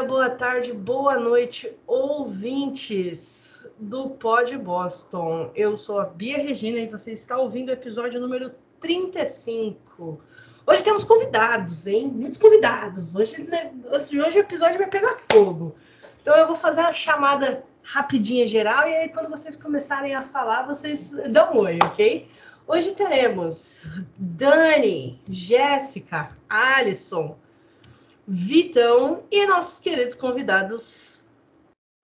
Dia, boa tarde, boa noite, ouvintes do Pod Boston. Eu sou a Bia Regina e você está ouvindo o episódio número 35. Hoje temos convidados, hein? Muitos convidados. Hoje, né, hoje o episódio vai pegar fogo. Então eu vou fazer uma chamada rapidinha geral e aí quando vocês começarem a falar, vocês dão um oi, ok? Hoje teremos Dani, Jéssica, Alisson, Vitão e nossos queridos convidados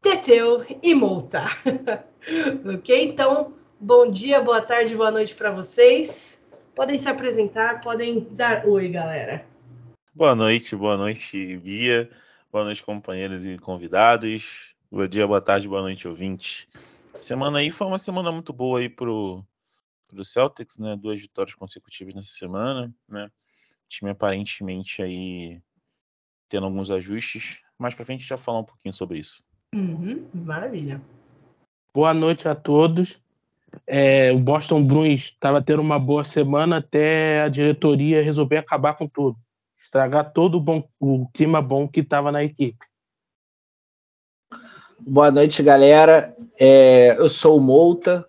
Teteu e Multa. ok? Então, bom dia, boa tarde, boa noite para vocês. Podem se apresentar, podem dar oi, galera. Boa noite, boa noite, Bia. Boa noite, companheiros e convidados. Bom dia, boa tarde, boa noite, ouvintes. Semana aí foi uma semana muito boa aí pro, pro Celtics, né? Duas vitórias consecutivas nessa semana, né? O time aparentemente aí tendo alguns ajustes. Mais para frente a gente já falar um pouquinho sobre isso. Uhum, maravilha. Boa noite a todos. É, o Boston Bruins estava tendo uma boa semana até a diretoria resolver acabar com tudo, estragar todo o, bom, o clima bom que estava na equipe. Boa noite, galera. É, eu sou o Mouta,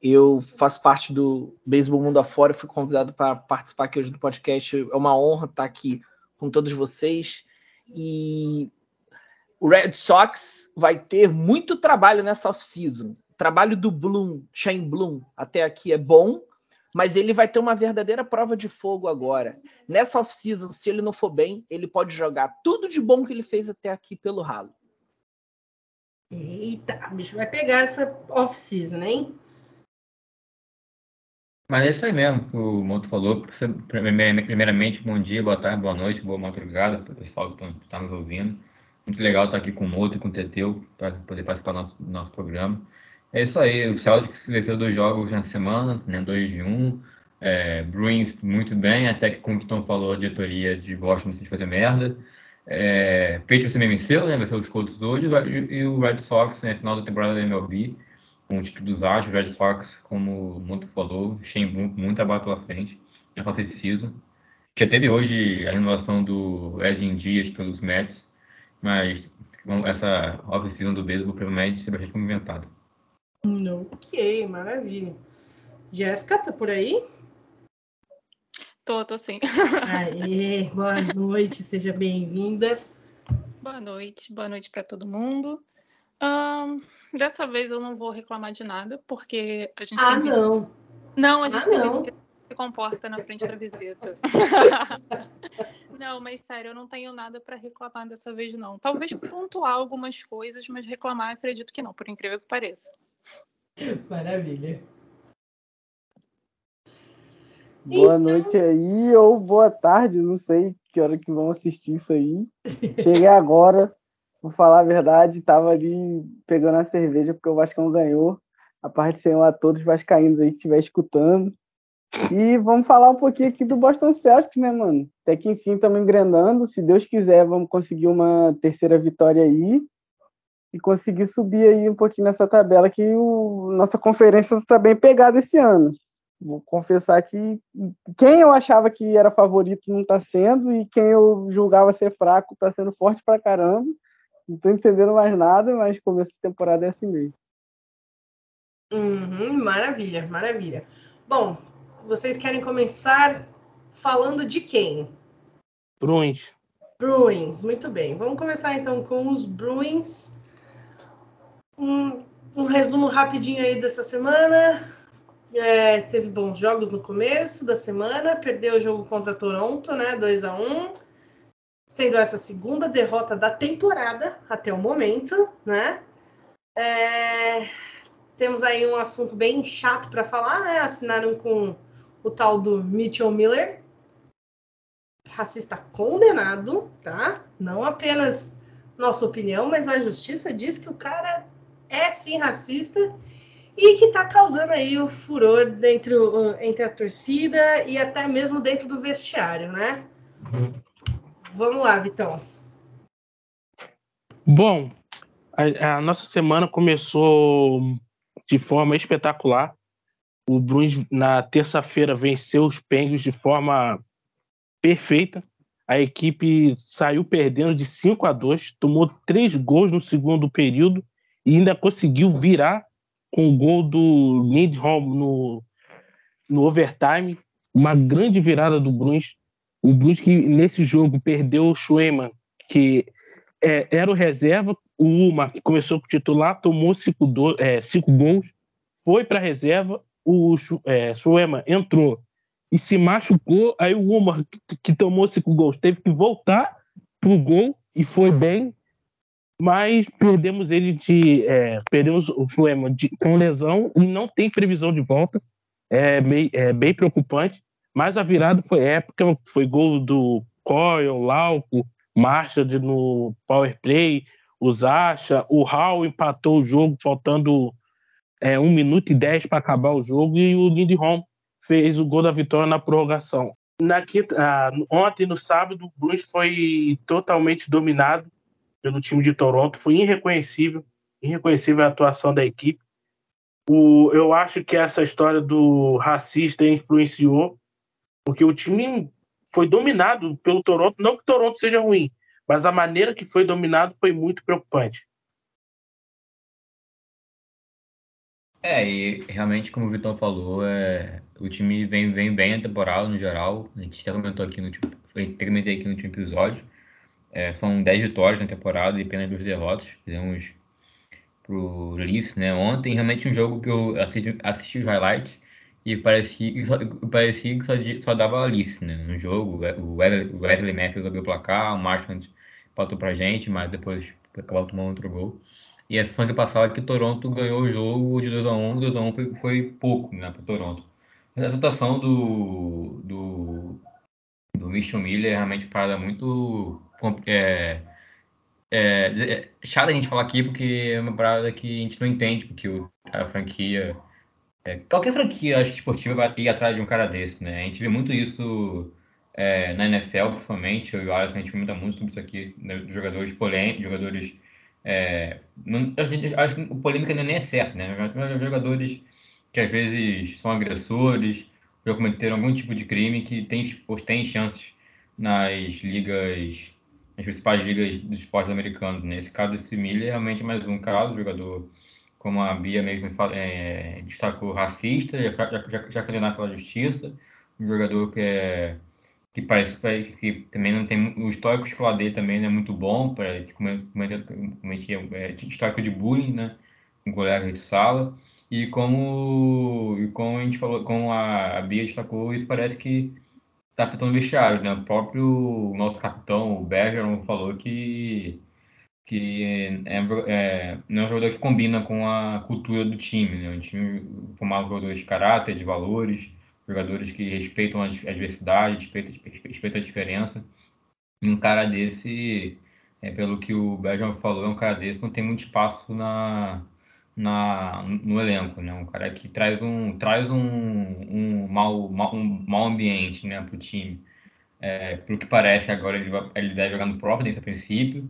eu faço parte do Beisebol Mundo Afora, fui convidado para participar aqui hoje do podcast. É uma honra estar aqui com todos vocês. E o Red Sox vai ter muito trabalho nessa off-season. O trabalho do Bloom, Shane Bloom, até aqui é bom, mas ele vai ter uma verdadeira prova de fogo agora. Nessa off-season, se ele não for bem, ele pode jogar tudo de bom que ele fez até aqui pelo ralo. Eita, bicho vai pegar essa off-season, hein? Mas é isso aí mesmo que o Moto falou. Primeiramente, bom dia, boa tarde, boa noite, boa madrugada para o pessoal que está nos ouvindo. Muito legal estar aqui com o Moto e com o Teteu para poder participar do nosso, nosso programa. É isso aí, o Celtics venceu dois jogos na semana, né, dois de um. É, Bruins muito bem, até que, Tom falou, a diretoria de Boston decide fazer merda. É, Patriots também venceu, né, venceu os Colts hoje, e o Red Sox, né, final da temporada da MLB, com o título dos Astros, Red Sox, como muito falou, com muita bola pela frente, já só preciso. Já teve hoje a renovação do Edwin Dias pelos Mets, mas essa off-season do beisebol provavelmente ser bastante movimentada. Ok, maravilha. Jéssica, tá por aí? Tô, tô sim. Aê, boa noite, seja bem-vinda. Boa noite, boa noite para todo mundo. Um, dessa vez eu não vou reclamar de nada, porque a gente ah, tem não. Não, a gente ah, tem não. que se comporta na frente da visita. não, mas sério, eu não tenho nada para reclamar dessa vez, não. Talvez pontuar algumas coisas, mas reclamar acredito que não, por incrível que pareça. Maravilha. Boa então... noite aí, ou boa tarde, não sei que hora que vão assistir isso aí. Cheguei agora, Vou falar a verdade, tava ali pegando a cerveja porque o Vascão ganhou. A parte Senhor a todos vascaínos aí que estiver escutando. E vamos falar um pouquinho aqui do Boston Celtics, né, mano? Até que enfim estamos engrenando. Se Deus quiser, vamos conseguir uma terceira vitória aí e conseguir subir aí um pouquinho nessa tabela que o nossa conferência está bem pegada esse ano. Vou confessar que quem eu achava que era favorito não está sendo e quem eu julgava ser fraco está sendo forte pra caramba. Não tô entendendo mais nada, mas começo de temporada é assim mesmo. Uhum, maravilha, maravilha. Bom, vocês querem começar falando de quem? Bruins. Bruins, muito bem. Vamos começar então com os Bruins. Um, um resumo rapidinho aí dessa semana. É, teve bons jogos no começo da semana, perdeu o jogo contra Toronto, né? 2 a 1 sendo essa segunda derrota da temporada até o momento, né? É... Temos aí um assunto bem chato para falar, né? Assinaram com o tal do Mitchell Miller, racista condenado, tá? Não apenas nossa opinião, mas a justiça diz que o cara é sim racista e que está causando aí o furor dentro, entre a torcida e até mesmo dentro do vestiário, né? Uhum. Vamos lá, Vitão. Bom, a, a, nossa semana começou de forma espetacular. O Bruins, na terça-feira, venceu os Penguins de forma perfeita. a equipe saiu perdendo de 5 a 2, tomou três gols no segundo período e ainda conseguiu virar com o gol do Lindholm no, no overtime. Uma grande virada do Bruins. O Bruins que nesse jogo perdeu o Schweman, que é, era o reserva. O Uma, começou com o titular, tomou cinco, do, é, cinco gols, foi para a reserva. O é, entrou e se machucou. Aí o Uma, que, que tomou cinco gols, teve que voltar pro gol e foi bem. Mas perdemos ele de. É, perdemos o Fluema de, com lesão e não tem previsão de volta. É, é bem preocupante. Mas a virada foi épica, foi gol do Coyle, Lauco, Marshall no power play, o Zacha, o Hall empatou o jogo faltando é, 1 minuto e 10 para acabar o jogo e o Lindholm fez o gol da vitória na prorrogação. Na quinta, ah, ontem, no sábado, o Blues foi totalmente dominado pelo time de Toronto. Foi irreconhecível, irreconhecível a atuação da equipe. O, eu acho que essa história do racista influenciou, porque o time foi dominado pelo Toronto. Não que o Toronto seja ruim, mas a maneira que foi dominado foi muito preocupante. É, e realmente, como o Vitão falou, é, o time vem, vem bem a temporada no geral. A gente já comentou aqui no último, comentei aqui no último episódio. É, são 10 vitórias na temporada e apenas duas derrotas. Fizemos pro Leafs, né? Ontem, realmente um jogo que eu assisti, assisti os highlights e parecia, parecia que só, só dava Leafs, né? No jogo, o Wesley, o Matthews abriu o placar, o Marchand empatou pra gente, mas depois acabou tomando outro gol. E a sessão que passava que Toronto ganhou o jogo de 2x1, 2x1 foi, foi pouco né, para Toronto. Essa situação do, do, do Mitchell Miller é realmente parada muito é, é, é chato a gente falar aqui porque é uma parada que a gente não entende, porque o, a franquia. É, qualquer franquia acho, esportiva vai ir atrás de um cara desse, né? A gente vê muito isso é, na NFL, principalmente. Eu e o Alex, a gente comenta muito sobre isso aqui, né, jogadores polêmicos, jogadores é, não, acho que polêmica nem é certo, né? Jogadores que às vezes são agressores, já cometeram algum tipo de crime que tem, tem chances nas ligas, nas principais ligas dos esportes americanos. Né? caso desse Miller, realmente é mais um caso, jogador, como a Bia mesmo é, destacou, racista, já, já, já, condenado pela justiça, um jogador que é que parece que também não tem o histórico escolar dele também não é muito bom para cometer é, histórico de bullying né com colegas de sala. E como e como a gente falou como a, a Bia destacou isso parece que está afetando o vestiário né. O próprio nosso capitão o Bergeron falou que que é, é, não é um jogador que combina com a cultura do time né um time formado jogadores de caráter de valores jogadores que respeitam a adversidade, respeitam, respeitam a diferença. E um cara desse, é, pelo que o Bergeron falou, é um cara desse não tem muito espaço na, na, no elenco, né? Um cara que traz um, traz um, um, mau, um mau ambiente né, para o time. É, pelo que parece, agora ele, vai, ele deve jogar no Providence a princípio,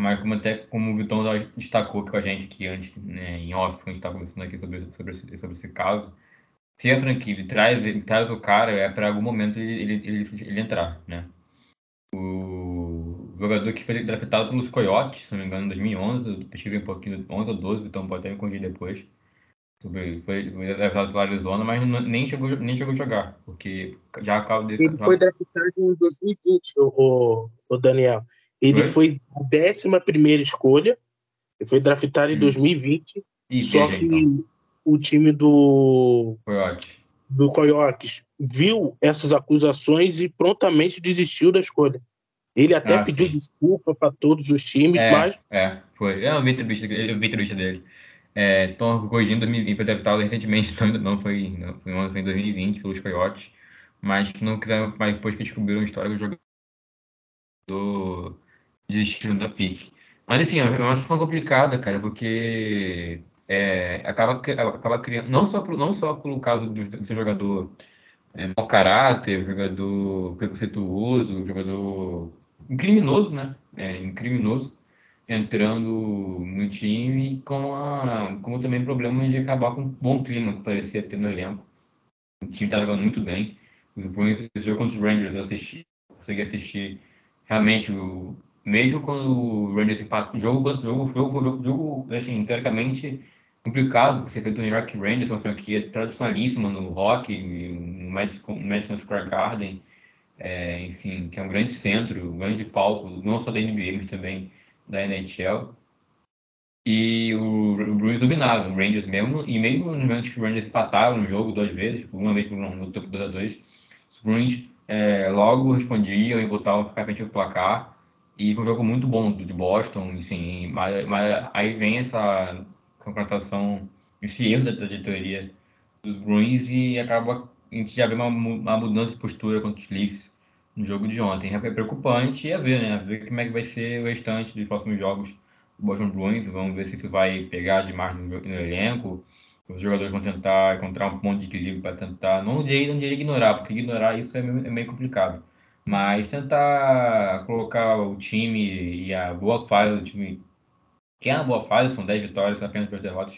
mas como até como o Vitão já destacou com a gente aqui antes, né, em off, a gente estava conversando aqui sobre, sobre, esse, sobre esse caso, se é tranquilo, traz, traz o cara, é para algum momento ele, ele, ele, entrar, né? O jogador que foi draftado pelos Coyotes, se não me engano, em 2011, eu pesquisei um pouquinho, 11 ou 12, então pode até me corrigir depois. Sobre, foi, foi draftado pelo Arizona, mas não, nem, chegou, nem chegou a jogar, porque já acaba. Ele foi draftado em 2020, o, o Daniel. Ele foi, foi a 11 escolha, ele foi draftado em hum. 2020, e só que... Então o time do Coyote. do Coyotes viu essas acusações e prontamente desistiu da escolha. Ele até ah, pediu sim. desculpa para todos os times, é, mas. É, foi. Eu vi entrevista, eu vi entrevista dele. É, corrigindo 2020, foi deputado recentemente, então não foi, não, foi em 2020 pelos Coyotes, mas não quiseram, mas depois que descobriram a história do jogador desistindo da PIC. Mas enfim, é uma situação complicada, cara, porque é, acaba, acaba criando, não só, não só pelo caso de ser jogador é, mau caráter, jogador preconceituoso, jogador criminoso, né? É, criminoso, entrando no time, com a, como também problemas de acabar com um bom clima que parecia ter no elenco. O time estava jogando muito bem. Os Bruins, esse jogo contra os Rangers, eu assisti, consegui assistir realmente, o, mesmo quando o Rangers empatou, jogo, jogo, jogo, jogo, jogo, assim, teoricamente complicado, você feito no New York Rangers, uma franquia tradicionalíssima no rock, no Madison, Madison Square Garden, é, enfim, que é um grande centro, um grande palco, não só da NBA, mas também da NHL. E o, o Bruins dominava, o Rangers mesmo, e mesmo no momento que o Rangers empataram no jogo duas vezes, uma vez no tempo 2 a 2 os Bruins é, logo respondiam e voltavam a ficar frente ao placar. E foi um jogo muito bom de Boston, assim, mas, mas aí vem essa contratação, esse erro da diretoria dos Bruins e acaba a gente já vê uma, uma mudança de postura contra os Leafs no jogo de ontem. É preocupante e a ver, né? A ver como é que vai ser o restante dos próximos jogos do Boston Bruins. Vamos ver se isso vai pegar demais no, no elenco. Os jogadores vão tentar encontrar um ponto de equilíbrio para tentar. Não diria, não diria ignorar, porque ignorar isso é meio, é meio complicado. Mas tentar colocar o time e a boa fase do time. Que é uma boa fase, são 10 vitórias, apenas duas derrotas.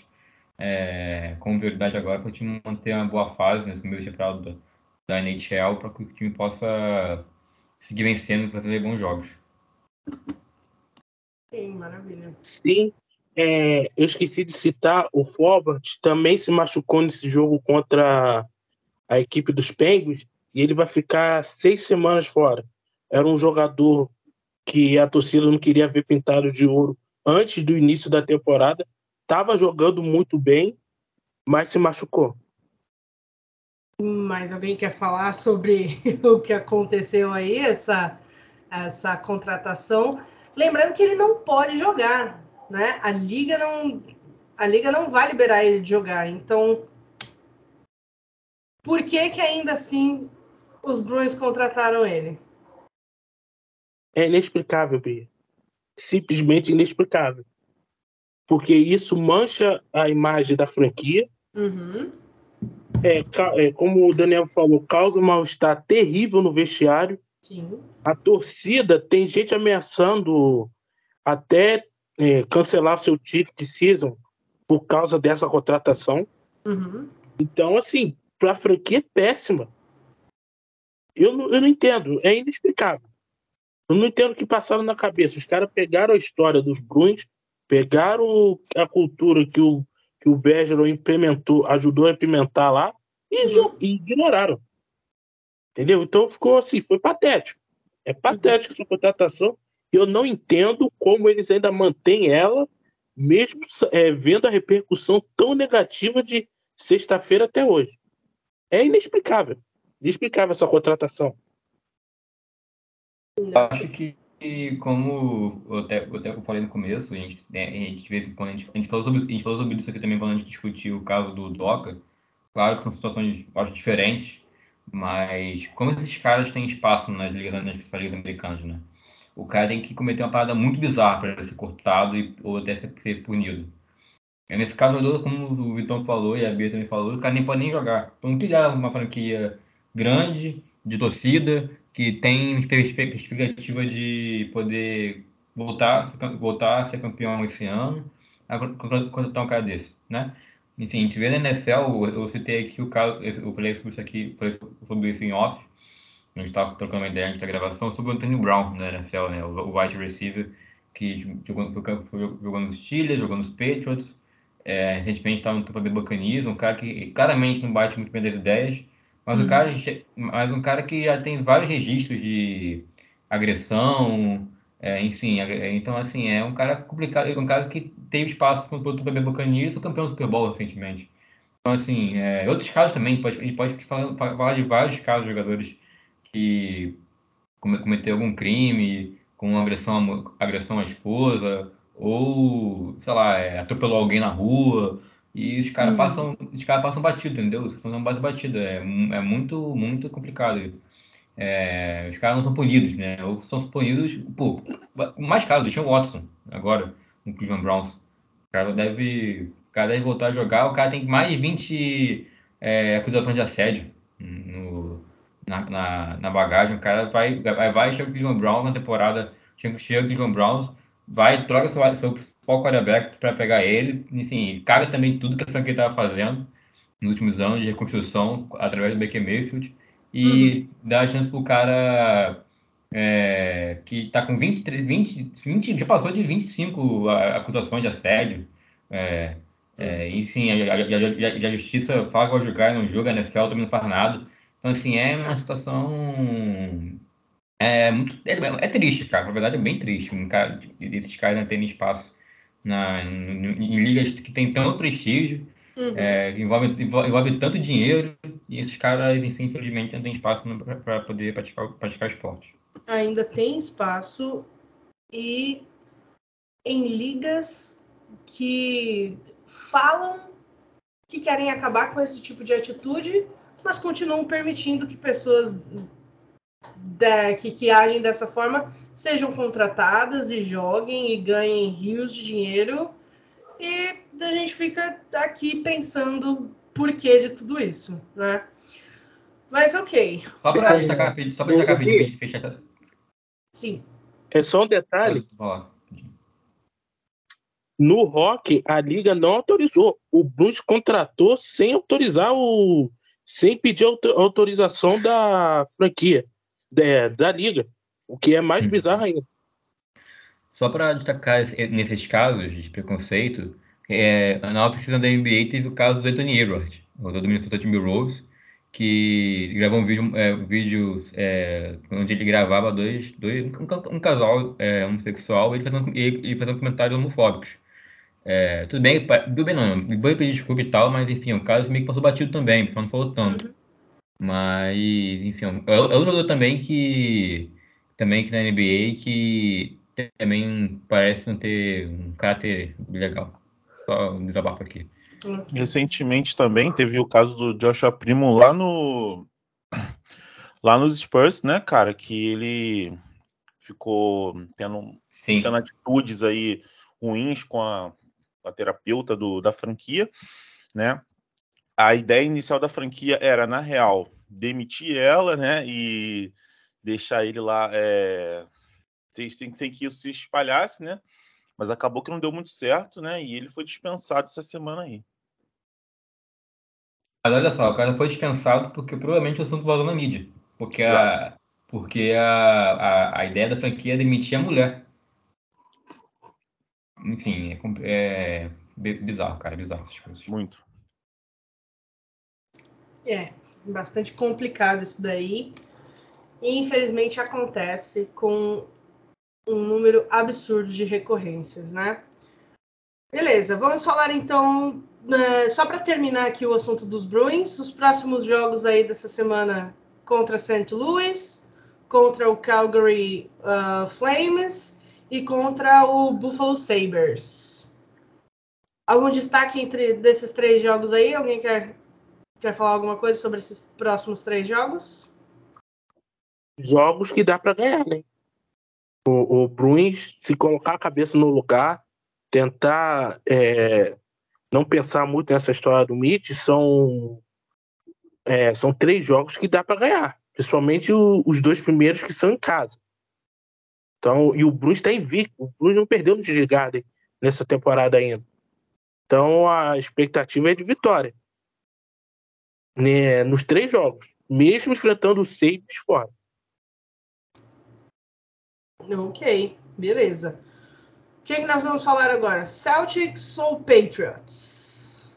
É, com prioridade agora para o time manter uma boa fase nesse primeiro temporada da, da NHL, para que o time possa seguir vencendo e fazer bons jogos. Sim, maravilha. Sim, é, eu esqueci de citar, o Forward também se machucou nesse jogo contra a equipe dos Penguins e ele vai ficar seis semanas fora. Era um jogador que a torcida não queria ver pintado de ouro antes do início da temporada. Estava jogando muito bem, mas se machucou. Mas alguém quer falar sobre o que aconteceu aí, essa, essa contratação? Lembrando que ele não pode jogar, né? A liga não, a liga não vai liberar ele de jogar. Então, por que que ainda assim os Bruins contrataram ele? É inexplicável, Bia. Simplesmente inexplicável. Porque isso mancha a imagem da franquia. Uhum. É, é, como o Daniel falou, causa um mal-estar terrível no vestiário. Sim. A torcida tem gente ameaçando até é, cancelar seu ticket de season por causa dessa contratação. Uhum. Então, assim, para a franquia é péssima. Eu não, eu não entendo, é inexplicável. Eu não entendo o que passaram na cabeça. Os caras pegaram a história dos Bruins, pegaram a cultura que o, que o Bergeron implementou, ajudou a implementar lá e, Uhum. e ignoraram. Entendeu? Então ficou assim, foi patético. É patético essa contratação. Eu não entendo como eles ainda mantêm ela, mesmo é, vendo a repercussão tão negativa de sexta-feira até hoje. É inexplicável. Inexplicável essa contratação. Acho que, como eu até, eu até falei no começo, a gente, né, a gente, de a gente, falou sobre, a gente falou sobre isso aqui também quando a gente discutiu o caso do Doca. Claro que são situações, acho, diferentes, mas como esses caras têm espaço nas ligas, nas ligas americanas, né? O cara tem que cometer uma parada muito bizarra para ser cortado e, ou até ser, ser punido. E nesse caso, como o Vitão falou e a Bia também falou, o cara nem pode nem jogar. Então, que é uma franquia grande, de torcida, que tem perspectiva de poder voltar, voltar a ser campeão esse ano, quando tá um cara desse, né? Enfim, a gente vê na NFL, eu citei aqui o caso, eu falei sobre isso aqui, sobre isso em off, a gente estava trocando uma ideia antes da gravação sobre o Antonio Brown na NFL, né? O, wide receiver que jogou, jogou nos Steelers, jogou nos Patriots, é, recentemente estava no Tampa Bay Buccaneers, um cara que claramente não bate muito bem das ideias, mas, Uhum. o cara, mas um cara que já tem vários registros de agressão, é, enfim, é, então assim, é um cara complicado, é um cara que teve espaço contra o Tampa Bay Buccaneers, foi campeão do Super Bowl recentemente. Então assim, é, outros casos também, pode, a gente pode falar, falar de vários casos de jogadores que cometeu algum crime com agressão, agressão à esposa, ou, sei lá, é, atropelou alguém na rua, e os caras Hum. passam, os caras passam batido, entendeu? Os caras são base batida, é, é muito, muito complicado. É, os caras não são punidos, né? Ou são punidos, pô, o mais caro, deixa o Watson, agora, no Cleveland Browns. O cara deve, o cara deve voltar a jogar, o cara tem mais de 20 é, acusações de assédio no, na, na, na bagagem, o cara vai, vai, vai chega o Cleveland Browns na temporada, chega, chega o Cleveland Browns, vai, troca seu, seu principal quarterback para pegar ele, enfim, caga também tudo que a franquia estava fazendo nos últimos anos de reconstrução através do Baker Mayfield e dá a chance pro cara é, que está com 23, 20, 20, já passou de 25 acusações de assédio. É, é, enfim, a, a, a, a, justiça fala que vai jogar e não joga, a NFL também não faz nada. Então, assim, é uma situação. É, muito, é, é triste, cara. Na verdade, é bem triste. Um cara, esses caras não terem espaço na, em, em ligas que tem tanto prestígio, uhum. é, envolve, envolve tanto dinheiro, e esses caras, enfim, infelizmente, não têm espaço para poder praticar, praticar esporte. Ainda tem espaço e em ligas que falam que querem acabar com esse tipo de atitude, mas continuam permitindo que pessoas de, que, que agem dessa forma sejam contratadas e joguem e ganhem rios de dinheiro. E a gente fica aqui pensando por que de tudo isso, né? Mas ok. Só para destacar, só para destacar rapidinho, gente fechar essa. Sim. É só um detalhe. No rock, a liga não autorizou. O Bruce contratou sem autorizar o. sem pedir autorização da franquia, da, da liga. O que é mais hum. bizarro ainda. Só para destacar nesses casos de preconceito, é, na oficina da NBA teve o caso do Anthony Edwards, o do Minnesota Timberwolves, que gravou um vídeo, é, um vídeo é, onde ele gravava dois, dois um, um casal é, homossexual e ele fazendo, ele fazendo comentários homofóbicos. É, tudo bem, tudo bem não, me vou pedir desculpa e tal, mas enfim, o caso meio que passou batido também, só não falou tanto. Uhum. Mas, enfim, é outro jogador também que também que na NBA que também parece não ter um caráter legal. Só um desabafo aqui. Recentemente também teve o caso do Joshua Primo lá no lá nos Spurs, né, cara, que ele ficou tendo, tendo atitudes aí ruins com a a terapeuta do, da franquia, né? A ideia inicial da franquia era, na real, demitir ela, né? E deixar ele lá é, sem, sem que isso se espalhasse, né? Mas acabou que não deu muito certo, né? E ele foi dispensado essa semana aí. Mas olha só, o cara foi dispensado porque provavelmente o assunto vazou na mídia. Porque, a, porque a, a, a ideia da franquia é demitir a mulher. Enfim, é, é bizarro, cara, é bizarro essas coisas. Muito. É, bastante complicado isso daí. E infelizmente acontece com um número absurdo de recorrências, né? Beleza, vamos falar então, né, só para terminar aqui o assunto dos Bruins, os próximos jogos aí dessa semana contra St. Louis, contra o Calgary uh, Flames e contra o Buffalo Sabres. Algum destaque entre desses três jogos aí? Alguém quer, quer falar alguma coisa sobre esses próximos três jogos? Jogos que dá para ganhar, né? O, o Bruins, se colocar a cabeça no lugar, tentar é, não pensar muito nessa história do Mitch, são, é, são três jogos que dá para ganhar. Principalmente o, os dois primeiros que são em casa. Então, e o Bruce está invicto. O Bruce não perdeu no Desgarden nessa temporada ainda. Então a expectativa é de vitória. Né, nos três jogos, mesmo enfrentando o Sabres fora. Ok, beleza. O que, é que nós vamos falar agora? Celtics ou Patriots?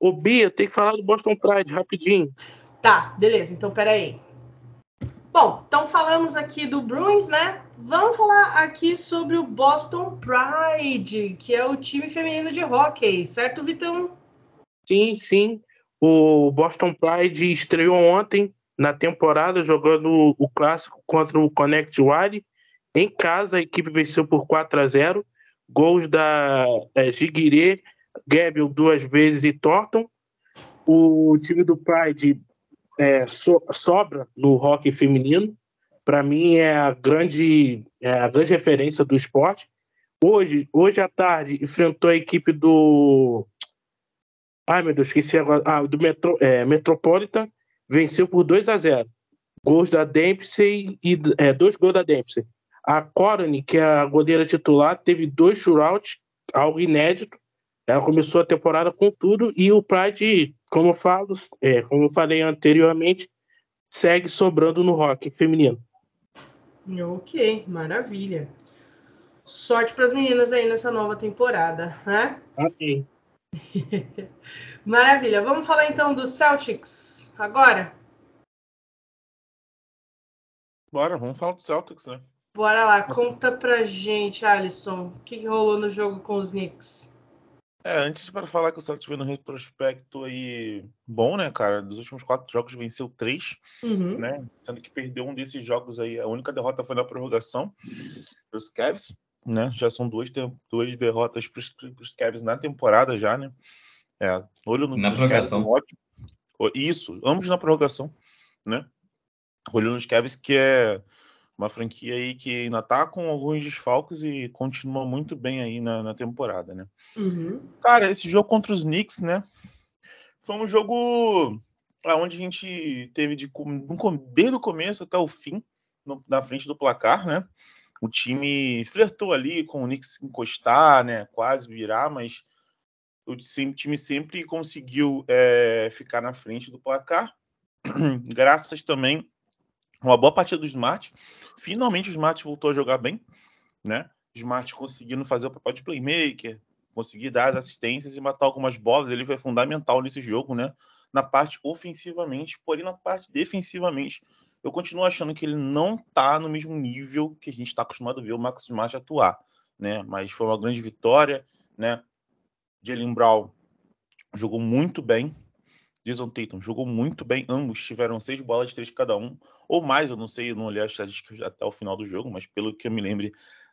Ô Bia, tem que falar do Boston Pride rapidinho. Tá, beleza. Então peraí. Bom, então falamos aqui do Bruins, né? Vamos falar aqui sobre o Boston Pride, que é o time feminino de hockey, certo, Vitão? Sim, sim. O Boston Pride estreou ontem na temporada jogando o clássico contra o Connect Wide. Em casa, a equipe venceu por 4 a 0. Gols da é, Gabriel duas vezes e Thornton. O time do Pride é, so, sobra no hockey feminino. Para mim é a grande é a grande referência do esporte. Hoje, hoje à tarde enfrentou a equipe do Ai meu Deus, esqueci agora. Ah, do Metro, é, Metropolitan venceu por 2 a 0. Gols da Dempsey e é, dois gols da Dempsey. A Corony, que é a goleira titular, teve dois shootouts, algo inédito. Ela começou a temporada com tudo e o Pride, como eu falo, é, como eu falei anteriormente, segue sobrando no rock feminino. Ok, maravilha. Sorte para as meninas aí nessa nova temporada, né? Ok. Maravilha. Vamos falar então do Celtics agora? Bora, vamos falar do Celtics, né? Bora lá, conta pra gente, Alisson, o que, que rolou no jogo com os Knicks? É, antes para falar que o Celtics vem no retrospecto aí bom, né, cara? Dos últimos quatro jogos venceu três, Uhum. né? Sendo que perdeu um desses jogos aí. A única derrota foi na prorrogação dos Cavs, né? Já são duas, duas derrotas para os Cavs na temporada já, né? É, olho no Na nos Cavs, prorrogação. ótimo. Isso, ambos na prorrogação, né? Nos Cavs que é uma franquia aí que ainda tá com alguns desfalques e continua muito bem aí na, na temporada, né? Uhum. Cara, esse jogo contra os Knicks, né? Foi um jogo onde a gente teve de desde o começo até o fim no- na frente do placar, né? O time flertou ali com o Knicks encostar, né? Quase virar, mas o time sempre conseguiu é, ficar na frente do placar, graças também a uma boa partida do Smart. Finalmente o Smart voltou a jogar bem, né? O Smart conseguindo fazer o papel de playmaker, conseguir dar as assistências e matar algumas bolas. Ele foi fundamental nesse jogo, né? Na parte ofensivamente, porém na parte defensivamente, eu continuo achando que ele não tá no mesmo nível que a gente está acostumado a ver o Max Smart atuar, né? Mas foi uma grande vitória, né? Jalen Brown jogou muito bem. Jason Tatum jogou muito bem. Ambos tiveram seis bolas de três cada um, ou mais, eu não sei, eu não olhei as estatísticas até o final do jogo, mas pelo que eu me lembro,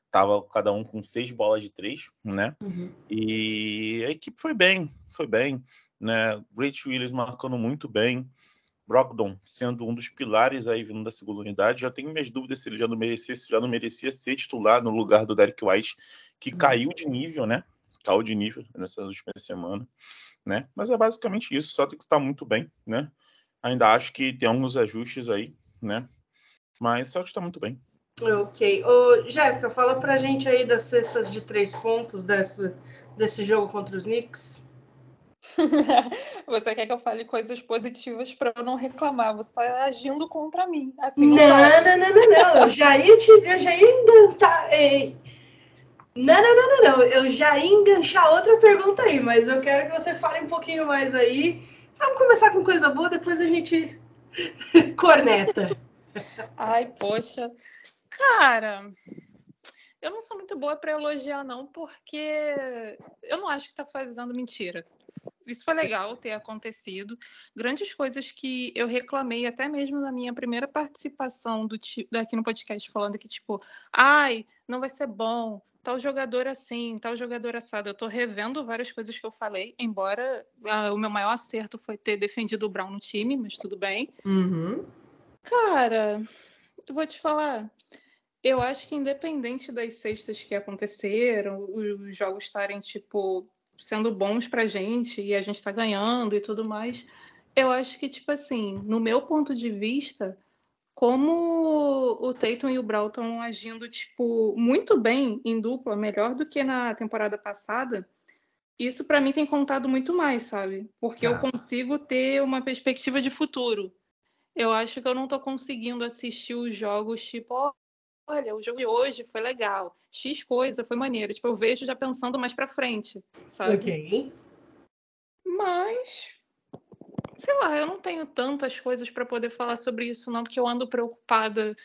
tava cada um com seis bolas de três, né? Uhum. E a equipe foi bem, foi bem, né? Great Williams marcando muito bem, Brogdon sendo um dos pilares aí vindo da segunda unidade. Já tenho minhas dúvidas se ele já não merecia, se já não merecia ser titular no lugar do Derek White, que caiu de nível, né? Caiu de nível nessa última semana, né? Mas é basicamente isso. Só tem que estar muito bem, né? Ainda acho que tem alguns ajustes aí, né? Mas só está muito bem. Ok. Ô, Jéssica, fala pra gente aí das cestas de três pontos desse, desse jogo contra os Knicks. Você quer que eu fale coisas positivas para eu não reclamar? Você está agindo contra mim. Assim, Não, não não, não, não, não. Eu já ia te. Eu já ia ei. Não, não, não, não, não. Eu já ia enganchar outra pergunta aí, mas eu quero que você fale um pouquinho mais aí. Vamos começar com coisa boa, depois a gente corneta. Ai, poxa. Cara, eu não sou muito boa para elogiar, não, porque eu não acho que tá fazendo mentira. Isso foi legal ter acontecido. Grandes coisas que eu reclamei, até mesmo na minha primeira participação do, daqui no podcast, falando que, tipo, ai, não vai ser bom, tal jogador assim, tal jogador assado. Eu tô revendo várias coisas que eu falei, embora ah, o meu maior acerto foi ter defendido o Brown no time, mas tudo bem. Uhum. Cara, eu vou te falar. Eu acho que independente das cestas que aconteceram, os jogos estarem, tipo, sendo bons pra gente e a gente tá ganhando e tudo mais, eu acho que, tipo assim, no meu ponto de vista, como o Tatum e o estão agindo, tipo, muito bem em dupla, melhor do que na temporada passada, isso pra mim tem contado muito mais, sabe? Porque eu Tá. consigo ter uma perspectiva de futuro. Eu acho que eu não tô conseguindo assistir os jogos, tipo, ó, olha, o jogo de hoje foi legal, X coisa foi maneiro. Tipo, eu vejo já pensando mais pra frente, sabe? Ok. Mas, sei lá, eu não tenho tantas coisas pra poder falar sobre isso, não, porque eu ando preocupada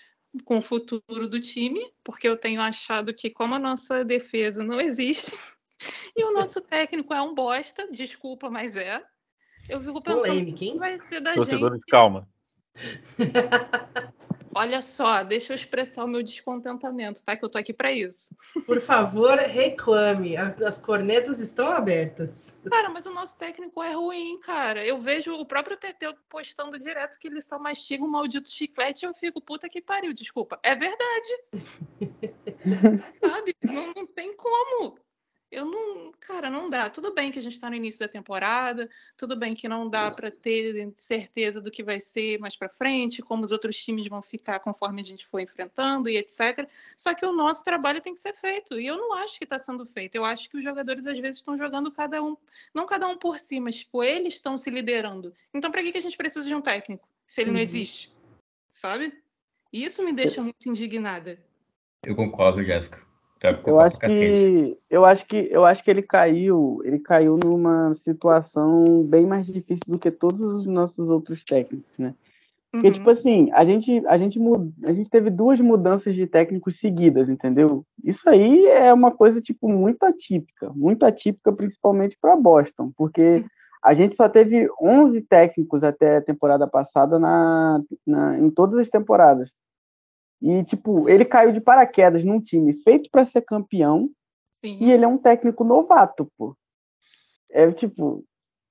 com o futuro do time, porque eu tenho achado que, como a nossa defesa não existe, e o nosso técnico é um bosta, desculpa, mas é. Eu fico pensando Polêmica, vai ser da gente. Torcedores, calma. Olha só, deixa eu expressar o meu descontentamento, tá? Que eu tô aqui pra isso. Por favor, reclame. As cornetas estão abertas. Cara, mas o nosso técnico é ruim, cara. Eu vejo o próprio Teteu postando direto que ele só mastiga um maldito chiclete e eu fico, puta que pariu, desculpa. É verdade. Sabe? Não, não tem como. Eu não. Cara, não dá. Tudo bem que a gente tá no início da temporada, tudo bem que não dá pra ter certeza do que vai ser mais pra frente, como os outros times vão ficar conforme a gente for enfrentando e etc. Só que o nosso trabalho tem que ser feito. E eu não acho que está sendo feito. Eu acho que os jogadores às vezes estão jogando cada um, não cada um por si, mas tipo, eles estão se liderando. Então, para que, que a gente precisa de um técnico? Se ele não Uhum. existe? Sabe? Isso me deixa muito indignada. Eu concordo, Jéssica. Eu acho que eu acho que eu acho que ele caiu, ele caiu numa situação bem mais difícil do que todos os nossos outros técnicos, né? Porque, uhum. tipo assim, a gente, a, gente, a gente teve duas mudanças de técnicos seguidas, entendeu? Isso aí é uma coisa, tipo, muito atípica. Muito atípica, principalmente para Boston. Porque a gente só teve 11 técnicos até a temporada passada na, na, em todas as temporadas. E, tipo, ele caiu de paraquedas num time feito para ser campeão. Sim. E ele é um técnico novato, pô. É, tipo,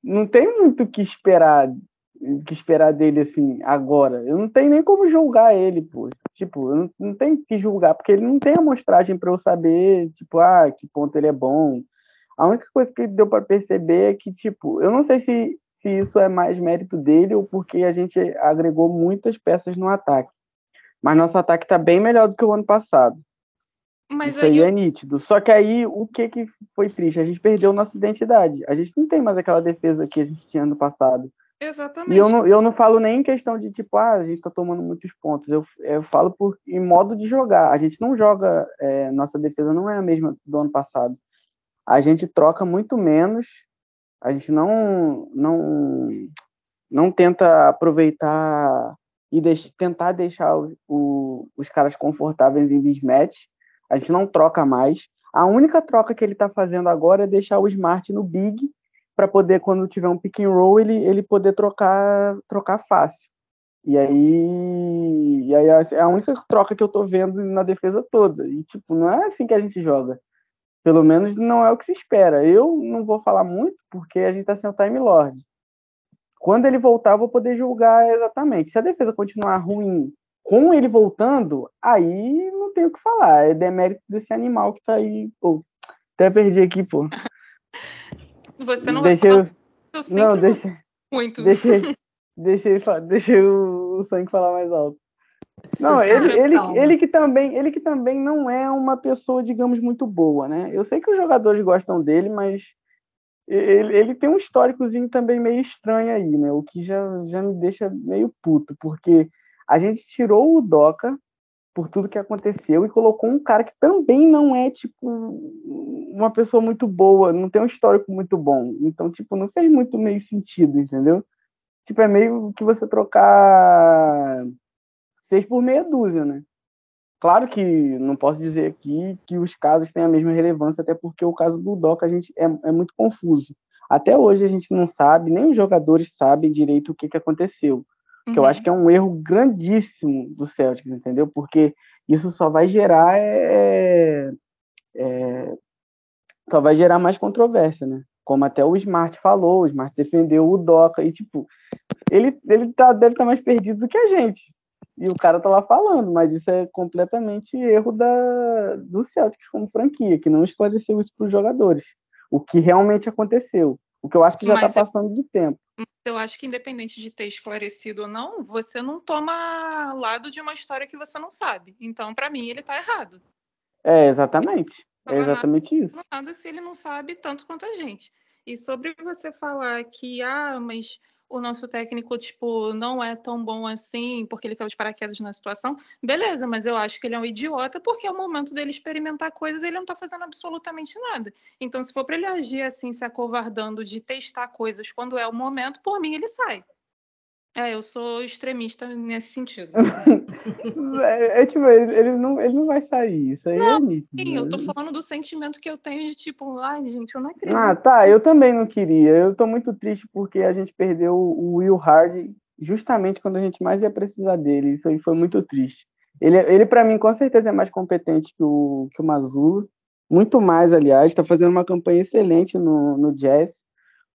não tem muito o que esperar que esperar dele assim agora. Eu não tenho nem como julgar ele, pô. Tipo, eu não, não tenho que julgar porque ele não tem amostragem para eu saber, tipo, ah, que ponto ele é bom. A única coisa que deu para perceber é que, tipo, eu não sei se, se isso é mais mérito dele ou porque a gente agregou muitas peças no ataque. Mas nosso ataque tá bem melhor do que o ano passado. Mas Isso aí eu... é nítido. Só que aí, o que, que foi triste? A gente perdeu nossa identidade. A gente não tem mais aquela defesa que a gente tinha no passado. Exatamente. E eu não, eu não falo nem em questão de tipo, ah, a gente tá tomando muitos pontos. Eu, eu falo por, em modo de jogar. A gente não joga, é, nossa defesa não é a mesma do ano passado. A gente troca muito menos, a gente não, não, não tenta aproveitar e tentar deixar o, o, os caras confortáveis em mismatch. A gente não troca mais. A única troca que ele está fazendo agora é deixar o Smart no big para poder, quando tiver um pick and roll, ele, ele poder trocar, trocar fácil. E aí, e aí é a única troca que eu tô vendo na defesa toda. E, tipo, não é assim que a gente joga. Pelo menos não é o que se espera. Eu não vou falar muito, porque a gente tá sem o Time Lord. Quando ele voltar, eu vou poder julgar exatamente. Se a defesa continuar ruim com ele voltando, aí não tem o que falar. É demérito desse animal que tá aí. Pô, até perdi aqui, pô. Você não deixa vai eu... Não, deixa. Muito. Deixa, deixa, deixa o sangue falar mais alto. Não, ele, ele, ele, que também, ele que também não é uma pessoa, digamos, muito boa, né? Eu sei que os jogadores gostam dele, mas ele, ele tem um históricozinho também meio estranho aí, né? O que já, já me deixa meio puto, porque a gente tirou o Doca por tudo que aconteceu e colocou um cara que também não é tipo uma pessoa muito boa, não tem um histórico muito bom. Então, tipo, não fez muito meio sentido, entendeu? Tipo, é meio que você trocar seis por meia dúzia, né? Claro que não posso dizer aqui que os casos têm a mesma relevância, até porque o caso do Doca a gente é, é muito confuso. Até hoje a gente não sabe, nem os jogadores sabem direito o que, que aconteceu que eu acho uhum. que é um erro grandíssimo do Celtics, entendeu? Porque isso só vai gerar é, é, só vai gerar mais controvérsia, né? Como até o Smart falou, o Smart defendeu o Doca e tipo, ele ele tá, deve estar tá mais perdido do que a gente. E o cara tá lá falando, mas isso é completamente erro da do Celtics como franquia, que não esclareceu isso para os jogadores. O que realmente aconteceu. O que eu acho que já está passando do tempo eu acho que independente de ter esclarecido ou não, você não toma lado de uma história que você não sabe. Então, para mim, ele está errado. É, exatamente. É exatamente nada, isso. Nada se ele não sabe tanto quanto a gente. E sobre você falar que, ah, mas o nosso técnico, tipo, não é tão bom assim, porque ele caiu de paraquedas na situação, beleza, mas eu acho que ele é um idiota porque é o momento dele experimentar coisas ele não tá fazendo absolutamente nada. Então, se for para ele agir assim, se acovardando de testar coisas quando é o momento, por mim ele sai. É, eu sou extremista nesse sentido. é, é, tipo, ele, ele, não, ele não vai sair, isso aí é não, é nítido. Sim, né? eu tô falando do sentimento que eu tenho de tipo, ai, gente, eu não acredito. Ah, tá, eu também não queria. Eu tô muito triste porque a gente perdeu o Will Hard justamente quando a gente mais ia precisar dele. Isso aí foi muito triste. Ele, ele para mim, com certeza, é mais competente que o, que o Mazula. Muito mais, aliás. Está fazendo uma campanha excelente no, no Jazz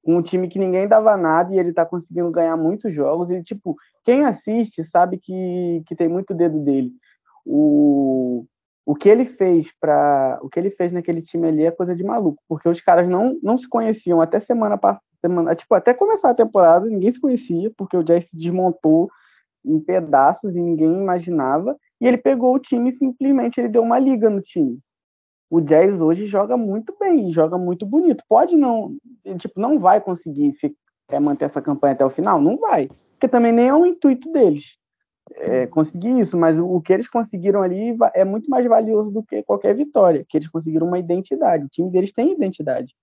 um time que ninguém dava nada e ele tá conseguindo ganhar muitos jogos. E, tipo, quem assiste sabe que, que tem muito dedo dele. O, o que ele fez para o que ele fez naquele time ali é coisa de maluco, porque os caras não, não se conheciam até semana passada, semana, tipo, até começar a temporada, ninguém se conhecia, porque o Jazz se desmontou em pedaços e ninguém imaginava. E ele pegou o time simplesmente ele deu uma liga no time o Jazz hoje joga muito bem, joga muito bonito. Pode não, tipo, não vai conseguir ficar, é, manter essa campanha até o final? Não vai. Porque também nem é o intuito deles. é, conseguir isso, mas o, que eles conseguiram ali é muito mais valioso do que qualquer vitória, que eles conseguiram uma identidade. O time deles tem identidade.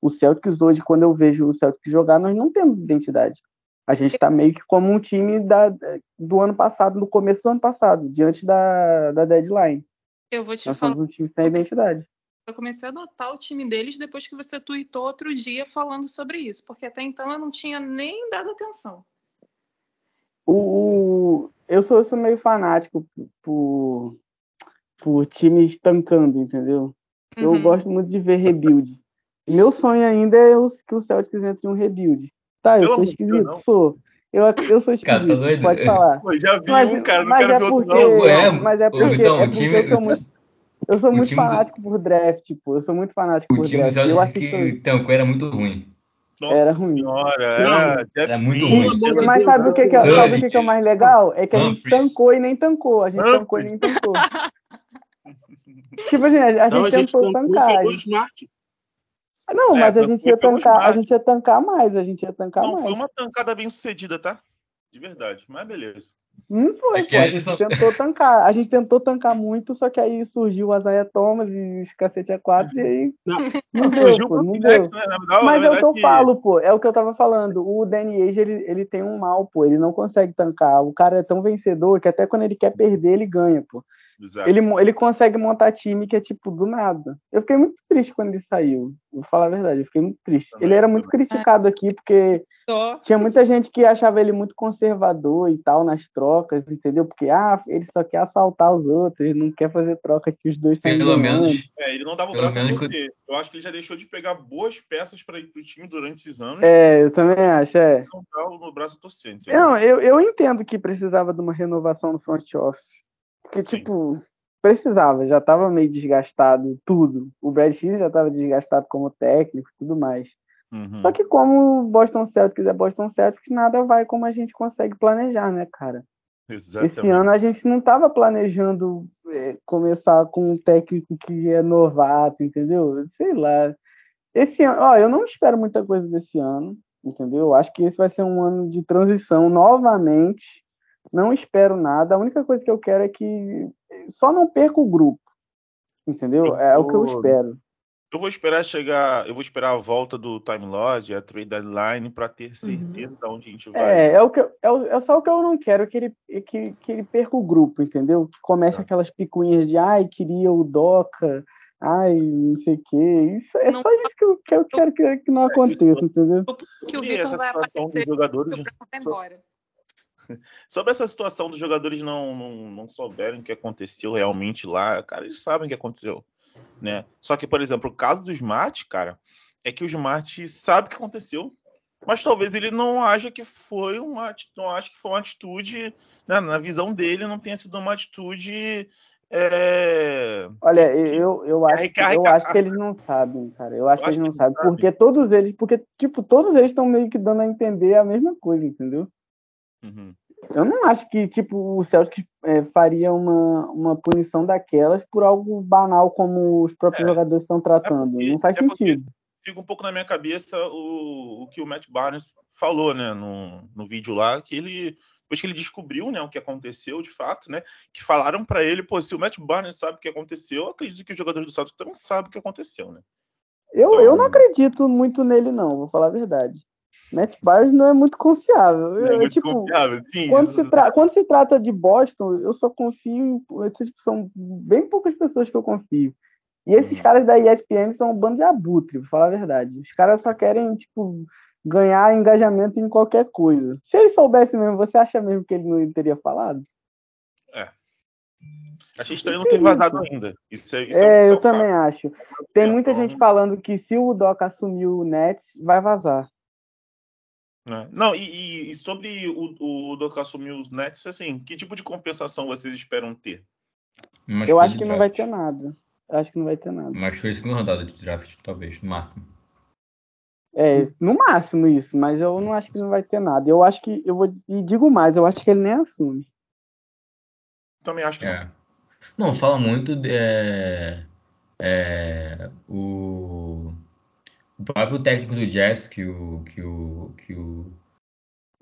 O Celtics hoje, quando eu vejo o Celtics jogar, nós não temos identidade. A gente está meio que como um time da, do ano passado, no começo do ano passado, diante da, da deadline. Eu vou te nós falar. Somos um time sem identidade. Eu comecei a notar o time deles depois que você tweetou outro dia falando sobre isso, porque até então eu não tinha nem dado atenção. O, o eu, sou, eu sou meio fanático por, por times tancando, entendeu? Eu Uhum. gosto muito de ver rebuild. Meu sonho ainda é os, que o Celtics entre em um rebuild. Tá, eu Pelo sou esquisito? não. Sou. Eu, eu sou Cara, tá esquisito, doido? pode falar. Pô, já vi Mas, um, cara, não quero é ver outro, porque, não. É, mas é porque, Vitão, é porque time- eu sou muito, eu sou o muito time do- fanático por draft, tipo, eu sou muito fanático O por draft. Eu assisto. que tancou era muito ruim. Nossa Era ruim. senhora, era Era muito ruim. Jeff Mas sabe o que, que, é- sabe o que, que é o mais legal? É que a gente tancou e nem tancou. A gente tancou e nem tancou. tipo assim, a, a Então a gente gente tentou tancou e tancar. pegou o Smart. Não, É, mas a gente ia tancar, a Smart. gente ia tancar mais, a gente ia tancar Não, mais. foi uma tancada bem sucedida, tá? De verdade, mas beleza. Não foi, É pô. A gente tentou tancar. A gente tentou tancar muito, só que aí surgiu o Isaiah Thomas e os cacete a quatro, e aí Não. não deu, Fugiu pô, não Phoenix, deu. né? Mas na é o que eu falo, pô. É o que eu tava falando. O Danny Age, ele, ele tem um mal, pô. Ele não consegue tancar. O cara é tão vencedor que até quando ele quer perder, ele ganha, pô. Exato. Ele, ele consegue montar time que é tipo do nada. Eu fiquei muito triste quando ele saiu. Vou falar a verdade, eu fiquei muito triste. Também, ele era muito criticado aqui porque Só. tinha muita gente que achava ele muito conservador e tal nas trocas, entendeu? Porque ah, ele só quer assaltar os outros, ele não quer fazer troca que os dois Pelo ganhando. menos. É, ele não dava o Pelo braço menos. Eu acho que ele já deixou de pegar boas peças para ir pro time durante esses anos. É, eu também acho, é. Não dá no braço entendeu? Não, eu, eu entendo que precisava de uma renovação no front office. Porque, Sim. tipo, precisava, já tava meio desgastado tudo. O Brad Stevens já tava desgastado como técnico e tudo mais. Uhum. Só que como o Boston Celtics é Boston Celtics, nada vai como a gente consegue planejar, né, cara? Exatamente. Esse ano a gente não tava planejando é, começar com um técnico que é novato, entendeu? Sei lá. Esse ano, ó, eu não espero muita coisa desse ano, entendeu? Eu acho que esse vai ser um ano de transição novamente. Não espero nada. A única coisa que eu quero é que só não perca o grupo. Entendeu? Eu É o que eu espero. Eu vou esperar chegar, eu vou esperar a volta do Time Lord, a trade deadline, para ter certeza de onde a gente vai. É, é, o que eu- é, o- é só o que eu não quero, que ele, que, que ele perca o grupo, entendeu? Que comece Tá. aquelas picuinhas de ai, queria o Doca, ai, não sei o quê. Isso, é Não- só isso que eu, que eu quero que, que não aconteça, entendeu? Que o Vitor vai aparecer dos jogadores, o vai embora. sobre essa situação dos jogadores não, não, não souberem o que aconteceu realmente lá, cara, eles sabem o que aconteceu, né? Só que, por exemplo, o caso do Smart, cara, é que o Smart sabe o que aconteceu, mas talvez ele não acha que foi uma, não acha que foi uma atitude, né, na visão dele, não tenha sido uma atitude é, Olha, eu, eu, acho, que- eu acho que eles não sabem, cara. Eu acho que acho eles não que sabem. sabem. Porque todos eles, porque, tipo, todos eles estão meio que dando a entender a mesma coisa, entendeu? Uhum. Eu não acho que, tipo, o Celtics é, faria uma, uma punição daquelas por algo banal como os próprios É. jogadores estão tratando. porque- não faz é sentido. fica um pouco na minha cabeça o, o que o Matt Barnes falou, né, no, no vídeo lá, que ele, depois que ele descobriu, né, o que aconteceu de fato, né, que falaram pra ele, pô, se o Matt Barnes sabe o que aconteceu, eu acredito que os jogadores do Celtics também sabem o que aconteceu, né. Eu, eu não Então- acredito muito nele, não, vou falar a verdade. Matt Barnes não é muito confiável. Eu, é muito tipo, confiável, sim. quando se, tra- quando se trata de Boston, eu só confio em. tipo, são bem poucas pessoas que eu confio. E esses Uhum. caras da ESPN são um bando de abutre, vou falar a verdade. Os caras só querem, tipo, ganhar engajamento em qualquer coisa. Se ele soubesse mesmo, você acha mesmo que ele não teria falado? Achei estranho não ter vazado ainda. Isso é, isso é, isso eu um também fato. acho. Tem muita Então, gente falando que se o Doca assumir o Nets, vai vazar. Né. Não, e, e- sobre o, o Doca assumir os Nets, assim, que tipo de compensação vocês esperam ter? Uma Eu acho que não vai ter nada. Eu acho que não vai ter nada. Escolha de segunda rodada de draft, talvez, no máximo. É, no máximo isso, mas eu não acho que não vai ter nada. Eu acho que, eu vou, e digo mais, eu acho que ele nem assume. Também acho que não. É. Não, fala muito de, é, é, o, o próprio técnico do Jazz que o que o que o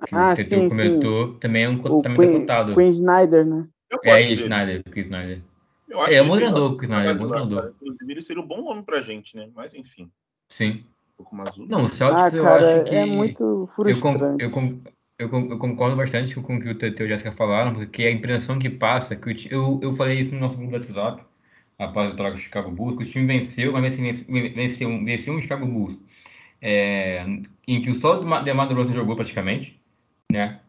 que Ah, o Teteu sim, comentou, também é um O também tá Queen, cotado. Queen Snyder, né? Eu É, ele. Snyder, Chris Snyder. Eu acho É, que é um um o Chris Snyder, é um. Inclusive, ele seria um bom nome pra gente, né? Mas enfim, Sim. um pouco mais azul. Não, o Ah, Celtics eu cara, acho que. é muito frustrante. eu, con- eu, con- eu concordo bastante com o que o Teteu e a Jéssica falaram, porque a impressão que passa, é que o eu, eu falei isso no nosso grupo do WhatsApp, após a troca do Chicago Bulls, que o time venceu, mas venceu, venceu, venceu um Chicago Bulls, é, em que só o DeMar DeRozan jogou praticamente, né?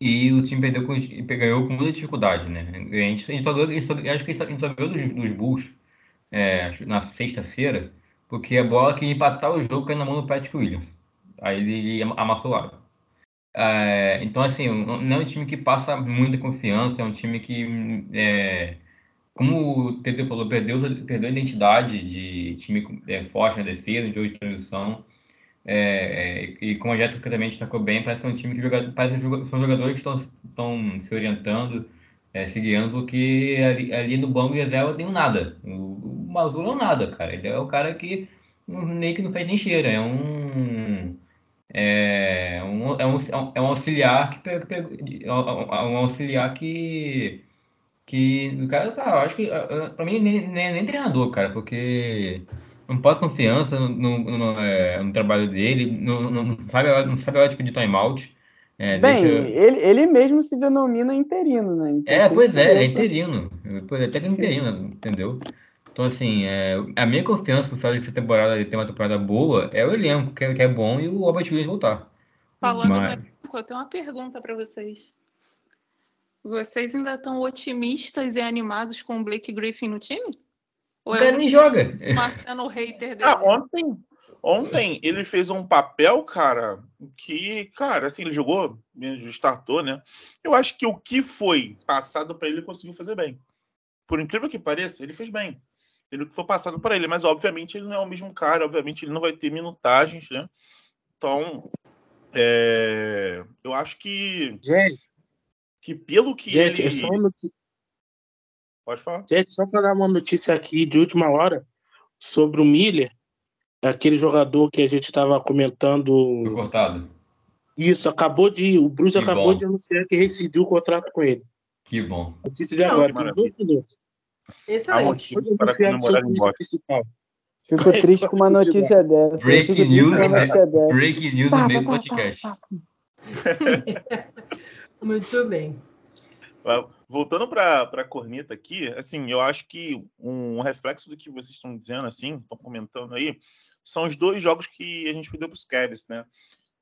E o time perdeu com, ganhou com muita dificuldade, né? A gente, a gente só a gente só- acho que a gente só, ganhou dos, dos Bulls é, na sexta-feira, porque a bola que ia empatar o jogo caiu na mão do Patrick Williams. Aí ele amassou o aro. É, então, assim, não é um time que passa muita confiança, é um time que, é, como o Tete falou, perdeu, perdeu a identidade de time é, forte na defesa, de jogo de transição. É, é, e como a Jéssica também destacou bem, parece que é um time que joga, parece são jogadores que estão, se orientando, é, se guiando, porque ali, ali no banco de reserva tem um nada. O, o Mazula é um nada, cara. Ele é o cara que meio que não faz nem cheira. É um. É um, é um, é um auxiliar que pega- é um auxiliar que que no caso, ah, eu acho que ah, ah, pra mim nem, nem, nem treinador, cara, porque não passa confiança no, no, no, é, no trabalho dele, não, não, sabe, não sabe a hora de pedir timeout. É, Bem, deixa... ele, ele mesmo se denomina interino, né? Então É, pois é, é tá? interino. Pois é, até que interino, entendeu? Então, assim, é, a minha confiança pro Celtics essa temporada de ter uma temporada boa é o elenco, que é, que é bom, e o Robert Williams voltar. Falando Mas- no elenco, eu tenho uma pergunta para vocês. Vocês ainda estão otimistas e animados com o Blake Griffin no time? O Ou cara é nem joga. o Marcelo hater dele? Ah, ontem, ontem ele fez um papel, cara, que, cara, assim, ele jogou, ele startou, né? Eu acho que o que foi passado para ele, ele conseguiu fazer bem. Por incrível que pareça, ele fez bem. Ele o que foi passado para ele, mas obviamente ele não é o mesmo cara, obviamente ele não vai ter minutagens, né? Então, é, eu acho que, Gente, que pelo que gente, ele. é só uma notícia. Pode falar. Gente, só para dar uma notícia aqui de última hora sobre o Miller, aquele jogador que a gente estava Foi comentando. cortado. Isso, acabou de. O Bruce Que acabou bom. de anunciar que rescindiu o contrato com ele. Que bom. Notícia de Não, agora, tem dois minutos. Excelente. para comemorar principal. Fico triste com uma notícia dessa. Breaking news, né? notícia dessa. Breaking news no meio do podcast. Muito bem. Voltando para a corneta aqui, assim, eu acho que um reflexo do que vocês estão dizendo, assim, estão comentando aí, são os dois jogos que a gente perdeu para os Cavs, né?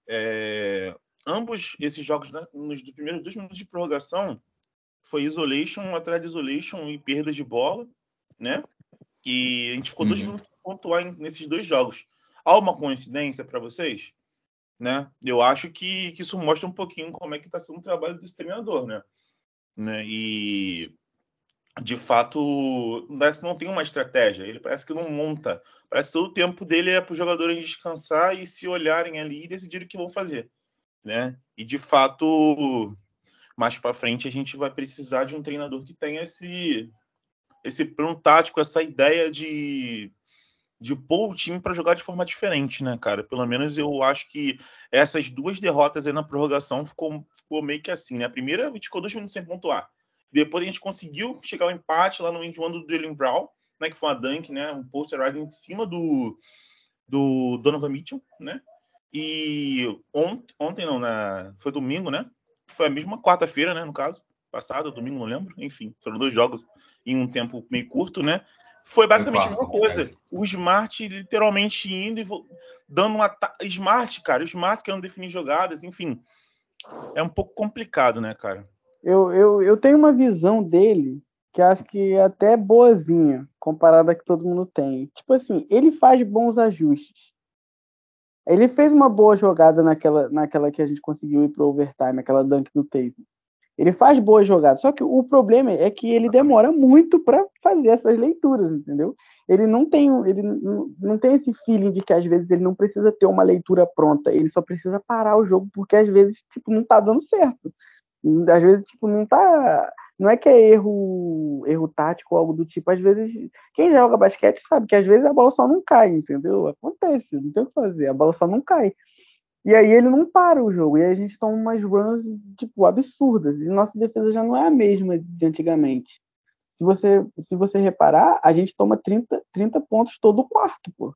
É, ambos esses jogos, né, nos primeiros dois minutos de prorrogação, foi isolation atrás de isolation e perda de bola, né? E a gente ficou dois Uhum. minutos sem pontuar nesses dois jogos. Há uma coincidência para vocês? Né? Eu acho que, que isso mostra um pouquinho como é que está sendo o trabalho desse treinador, né? né? E de fato, parece que não tem uma estratégia. Ele parece que não monta. Parece que todo o tempo dele é para os jogadores descansar e se olharem ali e decidirem o que vão fazer, né? E de fato, mais para frente a gente vai precisar de um treinador que tenha esse esse plano tático, essa ideia de de pôr o time para jogar de forma diferente, né, cara? Pelo menos eu acho que essas duas derrotas aí na prorrogação ficou, ficou meio que assim, né? A primeira a gente ficou dois minutos sem pontuar. Depois a gente conseguiu chegar ao empate lá no end one do Jalen Brown, né? Que foi uma dunk, né? Um posterize em cima do, do Donovan Mitchell, né? E ontem, ontem não, na, foi domingo, né? Foi a mesma quarta-feira, né? No caso, passado, domingo, não lembro. Enfim, foram dois jogos em um tempo meio curto, né? Foi basicamente a mesma coisa. O Smart literalmente indo e dando um ataque. Smart, cara, o Smart querendo definir jogadas, enfim. É um pouco complicado, né, cara? Eu, eu, eu tenho uma visão dele que acho que é até boazinha, comparada a que todo mundo tem. Tipo assim, ele faz bons ajustes. Ele fez uma boa jogada naquela, naquela que a gente conseguiu ir pro overtime, aquela dunk do Tatum. Ele faz boas jogadas, só que o problema é que ele demora muito para fazer essas leituras, entendeu? Ele não tem, ele não, não tem esse feeling de que às vezes ele não precisa ter uma leitura pronta, ele só precisa parar o jogo porque às vezes tipo não tá dando certo. Às vezes tipo não tá, não é que é erro, erro tático ou algo do tipo, às vezes quem joga basquete sabe que às vezes a bola só não cai, entendeu? Acontece, não tem o que fazer, a bola só não cai. E aí ele não para o jogo. E aí a gente toma umas runs, tipo, absurdas. E nossa defesa já não é a mesma de antigamente. Se você, se você reparar, a gente toma 30, 30 pontos todo quarto, pô.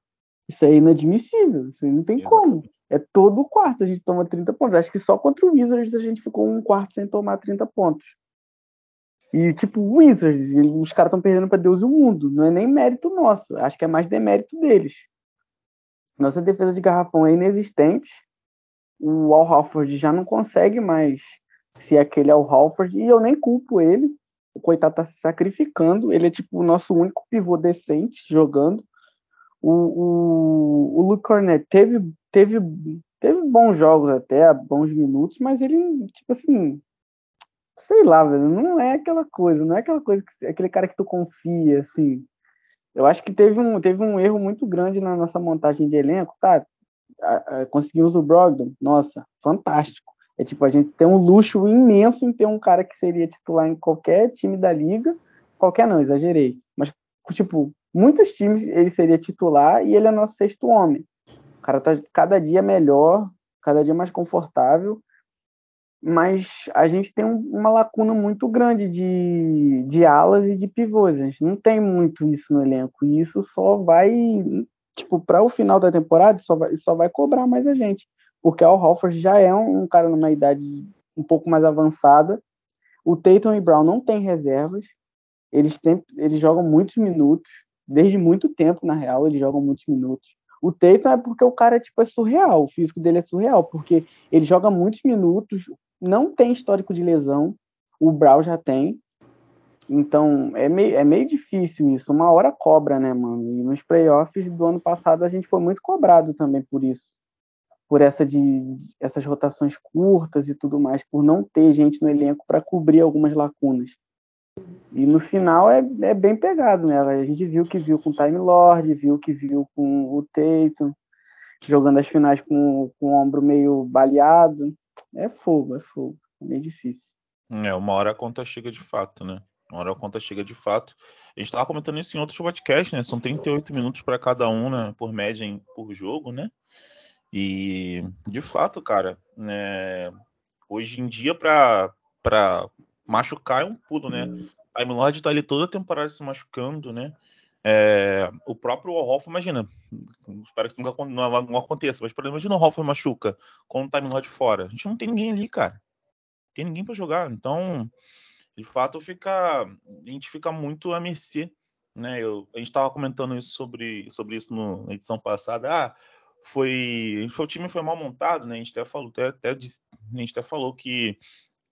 Isso é inadmissível. Isso não tem como. É todo quarto a gente toma 30 pontos. Acho que só contra o Wizards a gente ficou um quarto sem tomar 30 pontos. E, tipo, Wizards, os caras estão perdendo para Deus e o mundo. Não é nem mérito nosso. Acho que é mais demérito deles. Nossa defesa de garrafão é inexistente. O Al Halford já não consegue mais ser aquele Al Halford. E eu nem culpo ele. O coitado tá se sacrificando. Ele é, tipo, o nosso único pivô decente jogando. O, o, o Luke Cornett teve, teve, teve bons jogos até, bons minutos, mas ele, tipo assim, sei lá, velho, não é aquela coisa, não é aquela coisa que aquele cara que tu confia, assim. Eu acho que teve um, teve um erro muito grande na nossa montagem de elenco, tá? Conseguimos o Brogdon, nossa, fantástico. É tipo, a gente tem um luxo imenso em ter um cara que seria titular em qualquer time da liga, qualquer não, exagerei, mas tipo, muitos times ele seria titular e ele é nosso sexto homem. O cara tá cada dia melhor, cada dia mais confortável mas a gente tem uma lacuna muito grande de, de alas e de pivôs. A gente não tem muito isso no elenco. E isso só vai, tipo, para o final da temporada, só vai, só vai cobrar mais a gente. Porque o Halford já é um, um cara numa idade um pouco mais avançada. O Tatum e Brown não têm reservas. Eles, têm, eles jogam muitos minutos. Desde muito tempo, na real, eles jogam muitos minutos. O Tatum é porque o cara tipo, é surreal, o físico dele é surreal, porque ele joga muitos minutos, não tem histórico de lesão, o Brown já tem. Então é meio, é meio difícil isso. Uma hora cobra, né, mano? E nos playoffs do ano passado a gente foi muito cobrado também por isso. Por essa de, de essas rotações curtas e tudo mais, por não ter gente no elenco para cobrir algumas lacunas. E no final é, é bem pegado, né? A gente viu que viu com o Time Lord, viu que viu com o Tatum, jogando as finais com, com o ombro meio baleado. É fogo, é fogo. É meio difícil. É, uma hora a conta chega de fato, né? Uma hora a conta chega de fato. A gente estava comentando isso em outros podcasts, né? São 38 minutos para cada um, né? Por média em, por jogo, né? E de fato, cara, né? hoje em dia para machucar é um pulo, né? A Time Lord tá ali toda a temporada se machucando, né? É, o próprio Hoffman, imagina, espero que nunca não, não aconteça, mas por exemplo, imagina o Hoffman machuca com o Time Lord fora. A gente não tem ninguém ali, cara. Tem ninguém para jogar. Então, de fato, fica, a gente fica muito à mercê. Né? Eu, a gente estava comentando isso sobre, sobre isso no, na edição passada. Ah, foi, o time foi mal montado, né? A gente até falou, até, até, a gente até falou que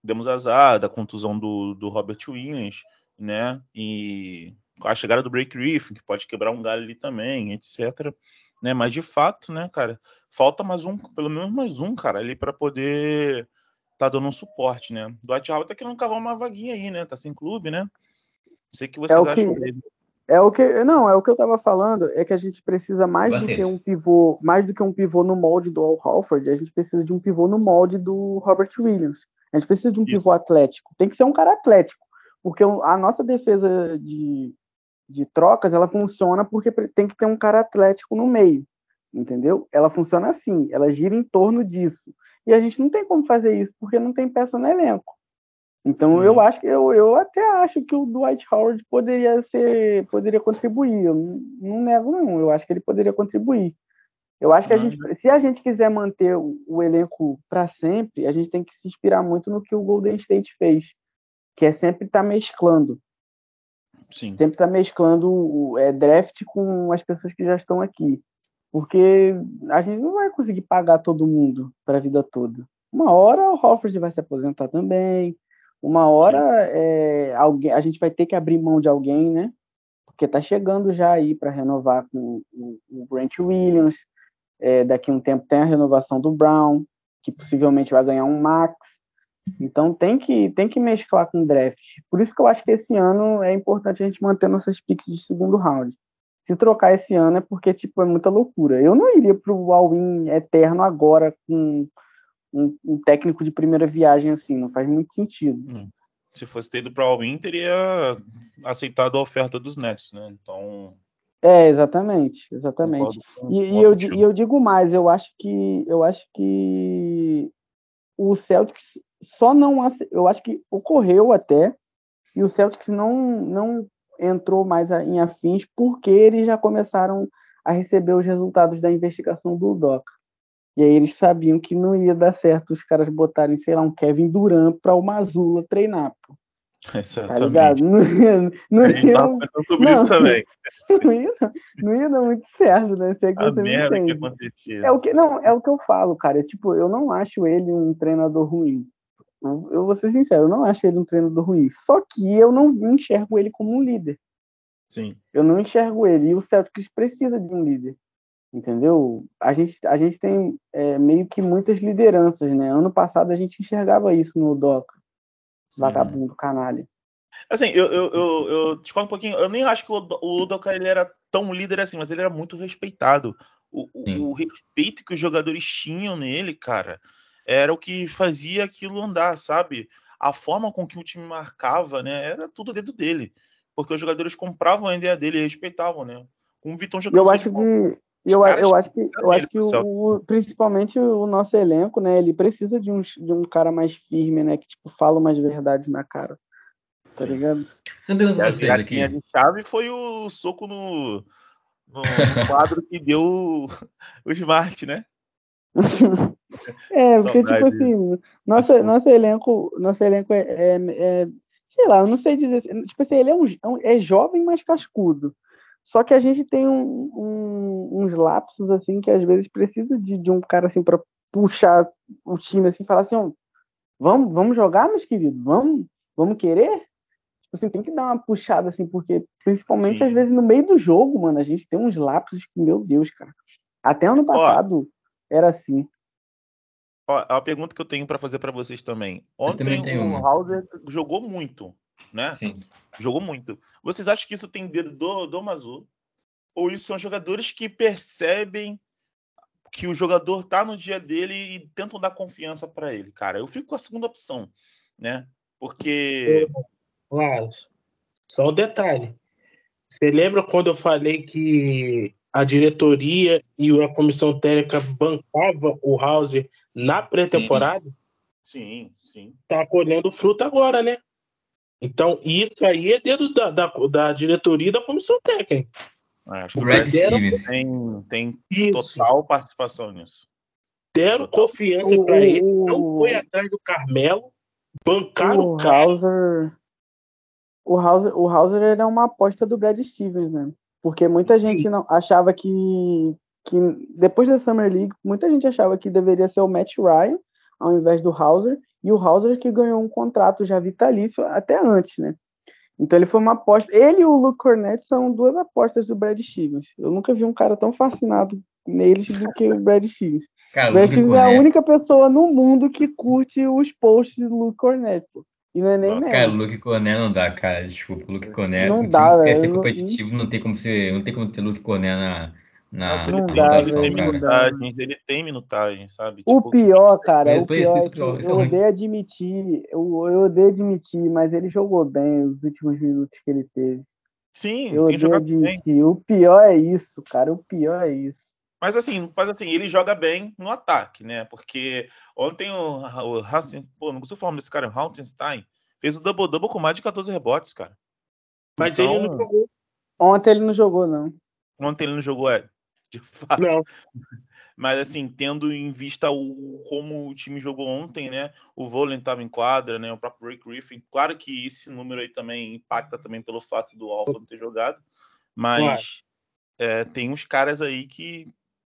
demos azar da contusão do, do Robert Williams, né? E a chegada do Break Griffin, que pode quebrar um galho ali também, etc. Né? Mas de fato, né, cara, falta mais um, pelo menos mais um, cara, ali para poder tá dando um suporte, né? Dwight Howard tá querendo cavar uma vaguinha aí, né? Tá sem clube, né? Não sei o que vocês é o acham que, dele. É o que, não, é o que eu tava falando, é que a gente precisa mais do que um pivô, mais do que um pivô no molde do Al Halford, a gente precisa de um pivô no molde do Robert Williams. A gente precisa de um pivô atlético. Tem que ser um cara atlético, porque a nossa defesa de, de trocas, ela funciona porque tem que ter um cara atlético no meio, entendeu? Ela funciona assim, ela gira em torno disso. E a gente não tem como fazer isso porque não tem peça no elenco. Então eu acho que eu, eu até acho que o Dwight Howard poderia ser poderia contribuir. Eu não, nego não, eu acho que ele poderia contribuir. Eu acho que a gente, se a gente quiser manter o, o elenco para sempre, a gente tem que se inspirar muito no que o Golden State fez, que é sempre estar tá mesclando. Sim. Sempre estar tá mesclando o é, draft com as pessoas que já estão aqui. Porque a gente não vai conseguir pagar todo mundo para a vida toda. Uma hora o Hofford vai se aposentar também. Uma hora é, alguém, a gente vai ter que abrir mão de alguém, né? Porque tá chegando já aí para renovar com o, o Grant Williams. É, daqui a um tempo tem a renovação do Brown, que possivelmente vai ganhar um max. Então tem que, tem que mesclar com o draft. Por isso que eu acho que esse ano é importante a gente manter nossas picks de segundo round. Se trocar esse ano é porque tipo, é muita loucura. Eu não iria para o all-in eterno agora com um, um, técnico de primeira viagem assim, não faz muito sentido. Hum. Se fosse ter ido para all-in, teria aceitado a oferta dos Nets, né? Então É, exatamente, exatamente. E, e, eu, e eu digo mais, eu acho que eu acho que o Celtics só não eu acho que ocorreu até e o Celtics não não entrou mais em afins porque eles já começaram a receber os resultados da investigação do Doca. E aí eles sabiam que não ia dar certo os caras botarem, sei lá, um Kevin Durant para o Mazula treinar. Pô. Exatamente. Tá ligado? Não ia, não ia, não, sobre não, isso também. Não ia, não ia dar muito certo, né? Sei que a você merda me que acontecia. É o que, não, é o que eu falo, cara. Tipo, eu não acho ele um treinador ruim. Eu, vou ser sincero, eu não acho ele um treinador ruim. Só que eu não enxergo ele como um líder. Sim. Eu não enxergo ele. E o Celtics precisa de um líder. Entendeu? A gente, a gente tem é, meio que muitas lideranças, né? Ano passado a gente enxergava isso no Doca. Vagabundo, canalha. Assim, eu, eu, eu, eu discordo um pouquinho. Eu nem acho que o, o Udoka ele era tão líder assim, mas ele era muito respeitado. O, o, o, respeito que os jogadores tinham nele, cara, era o que fazia aquilo andar, sabe? A forma com que o time marcava, né? Era tudo dentro dele. Porque os jogadores compravam a ideia dele e respeitavam, né? Com o Vitão jogando. Eu acho que eu, eu acho que, eu acho que o, principalmente o nosso elenco, né, ele precisa de um, de um cara mais firme, né, que tipo fala umas verdades na cara. Tá ligado? E a viradinha de chave foi o soco no, no quadro que deu o, o Smart, né? é, porque tipo assim, nosso, nosso elenco, nosso elenco é, é, é, sei lá, eu não sei dizer, tipo assim, ele é um, é jovem, mas cascudo. Só que a gente tem um, um, uns lapsos assim que às vezes precisa de, de um cara assim para puxar o time assim, falar assim, vamos, vamos jogar, meus queridos, vamos, vamos querer. Tipo assim, tem que dar uma puxada assim, porque principalmente Sim. às vezes no meio do jogo, mano, a gente tem uns lapsos que meu Deus, cara. Até ano passado Ó, era assim. Ó, a pergunta que eu tenho para fazer para vocês também. Ontem o Hauser jogou muito né? Sim. Jogou muito. Vocês acham que isso tem dedo do, do Mazu? Ou isso são jogadores que percebem que o jogador tá no dia dele e tentam dar confiança para ele, cara? Eu fico com a segunda opção, né? Porque. Claro. Só um detalhe. Você lembra quando eu falei que a diretoria e a comissão técnica bancava o Hauser na pré-temporada? Sim, sim. Tá colhendo fruto agora, né? Então, isso aí é dedo da, da, da diretoria e da comissão técnica. É, acho que Red deram, tem, tem total participação nisso. Deram total. confiança para ele, não foi atrás do Carmelo, bancaram o, o Hauser. O Hauser, o Hauser era uma aposta do Brad Stevens, né? Porque muita gente não achava que, que depois da Summer League, muita gente achava que deveria ser o Matt Ryan ao invés do Hauser, e o Hauser que ganhou um contrato já vitalício até antes, né? Então ele foi uma aposta. Ele e o Luke Cornett são duas apostas do Brad Stevens. Eu nunca vi um cara tão fascinado neles do que o Brad Stevens. Cara, o Brad Stevens é a única pessoa no mundo que curte os posts do Luke Cornett. Pô. E não é nem mesmo. Cara, o Luke Cornett não dá, cara. Desculpa, o Luke Cornett. Não dá, velho. Quer ser competitivo, não... não tem como ser, não tem como ter Luke Cornett na na, não dá, ele, tem minutagens, ele tem minutagem, sabe? O tipo, pior, cara, o pior é que eu, eu odeio admitir, eu, eu odeio admitir, mas ele jogou bem os últimos minutos que ele teve. Sim, eu odeio admitir. Bem. O pior é isso, cara, o pior é isso. Mas assim, mas assim, ele joga bem no ataque, né? Porque ontem o, o Hansen, pô, não consigo falar desse cara, o Hautenstein, fez o double-double com mais de 14 rebotes, cara. Mas então, ele não jogou. Ontem ele não jogou, não. Ontem ele não jogou, é de fato. Não. Mas assim, tendo em vista o, como o time jogou ontem, né? O Volen estava em quadra, né? O próprio Rick Griffin. Claro que esse número aí também impacta também pelo fato do Alfa não ter jogado. Mas é, tem uns caras aí que.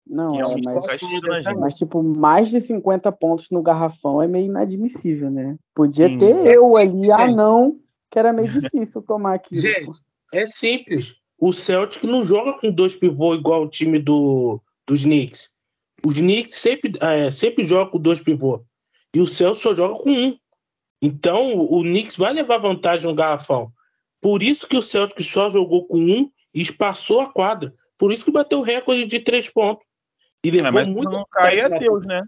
Não, é, mas, mas, tipo, mais de 50 pontos no garrafão é meio inadmissível, né? Podia Sim, ter eu ali, ah não, que era meio difícil tomar aqui. Gente, é simples o Celtic não joga com dois pivôs igual o time do, dos Knicks. Os Knicks sempre, é, sempre jogam com dois pivôs. E o Celtic só joga com um. Então o Knicks vai levar vantagem no garrafão. Por isso que o Celtic só jogou com um e espaçou a quadra. Por isso que bateu o recorde de três pontos. E levou é, mas muito se não cai é Deus, né?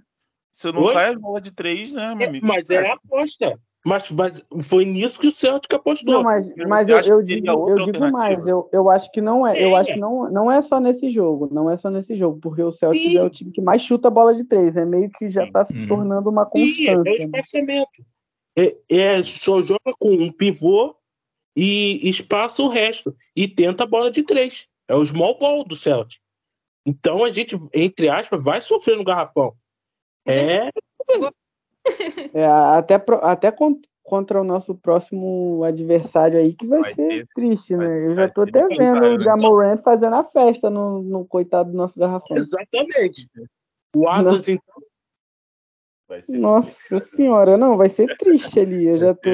Se não Oi? cai a bola de três, né, meu é, amigo? Mas é a aposta. Mas, mas foi nisso que o Celtic apostou. Não, mas, mas eu, eu digo, eu digo mais, eu, eu acho que não é. Eu acho que não, não é só nesse jogo. Não é só nesse jogo, porque o Celtic Sim. é o time que mais chuta a bola de três. É meio que já está se Uhum. tornando uma Sim, é o né? espaçamento. É, é, só joga com um pivô e espaça o resto. E tenta a bola de três. É o small ball do Celtic. Então a gente, entre aspas, vai sofrer no garrafão. Gente, É, É, até, até con- contra o nosso próximo adversário aí, que vai, Vai ser ter- triste, vai- né? Eu já tô até vendo o né? Jamorant fazendo a festa no, no coitado do nosso garrafão. exatamente. O Atlas, então, Vai ser Nossa senhora, não, vai ser triste ali. Eu já tô.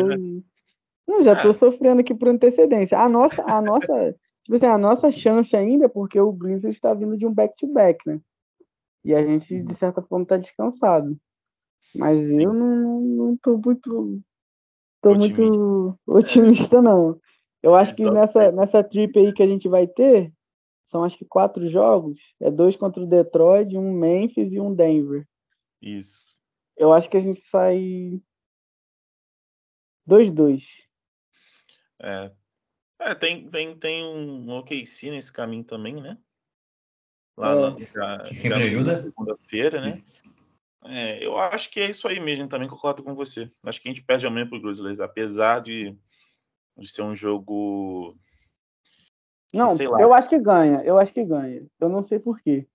Não, já tô Ah. sofrendo aqui por antecedência. A nossa, a nossa, tipo assim, a nossa chance ainda é porque o Grizzlies está vindo de um back-to-back, né? E a gente, de certa forma, tá descansado. Mas eu não, não tô muito. Tô Otimista. muito otimista, não. Eu acho que nessa, nessa trip aí que a gente vai ter, são acho que quatro jogos. É dois contra o Detroit, um Memphis e um Denver. Isso. Eu acho que a gente sai 2-2. É, é tem, tem, tem um OKC nesse caminho também, né? Lá É. na, já, já sempre na ajuda. segunda-feira, né? É, eu acho que é isso aí mesmo, também concordo com você. Acho que a gente perde amanhã pro Grizzlies, apesar de, de ser um jogo. Não, sei lá. eu acho que ganha. Eu acho que ganha. Eu não sei por quê.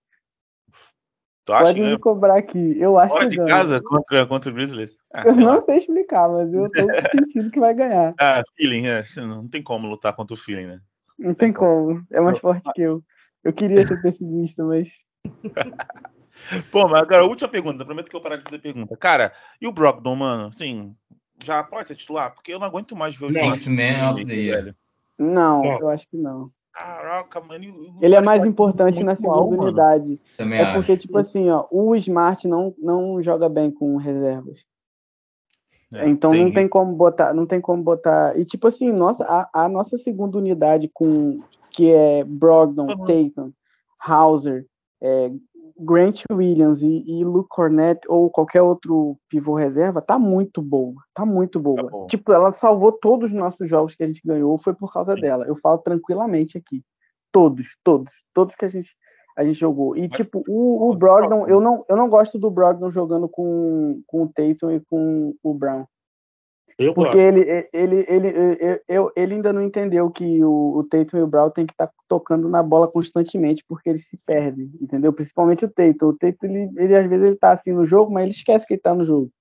Tu acha Pode que me cobrar aqui. Eu acho fora que de ganha. casa contra, contra o Grizzlies? Ah, Eu sei lá. não sei explicar, mas eu tô sentindo que vai ganhar. Ah, feeling, é. Não tem como lutar contra o feeling, né? Não tem como. É mais forte que eu. Eu queria ser pessimista, mas. Pô, mas agora, a última pergunta. Prometo que eu parar de fazer pergunta. Cara, e o Brogdon, mano? Assim, já pode ser titular? Porque eu não aguento mais ver o. Six Man of the Year. velho. Não, Não. eu acho que não. Caraca, mano. Ele é mais Smart importante na mal, segunda mano. unidade. Também É acho. porque, tipo assim, ó, o Smart não, não joga bem com reservas. É, então não tem como botar, não tem como botar. E tipo assim, nossa, a, a nossa segunda unidade com que é Brogdon, Uhum. Tatum, Hauser, é, Grant Williams e, e Luke Cornett ou qualquer outro pivô reserva, tá muito boa. Tá muito boa. Tá tipo, ela salvou todos os nossos jogos que a gente ganhou, foi por causa Sim. dela. Eu falo tranquilamente aqui. Todos, todos, todos que a gente a gente jogou. E, Mas- tipo, o, o Brogdon, eu não, eu não gosto do Brogdon jogando com, com o Tatum e com o Brown. Eu Porque ele, ele, ele, ele, eu- ele ainda não entendeu que o, o Tatum e o Brown tem que estar tocando na bola constantemente, porque eles se perdem, entendeu? Principalmente o Tatum. O Tatum, ele, ele às vezes ele tá assim no jogo, mas ele esquece que ele tá no jogo.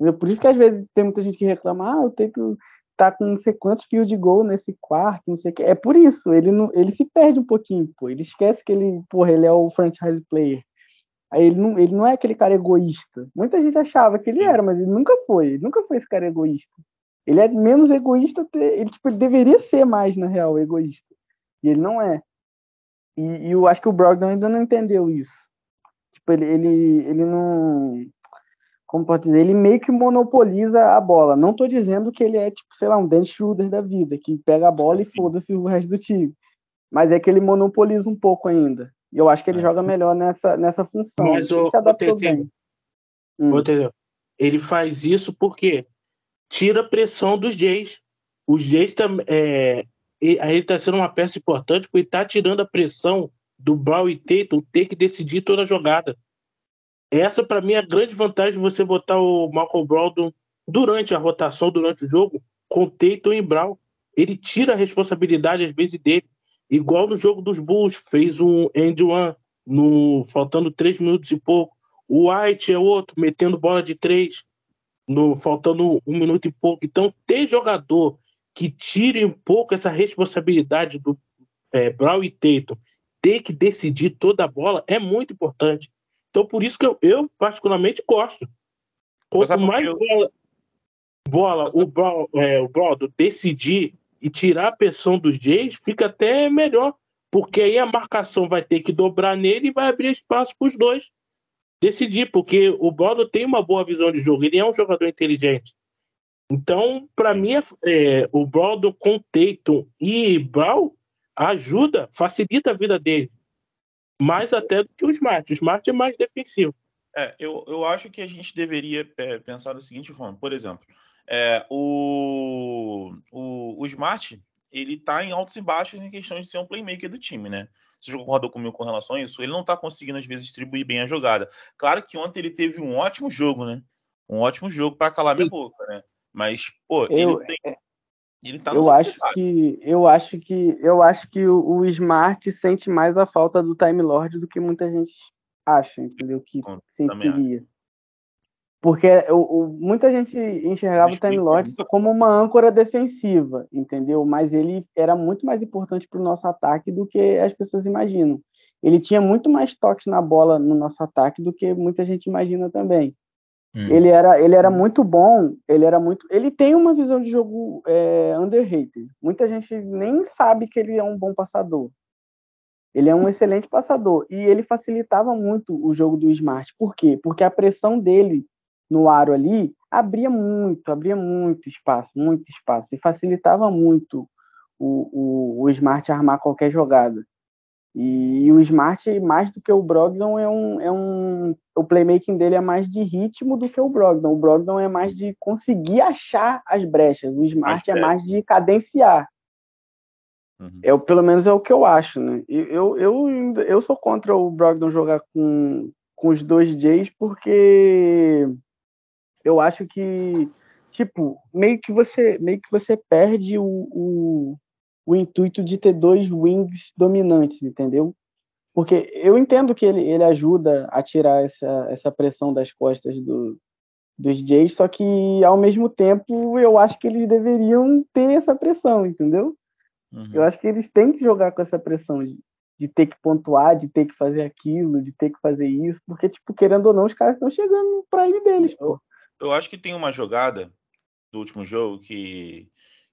Entendeu? Por isso que às vezes tem muita gente que reclama, ah, o Tatum tá com não sei quantos fios de gol nesse quarto, não sei o que. É por isso, ele, não, ele se perde um pouquinho, pô. Ele esquece que ele, porra, ele é o franchise player. Aí ele não, ele não é aquele cara egoísta. Muita gente achava que ele era, mas ele nunca foi. Ele nunca foi esse cara egoísta. Ele é menos egoísta, ele, tipo, ele deveria ser mais, na real, egoísta. E ele não é. E, e eu acho que o Brogdon ainda não entendeu isso. Tipo, ele, ele, ele não. Como pode dizer? Ele meio que monopoliza a bola. Não tô dizendo que ele é, tipo, sei lá, um Dennis Schroeder da vida, que pega a bola e foda-se o resto do time. Mas é que ele monopoliza um pouco ainda. E eu acho que ele É. joga melhor nessa, nessa função. Mas ele o- se adaptou o TT, bem. Hum. Entendeu? Ele faz isso porque tira a pressão dos Jays. Os Jays também. É, aí ele tá sendo uma peça importante porque tá tirando a pressão do Brown e Tatum ter que decidir toda a jogada. Essa, para mim, é a grande vantagem de você botar o Malcolm Brogdon durante a rotação, durante o jogo, com Tatum e Brown. Ele tira a responsabilidade, às vezes, dele. Igual no jogo dos Bulls, fez um end one, no, faltando três minutos e pouco. O White é outro, metendo bola de três, no, faltando um minuto e pouco. Então, ter jogador que tire um pouco essa responsabilidade do é, Brown e Tatum, ter que decidir toda a bola, é muito importante. Então, por isso que eu, eu particularmente gosto. Quanto mais eu- bola, bola o Brown, é, o Brown decidir e tirar a pressão dos Jays, fica até melhor. Porque aí a marcação vai ter que dobrar nele e vai abrir espaço para os dois decidir, porque o Brown tem uma boa visão de jogo, ele é um jogador inteligente. Então, para mim, é, é, o Brown com Tatum e Brown ajuda, facilita a vida dele. Mais até do que o Smart. O Smart é mais defensivo. É, eu, eu acho que a gente deveria é, pensar da seguinte forma. Por exemplo, É, o, o, o Smart, ele tá em altos e baixos em questão de ser um playmaker do time, né? Você concordou comigo com relação a isso? Ele não tá conseguindo, às vezes, distribuir bem a jogada. Claro que ontem ele teve um ótimo jogo, né? Um ótimo jogo para calar minha boca, né? Mas, pô, Eu- ele tem. é, Ele tá Eu acho que eu acho que eu acho que o, o Smart sente mais a falta do Time Lord do que muita gente acha, entendeu? Que sentiria. Porque o, o- muita gente enxergava o Time muita como uma âncora defensiva, entendeu? Mas ele era muito mais importante para o nosso ataque do que as pessoas imaginam. Ele tinha muito mais toques na bola no nosso ataque do que muita gente imagina também. Hum. Ele era, ele era muito bom, ele era muito. Ele tem uma visão de jogo é, underrated. Muita gente nem sabe que ele é um bom passador. Ele é um excelente passador. E ele facilitava muito o jogo do Smart. Por quê? Porque a pressão dele no aro ali abria muito, abria muito espaço, muito espaço. E facilitava muito o, o, o Smart armar qualquer jogada. E, o Smart, mais do que o Brogdon, é um, é um. O playmaking dele é mais de ritmo do que o Brogdon. O Brogdon é mais de conseguir achar as brechas. O Smart é mais de cadenciar. Uhum. É, o- pelo menos é o que eu acho, né? E Eu, eu, eu sou contra o Brogdon jogar com, com os dois Js, porque eu acho que, tipo, meio que você, meio que você perde o, o, o intuito de ter dois wings dominantes, entendeu? Porque eu entendo que ele, ele ajuda a tirar essa, essa pressão das costas do, dos Jays, só que ao mesmo tempo eu acho que eles deveriam ter essa pressão, entendeu? Uhum. Eu acho que eles têm que jogar com essa pressão de, de ter que pontuar, de ter que fazer aquilo, de ter que fazer isso, porque, tipo, querendo ou não, os caras estão chegando no prime deles, pô. Eu acho que tem uma jogada do último jogo que,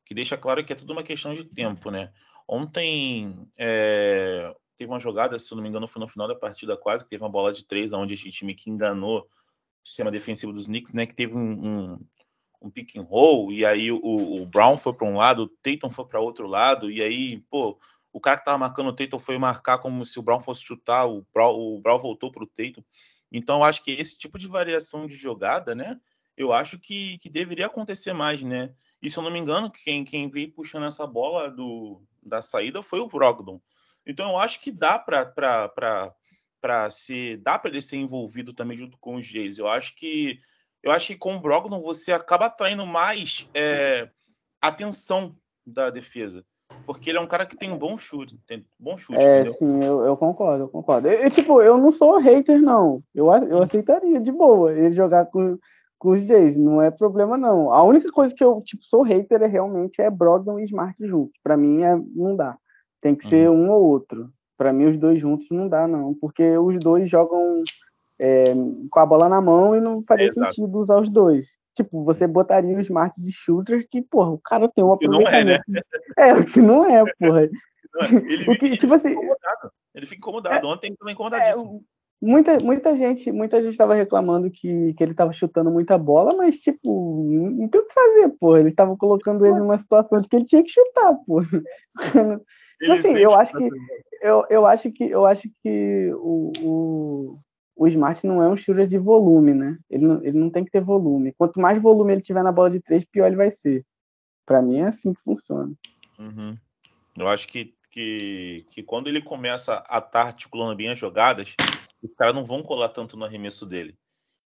que deixa claro que é tudo uma questão de tempo, né? Ontem é, teve uma jogada, se não me engano, foi no final da partida quase, que teve uma bola de três, onde esse time que enganou o sistema defensivo dos Knicks, né? Que teve um, um, um pick and roll, e aí o, o Brown foi para um lado, o Tatum foi para outro lado, e aí, pô, o cara que tava marcando o Tatum foi marcar como se o Brown fosse chutar, o Brown, o Brown voltou pro Tatum. Então, eu acho que esse tipo de variação de jogada, né? Eu acho que, que deveria acontecer mais, né? E se eu não me engano, quem, quem veio puxando essa bola do, da saída foi o Brogdon. Então, eu acho que dá para se dá para ele ser envolvido também junto com os Jays. Eu acho que eu acho que com o Brogdon você acaba atraindo mais é, atenção da defesa, porque ele é um cara que tem um bom chute, tem bom chute, É, entendeu? sim, eu, eu concordo, eu concordo. Eu, eu, tipo, eu não sou hater, não. Eu, eu aceitaria de boa ele jogar com, com os Jays, não é problema, não. A única coisa que eu, tipo, sou hater é realmente é Brogdon e Smart juntos. Pra mim, é, não dá. Tem que ser um ou outro. Pra mim, os dois juntos não dá, não. Porque os dois jogam é, com a bola na mão e não faria sentido usar os dois. Tipo, você botaria o Smart de shooter que, porra, o cara tem um que não é, né? É, o que não é, porra. Ele, O que, ele tipo fica assim, incomodado. Ele fica incomodado. Ontem ele É, incomodadíssimo. Muita, muita gente muita gente estava reclamando que, que ele estava chutando muita bola, mas, tipo, não tem o que fazer, pô. Ele estava colocando ele numa situação de que ele tinha que chutar, pô. Assim, eu acho que- Eu, eu acho que, eu acho que o, o, o Smart não é um shooter de volume, né? Ele não, ele não tem que ter volume. Quanto mais volume ele tiver na bola de três, pior ele vai ser. Pra mim é assim que funciona. Uhum. Eu acho que, que, que quando ele começa a estar articulando bem as jogadas, os caras não vão colar tanto no arremesso dele.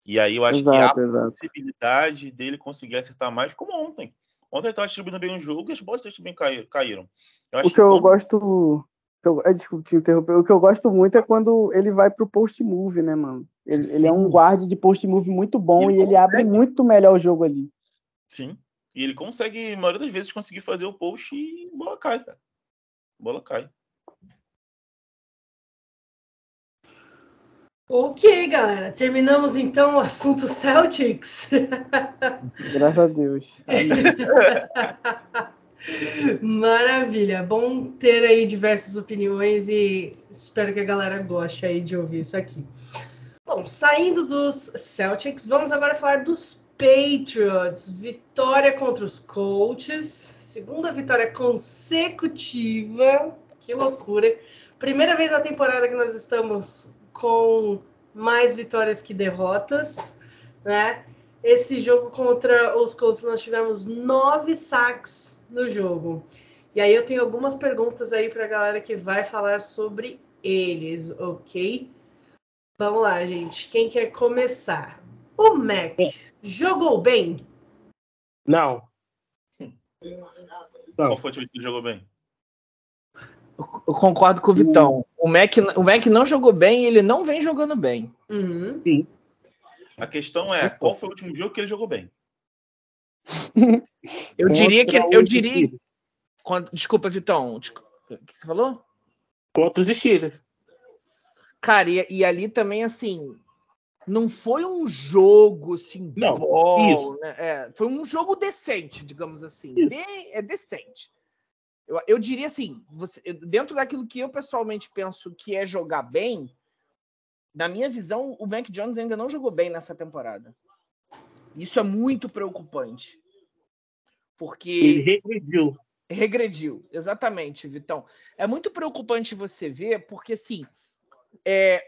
E aí eu acho que há exato, exato. possibilidade dele conseguir acertar mais, como ontem. Ontem ele estava distribuindo bem o jogo e as bolas também caí- caíram. Eu O que eu gosto. que eu- é, desculpa te interromper. O que eu gosto muito é quando ele vai pro post move, né, mano? Ele, ele é um guarde de post move muito bom Ele e ele abre muito melhor o jogo ali. Sim. E ele consegue, a maioria das vezes, conseguir fazer o post e a bola cai, cara. A bola cai. Ok, galera. Terminamos então o assunto Celtics. Graças a Deus. Maravilha. Bom ter aí diversas opiniões e espero que a galera goste aí de ouvir isso aqui. Bom, saindo dos Celtics, vamos agora falar dos Patriots. Vitória contra os Colts. Segunda vitória consecutiva. Que loucura. Primeira vez na temporada que nós estamos com mais vitórias que derrotas, né? esse jogo contra os Colts nós tivemos nove sacks no jogo. E aí eu tenho algumas perguntas aí para a galera que vai falar sobre eles, ok? Vamos lá, gente. Quem quer começar? O Mac jogou bem? Não. Qual foi o time que jogou bem? Eu concordo com o Vitão. O Mac, o Mac não jogou bem e ele não vem jogando bem. Uhum. Sim. A questão é, qual foi o último jogo que ele jogou bem? Eu diria que eu diria. Quando- Desculpa, Vitão. O que você falou? Contra os Steelers. Cara, e, e ali também, assim, não foi um jogo, assim, Não, bom, isso. né? É, foi um jogo decente, digamos assim. De- é decente. Eu, eu diria assim, você- dentro daquilo que eu pessoalmente penso que é jogar bem, na minha visão, o Mac Jones ainda não jogou bem nessa temporada. Isso é muito preocupante. Porque Ele regrediu. Regrediu, exatamente, Vitão. É muito preocupante você ver, porque assim, é,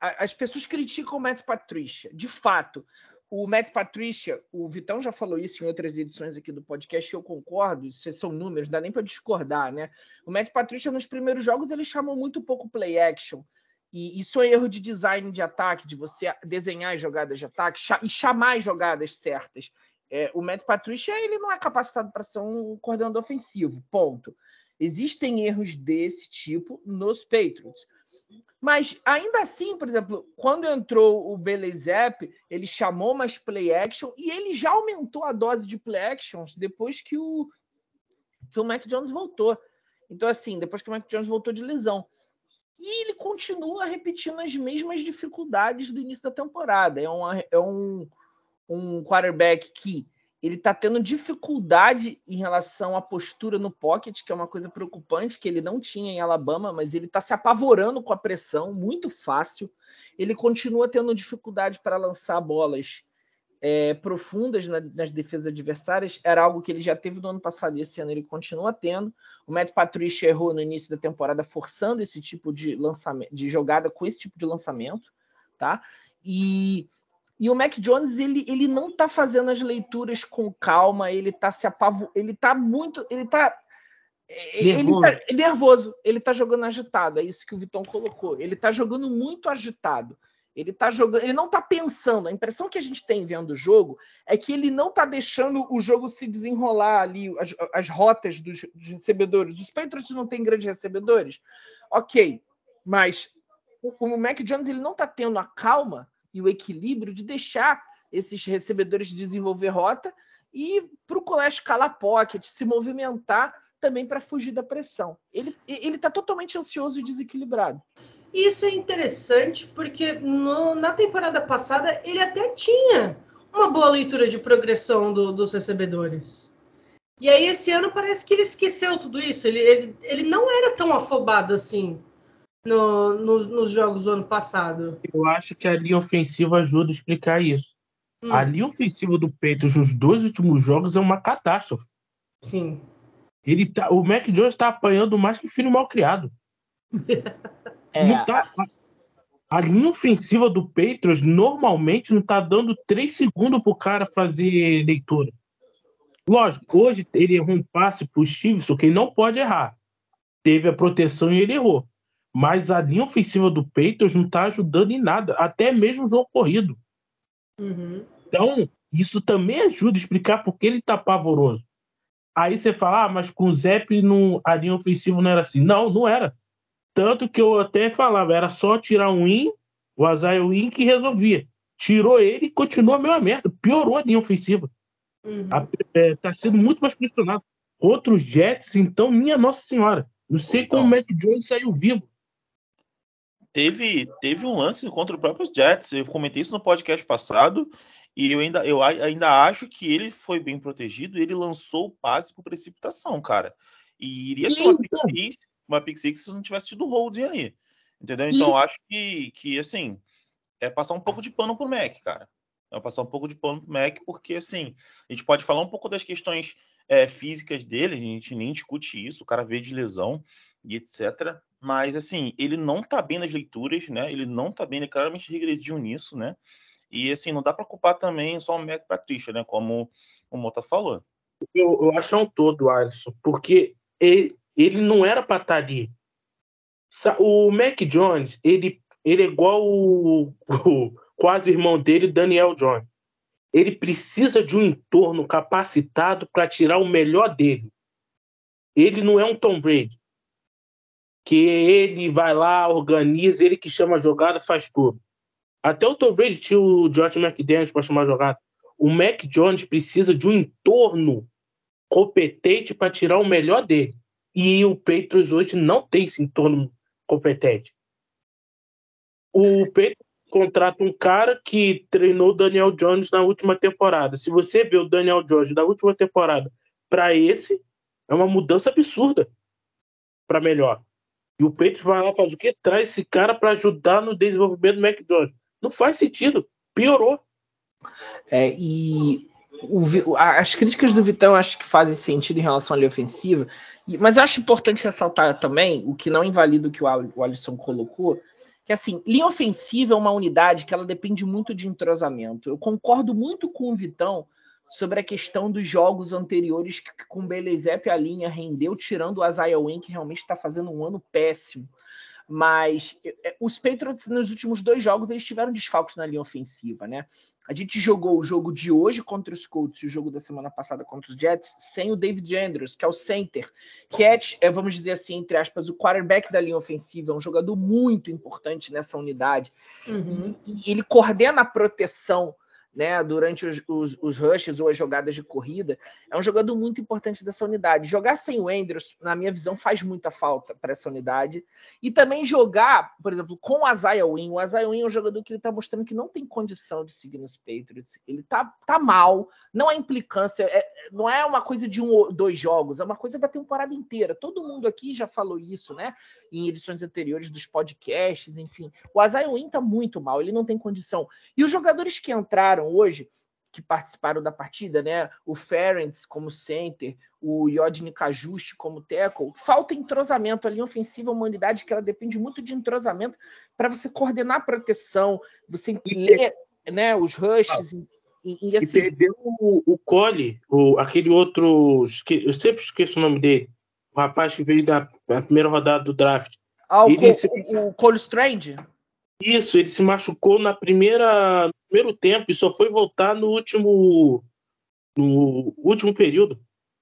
as pessoas criticam o Matt Patricia. De fato, o Matt Patricia, o Vitão já falou isso em outras edições aqui do podcast, eu concordo, isso são números, não dá nem para discordar, né? O Matt Patricia, nos primeiros jogos, ele chamou muito pouco play action. E isso é erro de design de ataque, de você desenhar as jogadas de ataque e chamar as jogadas certas. É, o Matt Patricia ele não é capacitado para ser um coordenador ofensivo, ponto. Existem erros desse tipo nos Patriots. Mas ainda assim, por exemplo, quando entrou o Belezep, ele chamou mais play action e ele já aumentou a dose de play actions depois que o, que o Mac Jones voltou. Então, assim, depois que o Mac Jones voltou de lesão. E ele continua repetindo as mesmas dificuldades do início da temporada. É, uma, é um, um quarterback que ele está tendo dificuldade em relação à postura no pocket, que é uma coisa preocupante que ele não tinha em Alabama, mas ele está se apavorando com a pressão, muito fácil. Ele continua tendo dificuldade para lançar bolas é, profundas na- nas defesas adversárias. Era algo que ele já teve no ano passado e esse ano ele continua tendo. O Matt Patricia errou no início da temporada forçando esse tipo de lançamento, de jogada com esse tipo de lançamento, tá? E e o Mac Jones, ele, ele não tá fazendo as leituras com calma, ele tá se apavo, ele tá muito, ele tá ele Nervoso. tá nervoso, ele tá jogando agitado, é isso que o Vitão colocou. Ele tá jogando muito agitado. Ele tá jogando, ele não tá pensando. A impressão que a gente tem vendo o jogo é que ele não tá deixando o jogo se desenrolar ali, as, as rotas dos, dos recebedores. Os Patriots não têm grandes recebedores, ok, mas o, o Mac Jones ele não tá tendo a calma e o equilíbrio de deixar esses recebedores desenvolver rota e para o colégio calar pocket, se movimentar também para fugir da pressão. Ele está totalmente ansioso e desequilibrado. Isso é interessante porque no- na temporada passada ele até tinha uma boa leitura de progressão do- dos recebedores. E aí esse ano parece que ele esqueceu tudo isso. Ele, ele, ele não era tão afobado assim no- no- nos jogos do ano passado. Eu acho que a linha ofensiva ajuda a explicar isso. Hum, A linha ofensiva do Patriots nos dois últimos jogos é uma catástrofe. sim. Ele tá, o Mac Jones está apanhando mais que filho mal criado. Não tá- a, a linha ofensiva do Patriots normalmente não tá dando três segundos pro cara fazer leitura. Lógico, hoje ele errou um passe pro Stevenson que ele não pode errar. Teve a proteção e ele errou. Mas a linha ofensiva do Patriots não tá ajudando em nada, até mesmo o jogo corrido. Uhum. Então, isso também ajuda a explicar por que ele tá pavoroso. Aí você fala, ah, mas com o Zep não, a linha ofensiva não era assim. Não, não era. Tanto que eu até falava, era só tirar um win, o Azaia win que resolvia. Tirou ele e continuou a mesma merda. Piorou a linha ofensiva. Uhum. A- é, tá sendo muito mais pressionado. Contra os Jets, então, minha Nossa Senhora. Não sei como o Mac Jones saiu vivo. Teve, teve um lance contra o próprio Jets. Eu comentei isso no podcast passado. E eu ainda, eu ainda acho que ele foi bem protegido. Ele lançou o passe por precipitação, cara. E iria ser uma pick Então. six, uma pick six se não tivesse tido holding ali. Entendeu? Então eu acho que, que, assim, é passar um pouco de pano pro Mac, cara. É passar um pouco de pano pro Mac, porque, assim, a gente pode falar um pouco das questões é, físicas dele, a gente nem discute isso, o cara veio de lesão e etc. Mas, assim, ele não tá bem nas leituras, né? Ele não tá bem, ele claramente regrediu nisso, né? E assim, não dá para culpar também só o Mac Patrícia, né? Como o Mota falou. Eu, eu acho um todo, Alisson, porque ele, ele não era para estar tá ali. O Mac Jones, ele, ele é igual o, o quase irmão dele, Daniel Jones. Ele precisa de um entorno capacitado para tirar o melhor dele. Ele não é um Tom Brady. Que ele vai lá, organiza, ele que chama a jogada, faz tudo. Até o Tom Brady tinha o George McDaniels para chamar a jogada. O Mac Jones precisa de um entorno competente para tirar o melhor dele. E o Patriots hoje não tem esse entorno competente. O Patriots contrata um cara que treinou o Daniel Jones na última temporada. Se você vê o Daniel Jones da última temporada para esse, é uma mudança absurda para melhor. E o Patriots vai lá faz o quê? Traz esse cara para ajudar no desenvolvimento do Jones. Não faz sentido. Piorou. É, e o, as críticas do Vitão acho que fazem sentido em relação à linha ofensiva, mas eu acho importante ressaltar também, o que não invalida o que o Alisson colocou, que assim, linha ofensiva é uma unidade que ela depende muito de entrosamento. Eu concordo muito com o Vitão sobre a questão dos jogos anteriores que com o Belezep a linha rendeu, tirando o Isaiah Wynn, que realmente está fazendo um ano péssimo. Mas é, é, os Patriots, nos últimos dois jogos, eles tiveram desfalques na linha ofensiva, né? A gente jogou o jogo de hoje contra os Colts e o jogo da semana passada contra os Jets sem o David Andrews, que é o center, que é, é, vamos dizer assim, entre aspas, o quarterback da linha ofensiva, é um jogador muito importante nessa unidade. Uhum. E, e ele coordena a proteção né, durante os, os, os, rushes ou as jogadas de corrida, é um jogador muito importante dessa unidade. Jogar sem o Andrews, na minha visão, faz muita falta para essa unidade. E também jogar, por exemplo, com o Isaiah Wynn. O Isaiah Wynn é um jogador que ele está mostrando que não tem condição de seguir nos Patriots. Ele tá, tá mal, não há implicância, é, não é uma coisa de um ou dois jogos, é uma coisa da temporada inteira. Todo mundo aqui já falou isso, né? Em edições anteriores dos podcasts, enfim. O Isaiah Wynn está muito mal, ele não tem condição. E os jogadores que entraram entraram hoje, que participaram da partida, né? O Ferenc como center, o Yodni Kajuste como tackle. Falta entrosamento ali, ofensiva, uma unidade que ela depende muito de entrosamento para você coordenar a proteção, você ler né, os rushes. Ah. E, e, assim... e, perdeu o, o Cole, o, aquele outro. Eu sempre esqueço o nome dele. O rapaz que veio da, primeira rodada do draft. Ah, o, Cole, se... o Cole Strange? Isso, ele se machucou na primeira, no primeiro tempo e só foi voltar no último, no último período.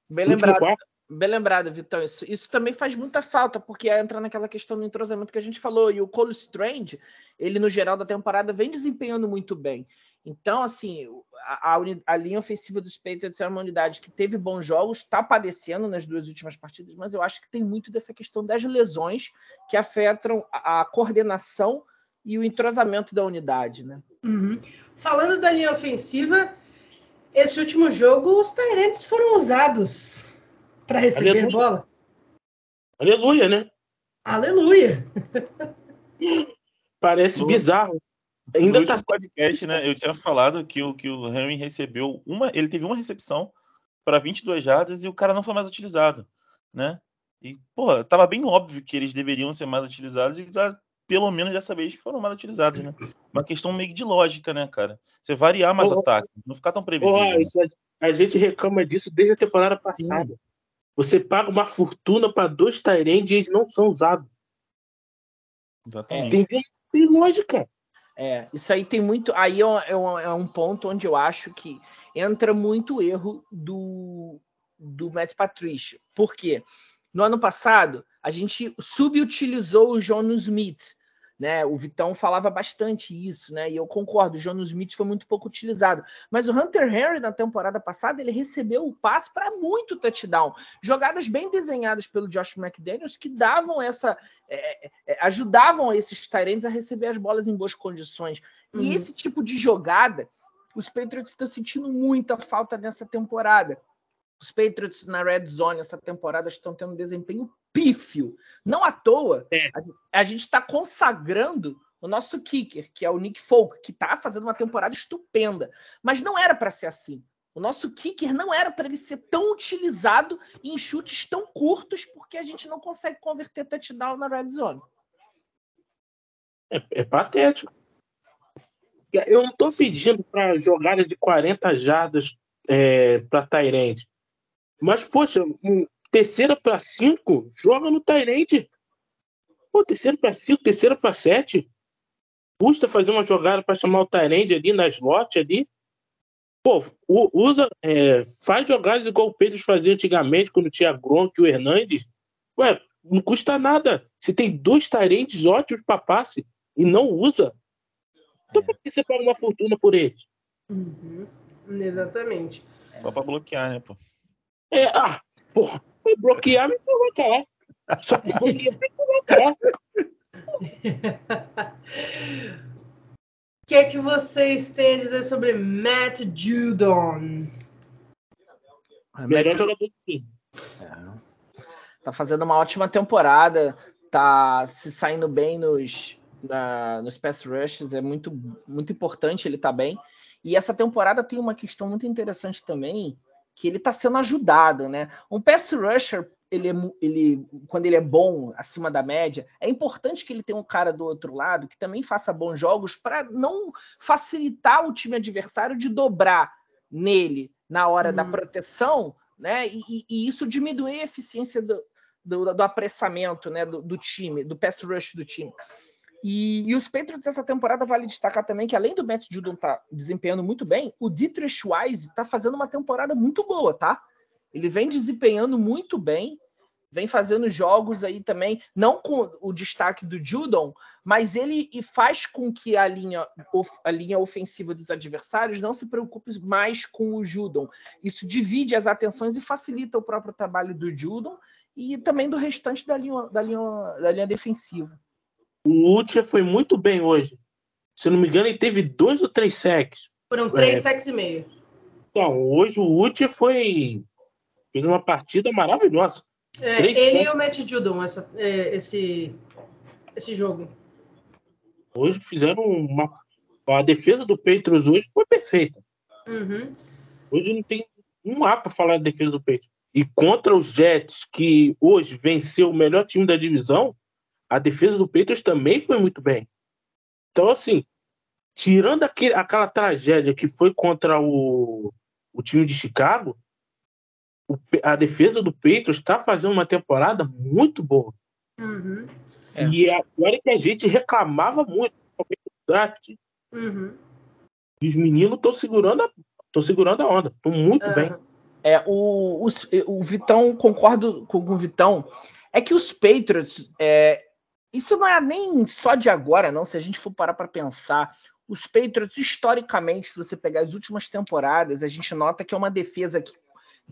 Bem lembrado. Bem lembrado, Vitão. Isso, isso também faz muita falta, porque entra naquela questão do entrosamento que a gente falou. E o Cole Strange, ele no geral da temporada vem desempenhando muito bem. Então, assim, a, a, a, linha ofensiva dos Patriots é uma unidade que teve bons jogos, está padecendo nas duas últimas partidas, mas eu acho que tem muito dessa questão das lesões que afetam a, a coordenação e o entrosamento da unidade, né? Uhum. Falando da linha ofensiva, esse último jogo os Tyrants foram usados para receber Aleluia. bolas. Aleluia, né? Aleluia. Parece bizarro. Ainda no tá podcast, né? Eu tinha falado que o que o Henry recebeu uma, ele teve uma recepção para 22 jardas e o cara não foi mais utilizado, né? E, pô, tava bem óbvio que eles deveriam ser mais utilizados e pelo menos dessa vez foram mal utilizados, né? Uma questão meio de lógica, né, cara? Você variar mais ataque, não ficar tão previsível. Oh, isso, a gente reclama disso desde a temporada passada. Sim. Você paga uma fortuna para dois Tyrande e eles não são usados. Exatamente. Tem, tem lógica. É, isso aí tem muito. Aí é, é um, é um, ponto onde eu acho que entra muito erro do, do Matt Patricia. Por quê? No ano passado, a gente subutilizou o John Smith né? O Vitão falava bastante isso, né? E eu concordo, o Jono Smith foi muito pouco utilizado. Mas o Hunter Henry, na temporada passada, ele recebeu o passe para muito touchdown. Jogadas bem desenhadas pelo Josh McDaniels que davam essa. É, é, é ajudavam esses Tyrants a receber as bolas em boas condições. E uhum. esse tipo de jogada, os Patriots estão sentindo muita falta nessa temporada. Os Patriots na Red Zone essa temporada estão tendo um desempenho pífio. Não à toa, é. a, a, gente está consagrando o nosso kicker, que é o Nick Folk, que está fazendo uma temporada estupenda. Mas não era para ser assim. O nosso kicker não era para ele ser tão utilizado em chutes tão curtos, porque a gente não consegue converter touchdown na red zone. É, é patético. Eu não tô pedindo para jogada de 40 jardas é, para Tyrande. Mas, poxa, um, terceira para cinco, joga no Tyrande. Pô, terceira para cinco, terceira para sete. Custa fazer uma jogada para chamar o Tyrande ali na slot ali. Pô, usa, é, faz jogadas igual o Pedro fazia antigamente, quando tinha Gronk e o Hernandes. Ué, não custa nada. Você tem dois Tyrands ótimos para passe e não usa. Então por que você paga uma fortuna por eles? Uhum. Exatamente. Só para bloquear, né, pô? É, ah, porra, bloquear me colocar. Só bloquear me colocar. O que é que vocês têm a dizer sobre Matt Judon? Melhor jogador do time. É. Tá fazendo uma ótima temporada, tá se saindo bem nos, na, nos pass rushes, é muito, muito importante ele tá bem. E essa temporada tem uma questão muito interessante também, que ele está sendo ajudado, né? Um pass rusher, ele, é ele, quando ele é bom, acima da média, é importante que ele tenha um cara do outro lado que também faça bons jogos para não facilitar o time adversário de dobrar nele na hora da uhum. proteção, né? E, e, isso diminuir a eficiência do, do, do apressamento, né? Do, do time, do pass rush do time. E, e, os Patriots essa temporada vale destacar também que além do Matt Judon tá desempenhando muito bem, o Dietrich Wise tá fazendo uma temporada muito boa, tá? Ele vem desempenhando muito bem, vem fazendo jogos aí também, não com o destaque do Judon, mas ele faz com que a linha, a linha ofensiva dos adversários não se preocupe mais com o Judon. Isso divide as atenções e facilita o próprio trabalho do Judon e também do restante da linha, da linha, da linha defensiva. O Utia foi muito bem hoje. Se não me engano, ele teve dois ou três sacks. Foram três é. sacks e meio. Então, hoje o Utia foi. fez uma partida maravilhosa. É, ele sacks. e o Matt Judon, essa, é, esse, esse jogo. Hoje fizeram uma. A defesa do Patriots hoje foi perfeita. Uhum. Hoje não tem um A para falar da defesa do Patriots. E contra os Jets, que hoje venceu o melhor time da divisão, a defesa do Patriots também foi muito bem. Então, assim, tirando aquele, aquela tragédia que foi contra o, o time de Chicago, o, a defesa do Patriots está fazendo uma temporada muito boa. Uhum. É. E agora que a gente reclamava muito do draft, uhum. os meninos estão segurando, a, segurando a onda, estão muito uhum. bem. É, o, o, o Vitão, concordo com o Vitão, é que os Patriots, é, isso não é nem só de agora, não. Se a gente for parar para pensar, os Patriots, historicamente, se você pegar as últimas temporadas, a gente nota que é uma defesa que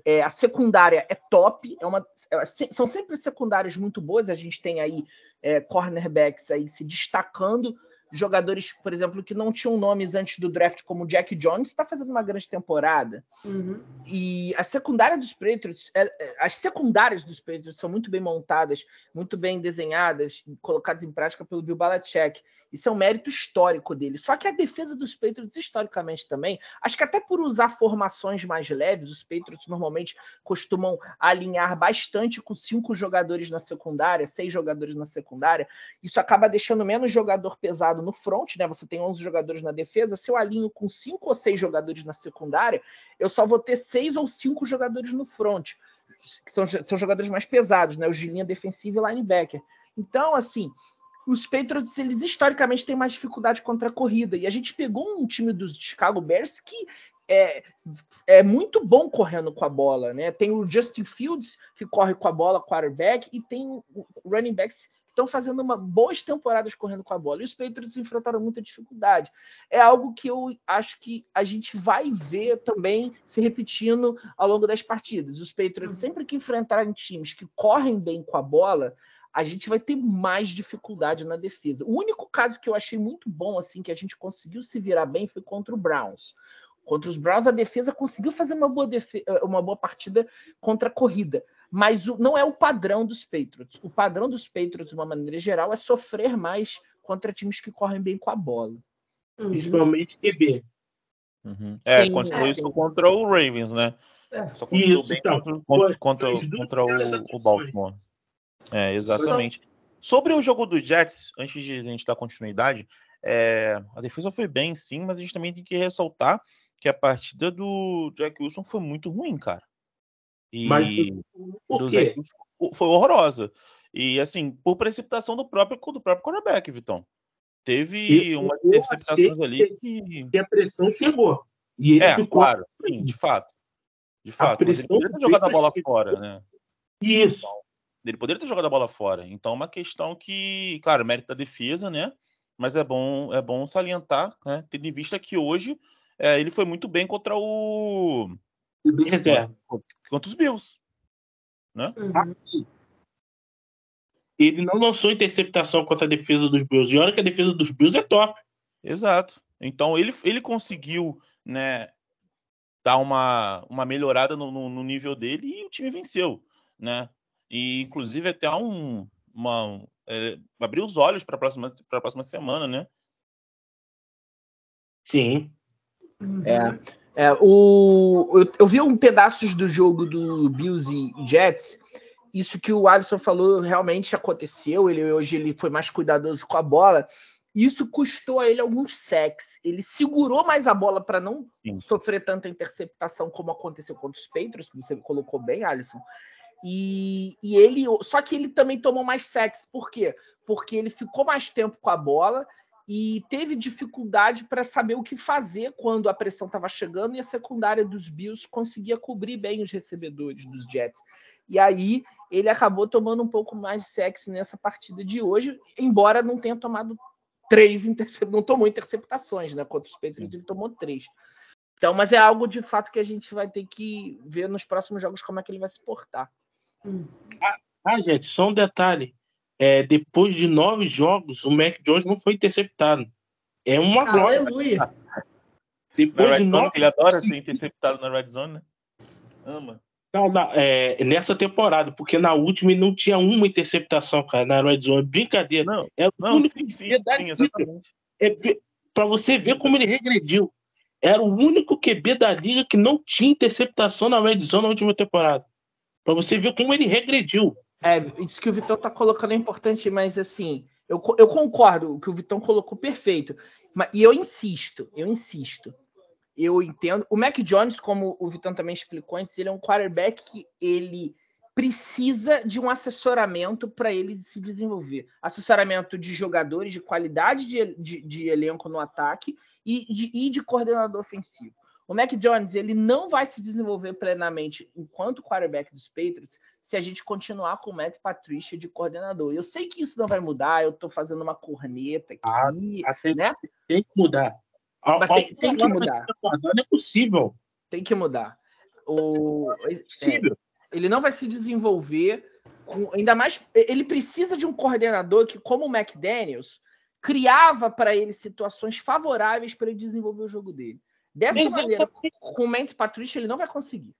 é, a secundária é top, é uma, é, são sempre secundárias muito boas. A gente tem aí é, cornerbacks aí se destacando jogadores, por exemplo, que não tinham nomes antes do draft, como Jack Jones, está fazendo uma grande temporada. Uhum. E a secundária dos Patriots, é, é, as secundárias dos Patriots são muito bem montadas, muito bem desenhadas, colocadas em prática pelo Bill Belichick. Isso é um mérito histórico dele. Só que a defesa dos Patriots, historicamente também, acho que até por usar formações mais leves, os Patriots normalmente costumam alinhar bastante com cinco jogadores na secundária, seis jogadores na secundária. Isso acaba deixando menos jogador pesado no front, né? Você tem 11 jogadores na defesa. Se eu alinho com cinco ou seis jogadores na secundária, eu só vou ter seis ou cinco jogadores no front, que são, são jogadores mais pesados, né? Os de linha defensiva e linebacker. Então, assim, os Patriots, eles historicamente têm mais dificuldade contra a corrida. E a gente pegou um time dos Chicago Bears que é, é muito bom correndo com a bola, né? Tem o Justin Fields, que corre com a bola, quarterback, e tem o running backs que estão fazendo uma, boas temporadas correndo com a bola. E os Patriots enfrentaram muita dificuldade. É algo que eu acho que a gente vai ver também se repetindo ao longo das partidas. Os Patriots, uhum. sempre que enfrentarem times que correm bem com a bola, a gente vai ter mais dificuldade na defesa. O único caso que eu achei muito bom, assim, que a gente conseguiu se virar bem foi contra o Browns. Contra os Browns, a defesa conseguiu fazer uma boa, uma boa partida contra a corrida. Mas o, não é o padrão dos Patriots. O padrão dos Patriots, de uma maneira geral, é sofrer mais contra times que correm bem com a bola. Uhum. Principalmente QB. Uhum. É, Sim, aconteceu é, isso contra o Ravens, né? É. Só isso, bem então, contra, contra, contra, contra o, o Baltimore. É, exatamente. Sobre o jogo do Jets, antes de a gente dar continuidade, É, a defesa foi bem, sim, mas a gente também tem que ressaltar que a partida do Jack Wilson foi muito ruim, cara. E Mas por quê? Foi horrorosa. E assim, por precipitação do próprio do próprio quarterback, Vitão. Teve Eu- interceptações achei ali que. Que a pressão chegou. E ele É, ficou. claro, sim, de fato. De fato. Ele pressão veio jogado a bola cima. fora, né? Isso. Ele poderia ter jogado a bola fora. Então, é uma questão que, claro, mérito da defesa, né? Mas é bom, é bom salientar, né? Tendo em vista que hoje é, ele foi muito bem contra o. E bem reserva. contra os Bills. Uhum. Ele não lançou interceptação contra a defesa dos Bills. E olha que a defesa dos Bills é top. Exato. Então ele, ele conseguiu, né, dar uma, uma melhorada no, no- no nível dele e o time venceu, né? E inclusive até um uma é, abriu os olhos para a próxima para próxima semana, né? Sim. Uhum. É. É, o, eu, eu vi um pedaços do jogo do Bills e Jets. Isso que o Alisson falou realmente aconteceu. Ele hoje ele foi mais cuidadoso com a bola. Isso custou a ele alguns sacks. Ele segurou mais a bola para não Sim. sofrer tanta interceptação como aconteceu contra os Patriots, que você colocou bem, Alisson. E, e ele, só que ele também tomou mais sacks. Por quê? Porque ele ficou mais tempo com a bola e teve dificuldade para saber o que fazer quando a pressão estava chegando e a secundária dos Bills conseguia cobrir bem os recebedores dos Jets. E aí ele acabou tomando um pouco mais de sexo nessa partida de hoje, embora não tenha tomado três interceptações, não tomou interceptações, né? Contra os Patriots ele tomou três. Então, mas é algo de fato que a gente vai ter que ver nos próximos jogos como é que ele vai se portar. Ah, gente, só um detalhe. É, depois de nove jogos, o Mac Jones não foi interceptado. É uma glória. Aleluia. Depois de nove ele adora ser interceptado na Red Zone, né? Ama. Não, na- é, nessa temporada, porque na última ele não tinha uma interceptação, cara, na Red Zone. Brincadeira. Não, É o não, único sim, sim, da sim, exatamente. É pra você ver como ele regrediu. Era o único QB da liga que não tinha interceptação na Red Zone na última temporada. Pra você ver como ele regrediu. É, isso que o Vitão tá colocando é importante, mas assim, eu, eu concordo, o que o Vitão colocou perfeito. Mas, e eu insisto, eu insisto. Eu entendo. O Mac Jones, como o Vitão também explicou antes, ele é um quarterback que ele precisa de um assessoramento para ele se desenvolver. Assessoramento de jogadores, de qualidade de, de- de elenco no ataque e de, e de coordenador ofensivo. O Mac Jones ele não vai se desenvolver plenamente enquanto quarterback dos Patriots se a gente continuar com o Matt Patricia de coordenador. Eu sei que isso não vai mudar, eu estou fazendo uma corneta aqui, Até né? tem que mudar. Mas tem- tem que mudar. Não é possível. Tem que mudar. O, É possível. ele não vai se desenvolver com, ainda mais ele precisa de um coordenador que como o McDaniels criava para ele situações favoráveis para ele desenvolver o jogo dele. Dessa Exatamente. maneira, com o Mendes Patrícia ele não vai conseguir.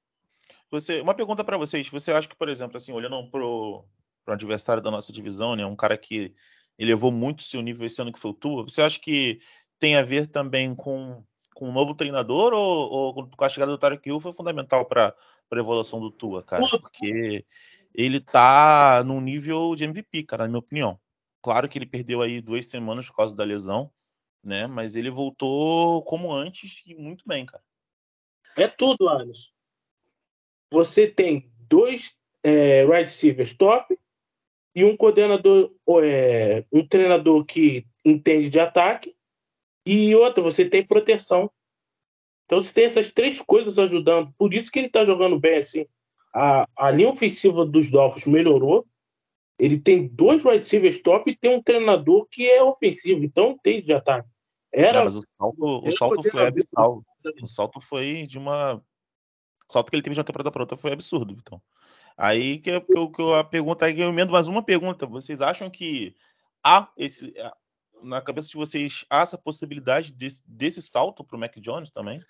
Você, uma pergunta para vocês. Você acha que, por exemplo, assim, olhando pro, pro adversário da nossa divisão, né, um cara que elevou muito seu nível esse ano que foi o Tua, você acha que tem a ver também com, com um novo treinador ou, ou com a chegada do Tarek Hill foi fundamental para a evolução do Tua, cara? Porque ele tá num nível de MVP, cara, na minha opinião. Claro que ele perdeu aí duas semanas por causa da lesão, né? Mas ele voltou como antes e muito bem, cara. É tudo, Anderson. Você tem dois é, wide receivers top e um coordenador, é, um treinador que entende de ataque e outro, você tem proteção. Então você tem essas três coisas ajudando. Por isso que ele tá jogando bem assim. A, a linha ofensiva dos Dolphins melhorou. Ele tem dois wide receivers top e tem um treinador que é ofensivo. Então tem de ataque. Era mas o salto, o salto foi coordenador. abissal. O salto foi de uma. O salto que ele teve de uma temporada para outra foi absurdo, então. Aí que, eu- que, eu- que eu- a pergunta aí que eu emendo mais uma pergunta. Vocês acham que há esse. Na cabeça de vocês, há essa possibilidade desse, desse salto pro Mac Jones também?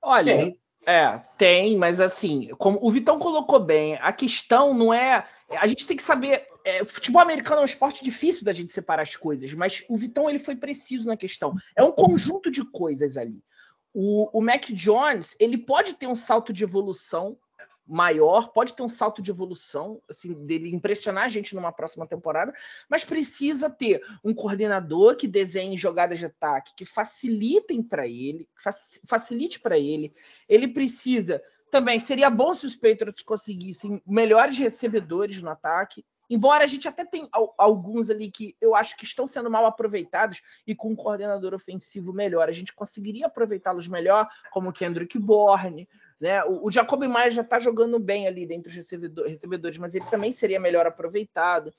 Olha, Tem. é, tem, mas assim, como o Vitão colocou bem, a questão não é. A gente tem que saber. É, futebol americano é um esporte difícil da gente separar as coisas, mas o Vitão ele foi preciso na questão. É um conjunto de coisas ali. O, o Mac Jones ele pode ter um salto de evolução maior, pode ter um salto de evolução, assim, dele impressionar a gente numa próxima temporada, mas precisa ter um coordenador que desenhe jogadas de ataque, que facilitem para ele, facilite para ele. Ele precisa também, seria bom se os Patriots conseguissem melhores recebedores no ataque. Embora a gente até tenha alguns ali que eu acho que estão sendo mal aproveitados e com um coordenador ofensivo melhor, a gente conseguiria aproveitá-los melhor, como o Kendrick Bourne, né? O, o Jacob Maia já está jogando bem ali dentro dos recebedores, mas ele também seria melhor aproveitado.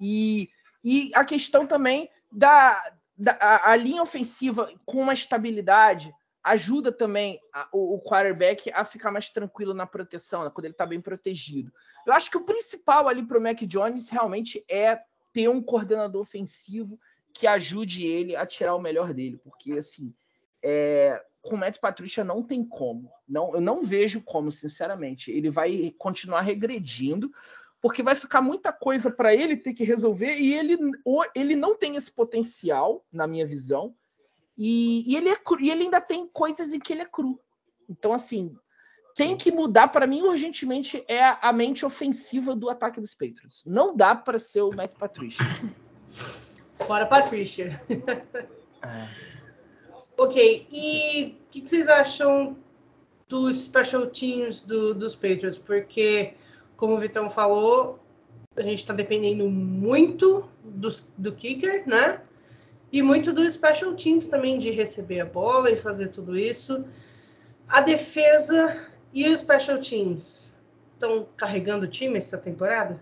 E, e a questão também da, da a, a linha ofensiva com uma estabilidade ajuda também a, o, o, quarterback a ficar mais tranquilo na proteção, né, quando ele está bem protegido. Eu acho que o principal ali para o Mac Jones realmente é ter um coordenador ofensivo que ajude ele a tirar o melhor dele, porque assim, é, com o Matt Patricia não tem como. Não, eu não vejo como, sinceramente. Ele vai continuar regredindo, porque vai ficar muita coisa para ele ter que resolver e ele, ele não tem esse potencial, na minha visão, e, e, ele é cru, e ele ainda tem coisas em que ele é cru. Então, assim, tem que mudar para mim urgentemente é a mente ofensiva do ataque dos Patriots. Não dá para ser o Matt Patricia. Fora Patricia. É. Ok, e o que, que, vocês acham dos special teams do, dos Patriots? Porque, como o Vitão falou, a gente está dependendo muito do, do kicker, né? E muito do special teams também, de receber a bola e fazer tudo isso. A defesa e os special teams estão carregando o time essa temporada?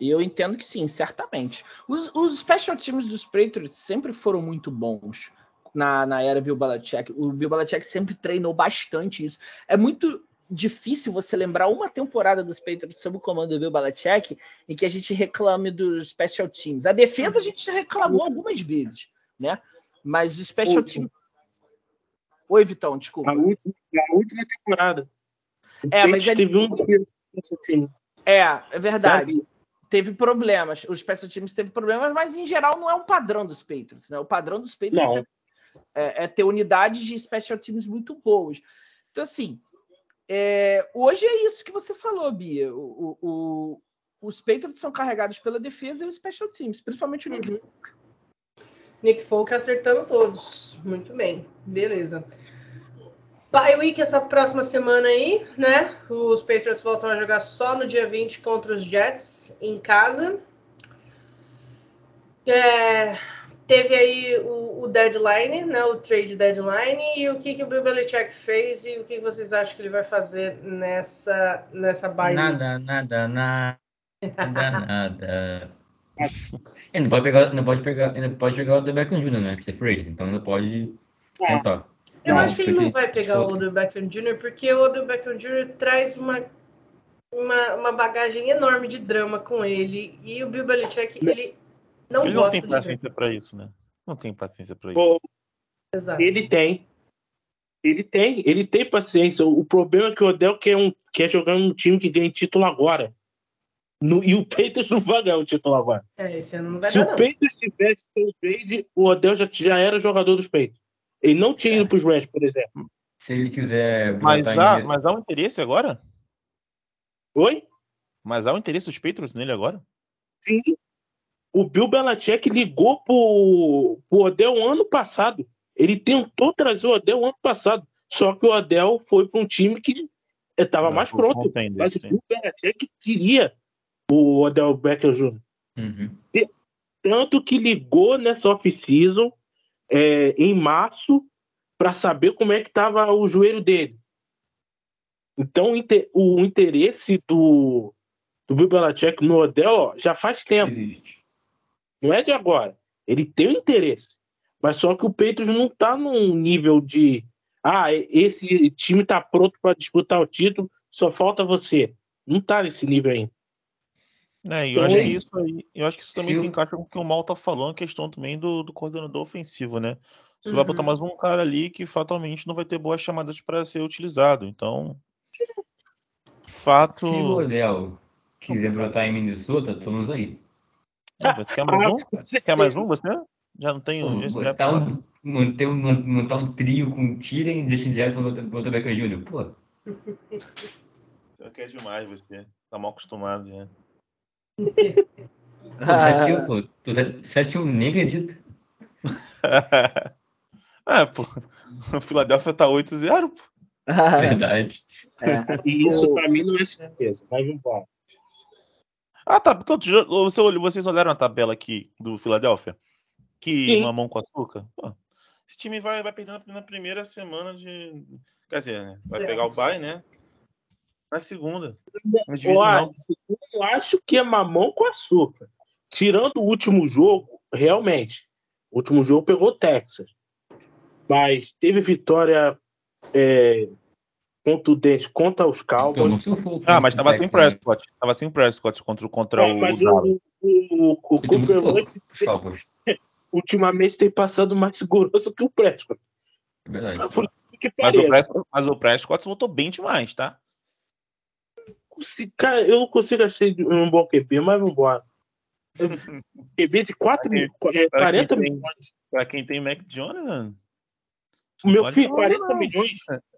Eu entendo que sim, certamente. Os, os special teams dos Patriots sempre foram muito bons na, na era Bill Belichick. O Bill Belichick sempre treinou bastante isso. É muito difícil você lembrar uma temporada dos Patriots sob o comando do Bill Belichick em que a gente reclame dos special teams. A defesa a gente já reclamou algumas vezes, né? Mas os special teams. Oi, Vitão, desculpa. A última, a última temporada. É, mas ele... teve um É, é verdade. Teve problemas. Os special teams teve problemas, mas em geral não é um padrão dos Patriots, né? O padrão dos Patriots é, é, ter unidades de special teams muito boas. Então, assim, é, hoje é isso que você falou, Bia. O, o, os Patriots são carregados pela defesa e os special teams, principalmente o Nick uhum. Folk. Nick Folk acertando todos. Muito bem, beleza. Bye week essa próxima semana aí, né? Os Patriots voltam a jogar só no dia 20 contra os Jets em casa. É, teve aí o, o, deadline, né, o trade deadline, e o que, que o Bill Belichick fez e o que vocês acham que ele vai fazer nessa, nessa bye Nada, nada, nada, nada. ele não pode pegar, não pode pegar, não pode pegar o The Beckham Jr., né, que é free então não pode é. contar. Eu não, acho que ele não vai pegar o Odell Beckham Jr., porque o Odell Beckham Jr. traz uma, uma, uma bagagem enorme de drama com ele, e o Bill Belichick, ele não ele não tem paciência para isso, né? Não tem paciência para isso. Exato. Ele tem. Ele tem, ele tem paciência. O problema é que o Odell quer, um, quer jogar num time que ganhe título agora. No, e o Peitos não vai ganhar o título agora. É, esse ano não vai Se o Peitos tivesse o trade, o Odell já, já era jogador dos Peitos. Ele não tinha ido para os Reds, por exemplo. Se ele quiser. Mas há, mas há um interesse agora? Oi? Mas há um interesse dos Patriots nele agora? Sim, o Bill Belichick ligou pro, pro Odell ano passado. Ele tentou trazer o Odell ano passado. Só que o Odell foi para um time que estava mais pronto. Entender, mas sim. o Bill Belichick queria o Odell Becker Jr. Uhum. Tanto que ligou nessa off-season é, em março para saber como é que estava o joelho dele. Então o interesse do, do Bill Belichick no Odell ó, já faz tempo. Existe. Não é de agora. Ele tem o interesse. Mas só que o Peitos não está num nível de. Ah, esse time está pronto para disputar o título, só falta você. Não está nesse nível ainda. É, eu, então, acho que isso aí, eu acho que isso também se, se encaixa com o que o Mal tá falando, a questão também do, do coordenador ofensivo, né? Você uhum. vai botar uhum. mais um cara ali que fatalmente não vai ter boas chamadas para ser utilizado. Então, fato. Se o Odell quiser brotar em Minnesota, estamos aí. Quer mais um? Quer mais um você? Já não tem um. Pô, tá um, manter, um, montar um trio com Tyrion, Justin Jefferson e Walter Becker Jr. Pô, Você quer demais, você. Tá mal acostumado já. Ah. 7 pô. 7 nem acredito. é, pô. O Philadelphia tá 8-0, pô. Verdade. É. E isso pra mim não é certeza, mas vamos Ah, tá. Porque você, vocês olharam a tabela aqui do Philadelphia? Que Sim. mamão com açúcar? Pô, esse time vai, vai perdendo na primeira semana de. Quer dizer, né? Vai pegar o bye, né? Na segunda. É eu acho que é mamão com açúcar. Tirando o último jogo, realmente. O último jogo pegou o Texas. Mas teve vitória é, contundente contra os Cowboys. Ah, mas tava Vai, sem. Prescott. Tava sem Prescott contra, contra É, o. mas o, o, o, o Cooper Cowboys. ultimamente tem passado mais segurança que o Prescott. É verdade. Que Mas o. Prescott, mas o Prescott voltou bem demais, tá? Se- Cara, eu não consigo achar um bom QB, mas vambora. QB de 4 Pra mil, quem- é, pra 40 quem tem- milhões. Pra quem tem Mac Jones, né? Meu filho, falar, 40 não. milhões.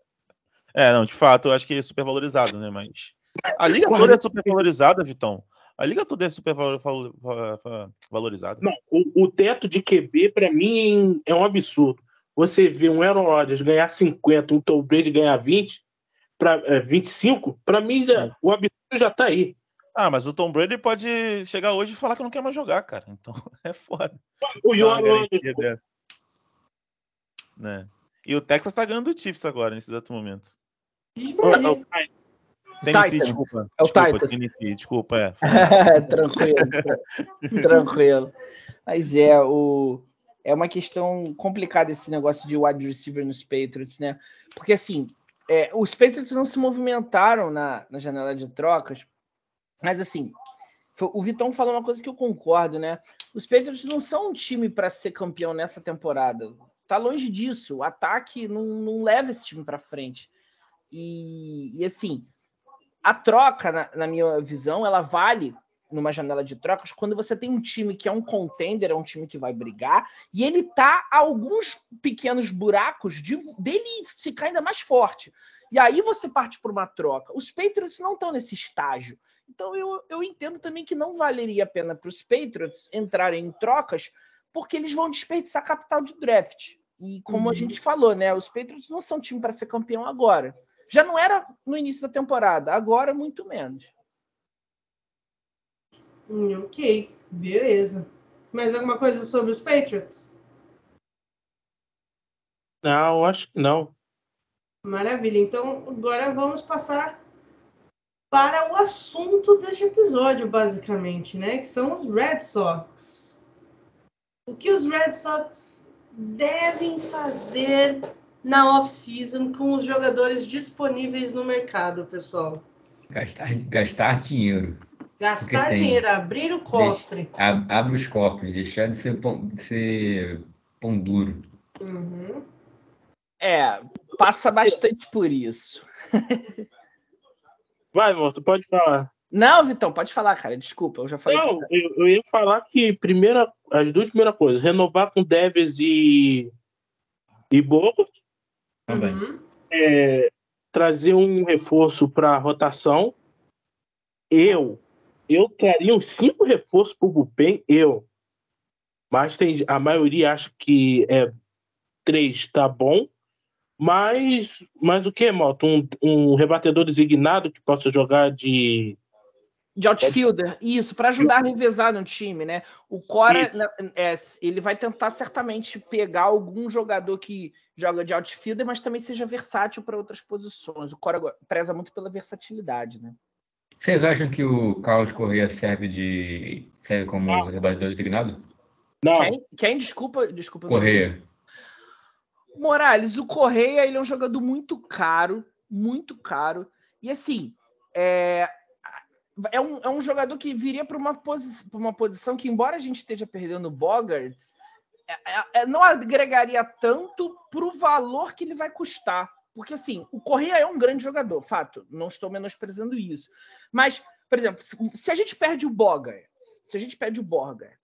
É, não, de fato, eu acho que é super valorizado, né? Mas. A liga toda é 40 super valorizada, Vitão. A liga toda é super val- val- val- valorizada. Não, o, o teto de QB, pra mim, é um absurdo. Você vê um Aaron Rodgers ganhar 50, um Tom Brady ganhar 20, pra, é, 25, pra mim já, o absurdo já tá aí. Ah, mas o Tom Brady pode chegar hoje e falar que não quer mais jogar, cara. Então é foda. O Aaron Rodgers, dessa. Né? E o Texas tá ganhando do Chiefs agora, nesse exato momento. Esmaria. Tennessee, desculpa. É o desculpa, Titans. Tennessee, desculpa, é. tranquilo, tranquilo. Mas é o é uma questão complicada esse negócio de wide receiver nos Patriots, né? Porque assim, é, os Patriots não se movimentaram na, na janela de trocas, mas assim, foi- o Vitão falou uma coisa que eu concordo, né? Os Patriots não são um time para ser campeão nessa temporada. Tá longe disso. O ataque não, não leva esse time para frente. E, e assim, a troca, na, na minha visão, ela vale numa janela de trocas quando você tem um time que é um contender, é um time que vai brigar, e ele tá a alguns pequenos buracos de, dele ficar ainda mais forte. E aí você parte por uma troca. Os Patriots não estão nesse estágio. Então eu, eu entendo também que não valeria a pena para os Patriots entrarem em trocas, porque eles vão desperdiçar capital de draft. E como a Uhum. gente falou, né? Os Patriots não são time para ser campeão agora. Já não era no início da temporada, agora muito menos. Hum, ok, beleza. Mais alguma coisa sobre os Patriots? Não, acho que não. Maravilha. Então, agora vamos passar para o assunto deste episódio, basicamente, né? Que são os Red Sox. O que os Red Sox devem fazer na off-season com os jogadores disponíveis no mercado, pessoal? Gastar, gastar dinheiro. Gastar Porque tem. dinheiro, abrir o cofre. A- Abre os cofres, deixar de ser pão, de ser pão duro. Uhum. É, passa bastante por isso. Vai, amor, tu pode falar. Não, Vitão, pode falar, cara. Desculpa, eu já falei. Não, eu, eu ia falar que primeira, as duas primeiras coisas, renovar com Devers e, e Bogart, Também. Uhum. é, trazer um reforço para rotação. Eu, eu traria uns cinco reforços para o Bullpen, eu. Mas tem, a maioria acha que é três tá bom. Mas, mas o que, Moto? Um, um rebatedor designado que possa jogar de. De outfielder, isso, para ajudar a revezar no time, né? O Cora, é, ele vai tentar certamente pegar algum jogador que joga de outfielder, mas também seja versátil para outras posições. O Cora preza muito pela versatilidade, né? Vocês acham que o Carlos Correa serve de. serve como Ah. rebatedor designado? Não, Quem, quem? Desculpa, desculpa. Correa. Morales, o Correia ele é um jogador muito caro, muito caro. E assim, é, é, um, é um jogador que viria para uma, posi uma posição que, embora a gente esteja perdendo o Bogart, é- é- é- não agregaria tanto para o valor que ele vai custar. Porque assim, o Correia é um grande jogador, fato, não estou menosprezando isso. Mas, por exemplo, se, a gente perde o Bogart, se a gente perde o Bogart,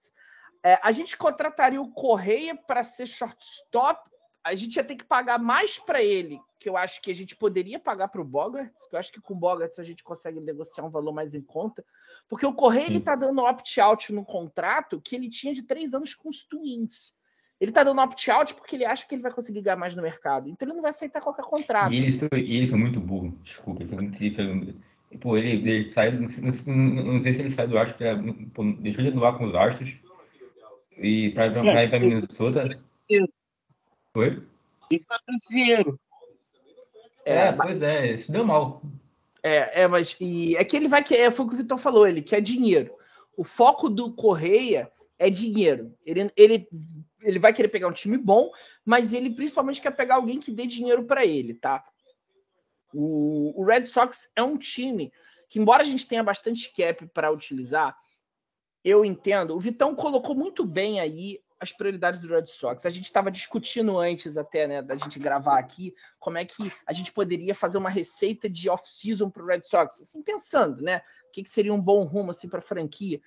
é, a gente contrataria o Correia para ser shortstop a gente ia ter que pagar mais para ele, que eu acho que a gente poderia pagar para o Bogarts, que eu acho que com o Bogarts a gente consegue negociar um valor mais em conta, porque o Correia ele tá dando opt-out no contrato que ele tinha de três anos com os Twins. Ele tá dando opt-out porque ele acha que ele vai conseguir ganhar mais no mercado. Então ele não vai aceitar qualquer contrato. E ele foi, ele foi muito burro, desculpa. Ele foi muito, ele foi, pô, ele, ele saiu, não, não, não, sei se ele saiu do Astros, deixou de renovar com os Astros e para ir para Minnesota. Foi? Isso tá dinheiro. É, é, pois é, isso deu mal. É, é, mas e é que ele vai querer, foi o que o Vitor falou, ele quer dinheiro. O foco do Correia é dinheiro. Ele, ele, ele vai querer pegar um time bom, mas ele principalmente quer pegar alguém que dê dinheiro para ele, tá? O, o, Red Sox é um time que, embora a gente tenha bastante cap para utilizar, eu entendo. O Vitão colocou muito bem aí as prioridades do Red Sox. A gente estava discutindo antes até, né, da gente gravar aqui, como é que a gente poderia fazer uma receita de off-season para o Red Sox, assim, pensando, né, o que, que seria um bom rumo assim para a franquia.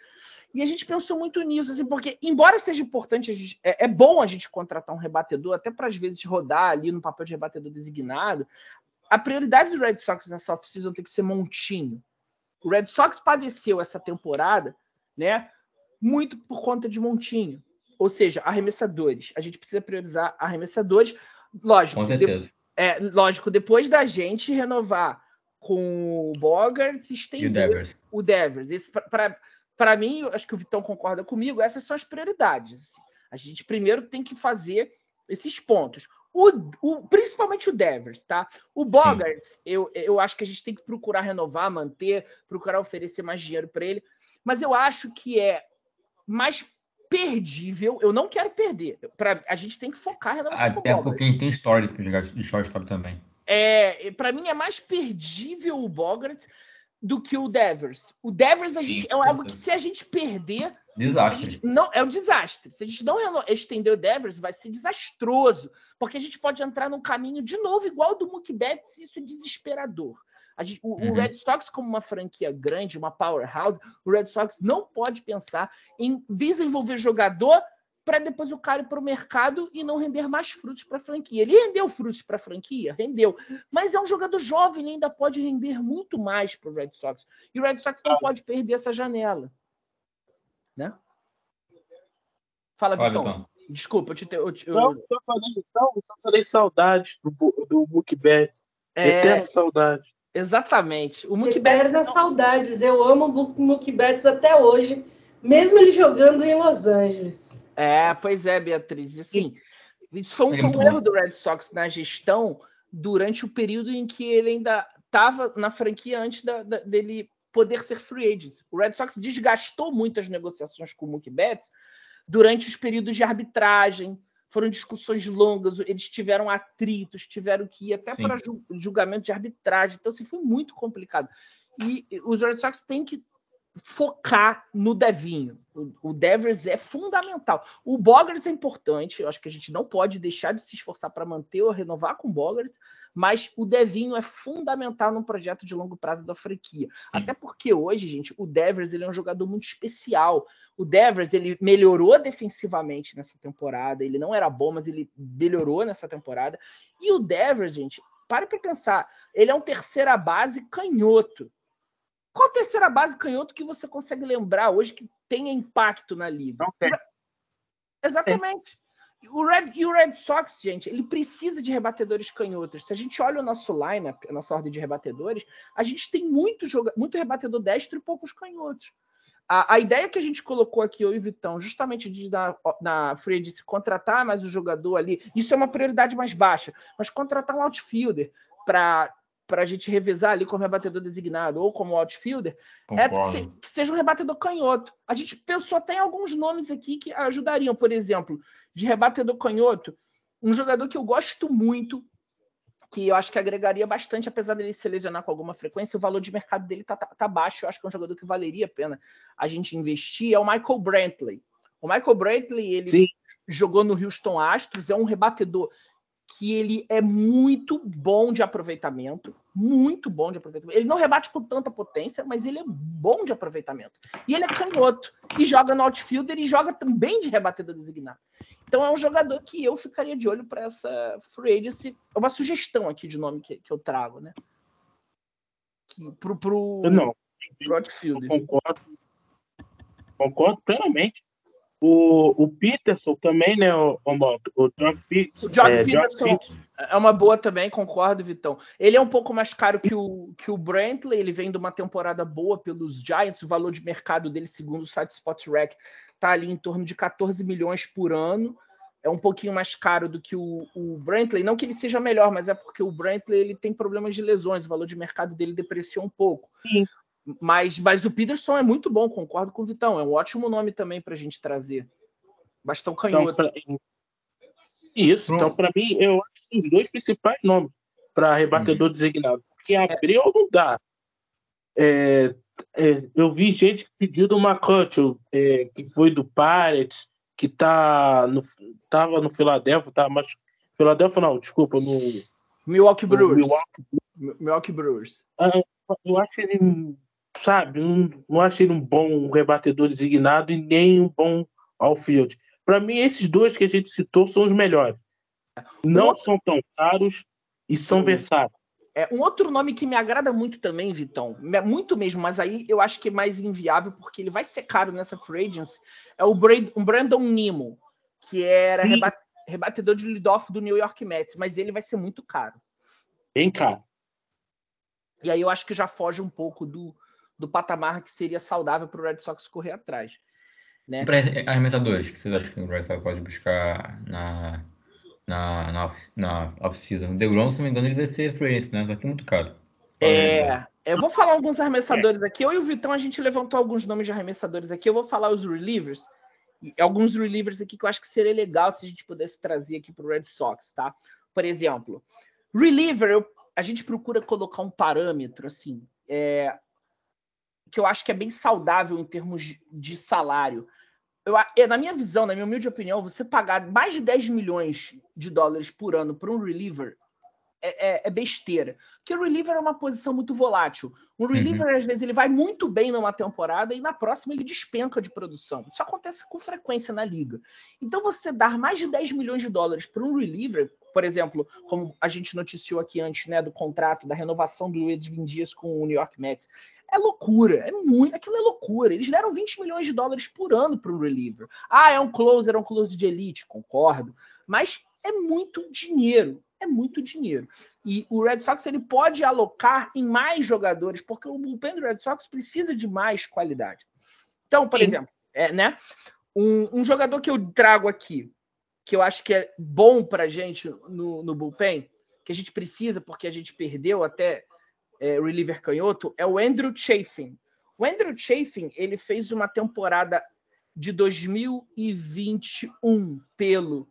E a gente pensou muito nisso, assim, porque embora seja importante, gente, é, é, bom a gente contratar um rebatedor, até para às vezes rodar ali no papel de rebatedor designado. A prioridade do Red Sox nessa off-season tem que ser montinho. O Red Sox padeceu essa temporada, né, muito por conta de montinho ou seja, arremessadores. A gente precisa priorizar arremessadores. Lógico, com certeza. De, é, lógico, depois da gente renovar com o Bogart, estender o Devers. O Devers. Para mim, acho que o Vitão concorda comigo, essas são as prioridades. Assim. A gente primeiro tem que fazer esses pontos. O, o, principalmente o Devers, tá? O Bogart, eu, eu acho que a gente tem que procurar renovar, manter, procurar oferecer mais dinheiro para ele. Mas eu acho que é mais perdível. Eu não quero perder. Pra, a gente tem que focar na Até porque a gente tem história para jogar de shortstop também. É, para mim é mais perdível o Bogart do que o Devers. O Devers a gente Sim, é algo que se a gente perder, desastre. Gente, não é um desastre. Se a gente não estender o Devers, vai ser desastroso, porque a gente pode entrar num caminho de novo igual do Mookie Betts, e isso é desesperador. Gente, o, uhum. o, Red Sox, como uma franquia grande, uma powerhouse, o Red Sox não pode pensar em desenvolver jogador para depois o cara ir para o mercado e não render mais frutos para a franquia. Ele rendeu frutos para a franquia? Rendeu. Mas é um jogador jovem, ele ainda pode render muito mais para o Red Sox. E o Red Sox não pode perder essa janela. Né? Fala, Vitão. Desculpa, eu te. Eu, eu... Não, só falei, não, só falei saudades do, do Mookie Betts. É... Eterna saudade. Exatamente. O Mookie Betts. Não... saudades. Eu amo o Mookie Betts até hoje, mesmo ele jogando em Los Angeles. É, pois é, Beatriz. Assim, isso foi um, um erro do Red Sox na gestão durante o período em que ele ainda estava na franquia antes da, da, dele poder ser free agent. O Red Sox desgastou muito as negociações com o Mookie Betts durante os períodos de arbitragem, foram discussões longas, eles tiveram atritos, tiveram que ir até Sim. para julgamento de arbitragem. Então, assim, foi muito complicado. E os Red Sox têm que focar no Devinho. O, o Devers é fundamental. O Bogers é importante, eu acho que a gente não pode deixar de se esforçar para manter ou renovar com o Bogers, mas o Devinho é fundamental num projeto de longo prazo da franquia. Sim. Até porque hoje, gente, o Devers ele é um jogador muito especial. O Devers ele melhorou defensivamente nessa temporada, ele não era bom, mas ele melhorou nessa temporada. E o Devers, gente, pare para pensar, ele é um terceira base canhoto. Qual terceira base canhoto que você consegue lembrar hoje que tenha impacto na liga? Não tem. Exatamente. É. O Red, e o Red Sox, gente, ele precisa de rebatedores canhotos. Se a gente olha o nosso lineup, a nossa ordem de rebatedores, a gente tem muito, joga, muito rebatedor destro e poucos canhotos. A, a, ideia que a gente colocou aqui, eu e Vitão, justamente de na, na free se contratar mais o jogador ali, isso é uma prioridade mais baixa, mas contratar um outfielder para para a gente revisar ali como rebatedor designado ou como outfielder, é que, se, que, seja um rebatedor canhoto. A gente pensou até em alguns nomes aqui que ajudariam, por exemplo, de rebatedor canhoto, um jogador que eu gosto muito, que eu acho que agregaria bastante, apesar dele se lesionar com alguma frequência, o valor de mercado dele tá, tá, tá baixo. Eu acho que é um jogador que valeria a pena a gente investir. É o Michael Brantley. O Michael Brantley, ele Sim. jogou no Houston Astros, é um rebatedor que ele é muito bom de aproveitamento, muito bom de aproveitamento. Ele não rebate com tanta potência, mas ele é bom de aproveitamento. E ele é canhoto, e joga no outfielder e joga também de rebatedor designado. Então é um jogador que eu ficaria de olho para essa free agency. É uma sugestão aqui de nome que, que eu trago, né? Que, pro, pro, Não, pro outfield. eu concordo. Concordo plenamente. O, o Peterson também, né, o, o, o John Peterson. O é, Peterson Peterson. é uma boa também, concordo, Vitão. Ele é um pouco mais caro que o, que o Brantley, ele vem de uma temporada boa pelos Giants, o valor de mercado dele, segundo o site Spotrac, tá ali em torno de 14 milhões por ano. É um pouquinho mais caro do que o, o Brantley, não que ele seja melhor, mas é porque o Brantley ele tem problemas de lesões, o valor de mercado dele depreciou um pouco. Sim. Mas, mas o Peterson é muito bom, concordo com o Vitão. É um ótimo nome também para a gente trazer. Bastão Então, canhoto. pra- Isso, então, para mim, eu acho que são os dois principais nomes para rebatedor designado. Porque Abreu não dá. É, é, eu vi gente que pediu do McCutcheon, é, que foi do Pirates, que tá no, tava no Philadelphia, tá, mas Philadelphia não, desculpa, no, Milwaukee no Brewers. Milwaukee. Milwaukee Brewers. Eu acho ele, sabe, não, não acho ele um bom rebatedor designado e nem um bom outfield. Para mim, esses dois que a gente citou são os melhores. Não são tão caros e são versáteis. É, um outro nome que me agrada muito também, Vitão, muito mesmo, mas aí eu acho que é mais inviável porque ele vai ser caro nessa free agency, é o, Brandon Nemo, que era Sim. reba- rebatedor de leadoff do New York Mets, mas ele vai ser muito caro. Bem caro. E aí eu acho que já foge um pouco do, do patamar que seria saudável para o Red Sox correr atrás. Né? Para arremessadores, que vocês acham que o Red Sox pode buscar na, na, na, na off-season? O DeGrom, se não me engano, ele vai ser free né? Só que é muito caro. É, eu vou falar alguns arremessadores aqui. Eu e o Vitão, a gente levantou alguns nomes de arremessadores aqui. Eu vou falar os relievers. Alguns relievers aqui que eu acho que seria legal se a gente pudesse trazer aqui para o Red Sox, tá? Por exemplo, reliever, eu- a gente procura colocar um parâmetro, assim, é, que eu acho que é bem saudável em termos de, salário. Eu, é, na minha visão, na minha humilde opinião, você pagar mais de 10 milhões de dólares por ano para um reliever é, é- é besteira. Porque o reliever é uma posição muito volátil. Um reliever, às vezes, ele vai muito bem numa temporada e na próxima ele despenca de produção. Isso acontece com frequência na liga. Então, você dar mais de 10 milhões de dólares para um reliever, por exemplo, como a gente noticiou aqui antes, né, do contrato, da renovação do Edwin Dias com o New York Mets, é loucura, é muito, aquilo é loucura. Eles deram 20 milhões de dólares por ano para um reliever. Ah, é um closer, é um closer de elite, concordo, mas é muito dinheiro, é muito dinheiro. E o Red Sox ele pode alocar em mais jogadores, porque o bullpen do Red Sox precisa de mais qualidade. Então, por Sim. exemplo, é, né, um, um jogador que eu trago aqui, que eu acho que é bom para gente no, no bullpen, que a gente precisa, porque a gente perdeu até é, reliever canhoto, é o Andrew Chafin. O Andrew Chafin, ele fez uma temporada de 2021 pelo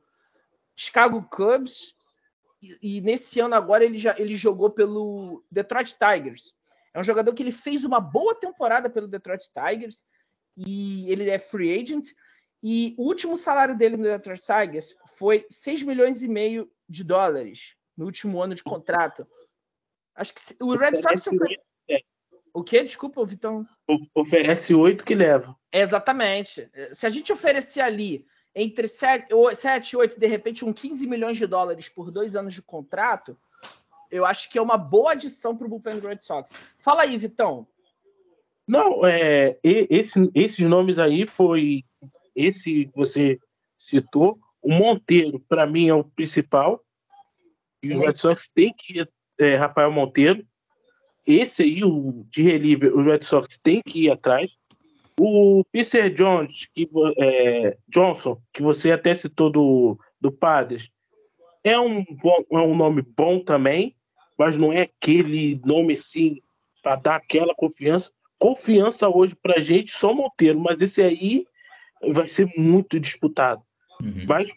Chicago Cubs e, e nesse ano agora ele já ele jogou pelo Detroit Tigers. É um jogador que ele fez uma boa temporada pelo Detroit Tigers e ele é free agent e o último salário dele no Detroit Tigers foi 6 milhões e meio de dólares no último ano de contrato. Acho que o Red Sox oito, o quê? Desculpa, Vitão. of- oferece oito que leva. Exatamente. Se a gente oferecer ali entre 7 e 8, de repente, um 15 milhões de dólares por dois anos de contrato, eu acho que é uma boa adição para o bullpen do Red Sox. Fala aí, Vitão. Não, é, esse- esses nomes aí foi esse que você citou. O Monteiro, para mim, é o principal. E o Red Sox tem que ir, é, Rafael Monteiro. Esse aí, o de reliever, o Red Sox tem que ir atrás. O Peter Jones, que, é, Johnson, que você até citou do, do Padres, é um, bom, é um nome bom também, mas não é aquele nome assim para dar aquela confiança. Confiança hoje pra gente só Monteiro, mas esse aí vai ser muito disputado. Uhum. Mas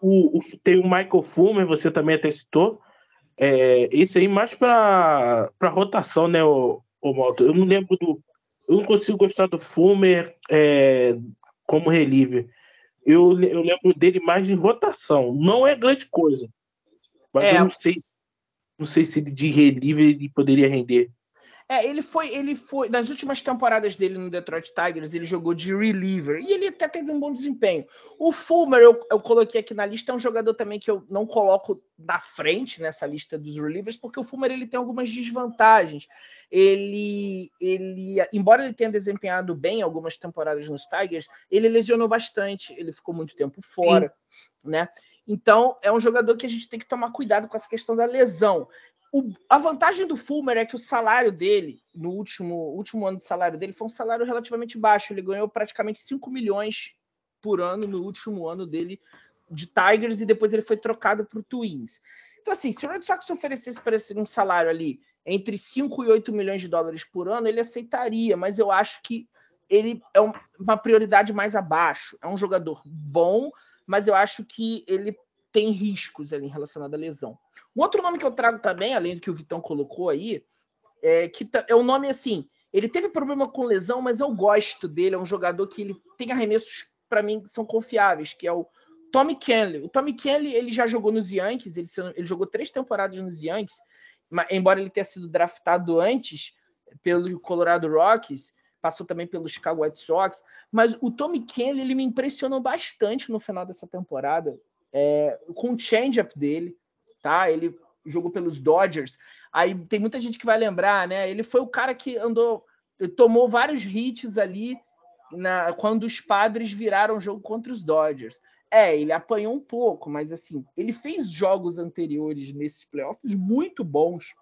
o, o- tem o Michael Fulmer, você também até citou. É, esse aí mais para rotação, né, o, o Malta? Eu não lembro do. Eu não consigo gostar do Fulmer é, como reliever. Eu, eu lembro dele mais em rotação. Não é grande coisa. Mas É. eu não sei, se- não sei se de reliever ele poderia render. É, ele foi, ele foi nas últimas temporadas dele no Detroit Tigers, ele jogou de reliever e ele até teve um bom desempenho. O Fulmer eu, eu coloquei aqui na lista é um jogador também que eu não coloco na frente nessa lista dos relievers, porque o Fulmer ele tem algumas desvantagens. Ele, ele, embora ele tenha desempenhado bem algumas temporadas nos Tigers, ele lesionou bastante, ele ficou muito tempo fora, Sim. né? Então é um jogador que a gente tem que tomar cuidado com essa questão da lesão. O, a vantagem do Fulmer é que o salário dele, no último, último ano de salário dele, foi um salário relativamente baixo. Ele ganhou praticamente 5 milhões por ano no último ano dele de Tigers e depois ele foi trocado para o Twins. Então, assim, se o Red Sox oferecesse para ele um salário ali entre 5 e 8 milhões de dólares por ano, ele aceitaria, mas eu acho que ele é uma prioridade mais abaixo. É um jogador bom, mas eu acho que ele tem riscos ali relacionados à lesão. Um outro nome que eu trago também, além do que o Vitão colocou aí, é que é um nome assim. Ele teve problema com lesão, mas eu gosto dele. É um jogador que ele tem arremessos para mim são confiáveis, que é o Tommy Kenley. O Tommy Kenley ele já jogou nos Yankees, ele, ele jogou três temporadas nos Yankees, mas, embora ele tenha sido draftado antes pelo Colorado Rockies, passou também pelo Chicago White Sox, mas o Tommy Kenley ele me impressionou bastante no final dessa temporada é, com o change-up dele, tá? Ele jogou pelos Dodgers. Aí tem muita gente que vai lembrar, né? Ele foi o cara que andou, tomou vários hits ali na, quando os padres viraram o jogo contra os Dodgers. É, ele apanhou um pouco, mas assim, ele fez jogos anteriores nesses playoffs muito bons,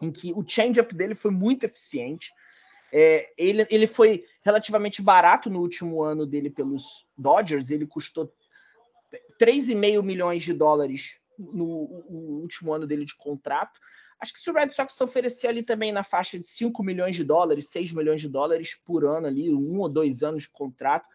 em que o change-up dele foi muito eficiente. É, ele, ele foi relativamente barato no último ano dele pelos Dodgers, ele custou 3,5 milhões de dólares no, no, último ano dele de contrato. Acho que se o Red Sox oferecer ali também na faixa de 5 milhões de dólares, 6 milhões de dólares por ano ali, um ou dois anos de contrato,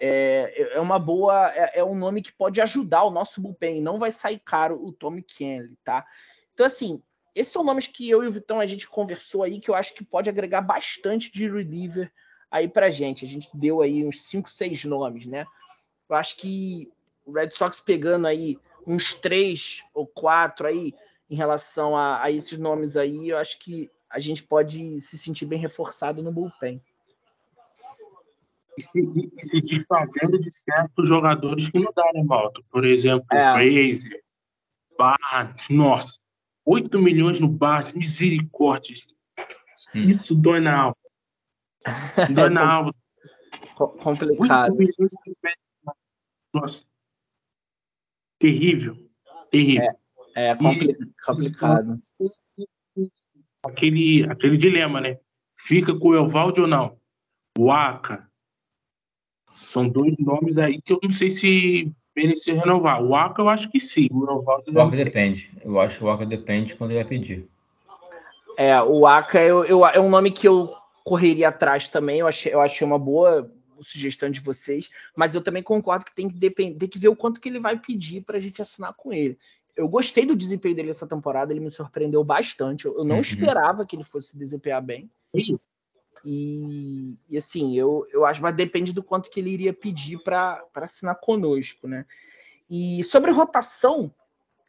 é, é uma boa, é, é um nome que pode ajudar o nosso bullpen, não vai sair caro o Tommy Kenley, tá? Então, assim, esses são nomes que eu e o Vitão a gente conversou aí, que eu acho que pode agregar bastante de reliever aí pra gente. A gente deu aí uns 5, 6 nomes, né? Eu acho que o Red Sox pegando aí uns três ou quatro aí em relação a, a, esses nomes aí, eu acho que a gente pode se sentir bem reforçado no bullpen. E se, e se desfazendo de certos jogadores que não né, Malto? Por exemplo, é. Fraser, Barnes, nossa, 8 milhões no Barnes, misericórdia. Hum. Isso dói na alma. Dói na alma. Complicado. 8 milhões Nossa terrível, terrível. É, é complicado. E, aquele, aquele dilema, né? Fica com o Evaldo ou não? O Aka. São dois nomes aí que eu não sei se merecer renovar. O Aka eu acho que sim. O Evaldo o Aka depende. Eu acho que o Aka depende quando ele vai pedir. É, o Aka eu, eu, é um nome que eu correria atrás também. Eu achei, eu achei uma boa sugestão de vocês, mas eu também concordo que tem que, depender, tem que ver o quanto que ele vai pedir para a gente assinar com ele. Eu gostei do desempenho dele essa temporada, ele me surpreendeu bastante. Eu, eu não uhum. esperava que ele fosse desempenhar bem. E, e, assim, eu, eu acho, mas depende do quanto que ele iria pedir para assinar conosco, né? E sobre rotação,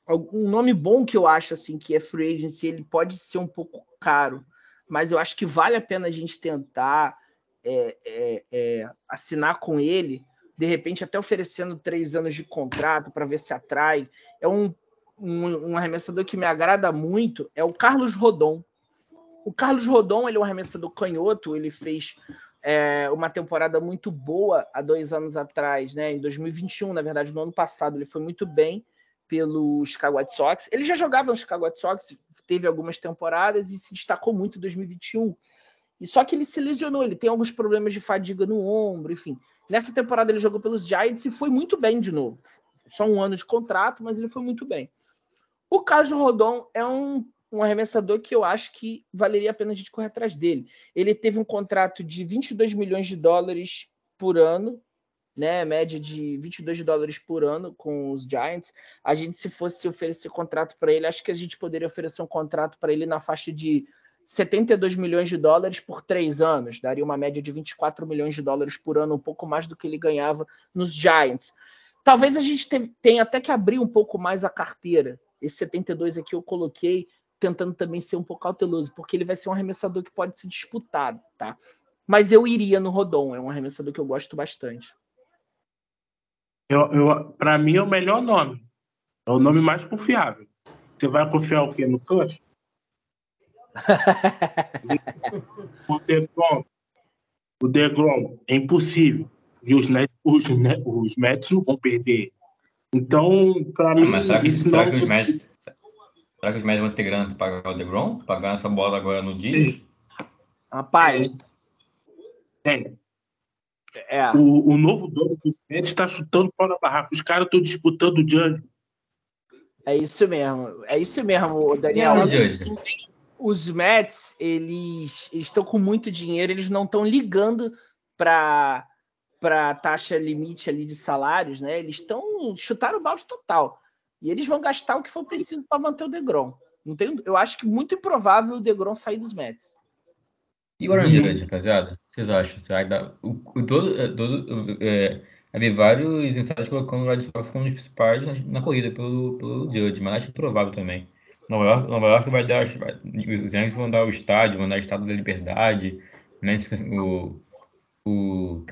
um nome bom que eu acho assim que é free agency, ele pode ser um pouco caro, mas eu acho que vale a pena a gente tentar é, é, é, assinar com ele, de repente até oferecendo três anos de contrato para ver se atrai. É um, um, um, arremessador que me agrada muito, é o Carlos Rodon. O Carlos Rodon ele é um arremessador canhoto, ele fez é, uma temporada muito boa há dois anos atrás, né? Em 2021, na verdade, no ano passado, ele foi muito bem pelo Chicago White Sox. Ele já jogava no Chicago White Sox, teve algumas temporadas e se destacou muito em 2021. E só que ele se lesionou, ele tem alguns problemas de fadiga no ombro, enfim. Nessa temporada ele jogou pelos Giants e foi muito bem de novo. Só um ano de contrato, mas ele foi muito bem. O Carlos Rodon é um, um arremessador que eu acho que valeria a pena a gente correr atrás dele. Ele teve um contrato de 22 milhões de dólares por ano, né, média de 22 dólares por ano com os Giants. A gente, se fosse oferecer contrato para ele, acho que a gente poderia oferecer um contrato para ele na faixa de 72 milhões de dólares por três anos, daria uma média de 24 milhões de dólares por ano, um pouco mais do que ele ganhava nos Giants. Talvez a gente tenha até que abrir um pouco mais a carteira. Esse 72 aqui eu coloquei tentando também ser um pouco cauteloso, porque ele vai ser um arremessador que pode ser disputado, tá? Mas eu iria no Rodon, é um arremessador que eu gosto bastante. Eu, eu, para mim é o melhor nome. É o nome mais confiável. Você vai confiar o quê? No Clutch? o Degrom. O Degrom é impossível. E os, net, os, net, os Mets não vão perder. Então, para Ah, mim, mas será que, isso será não que é os possível. Mets, será que os Mets vão ter grana para pagar o DeGrom? Pagar essa bola agora no dia? Rapaz, Tem. é. O, o novo dono dos Mets está chutando pau na barraca. Os caras estão disputando o Judge. É isso mesmo. É isso mesmo, Quem é Daniel. o Judge? Os Mets, eles estão com muito dinheiro, eles não estão ligando para para taxa limite ali de salários, né? Eles estão chutaram o balde total. E eles vão gastar o que for preciso para manter o Degrom. Não tem, eu acho que muito improvável o Degrom sair dos Mets. E o Aaron Judge, rapaziada? O que vocês acham? Será que dá... o, o, todo, é, todo, é, havia vários insights colocando o Red Sox como um dos principais na, na corrida pelo, pelo Judge, mas acho improvável também. Nova York, Nova York vai dar. Vai, os Yankees vão dar o estádio, vão dar o Estado da Liberdade, né? O, o,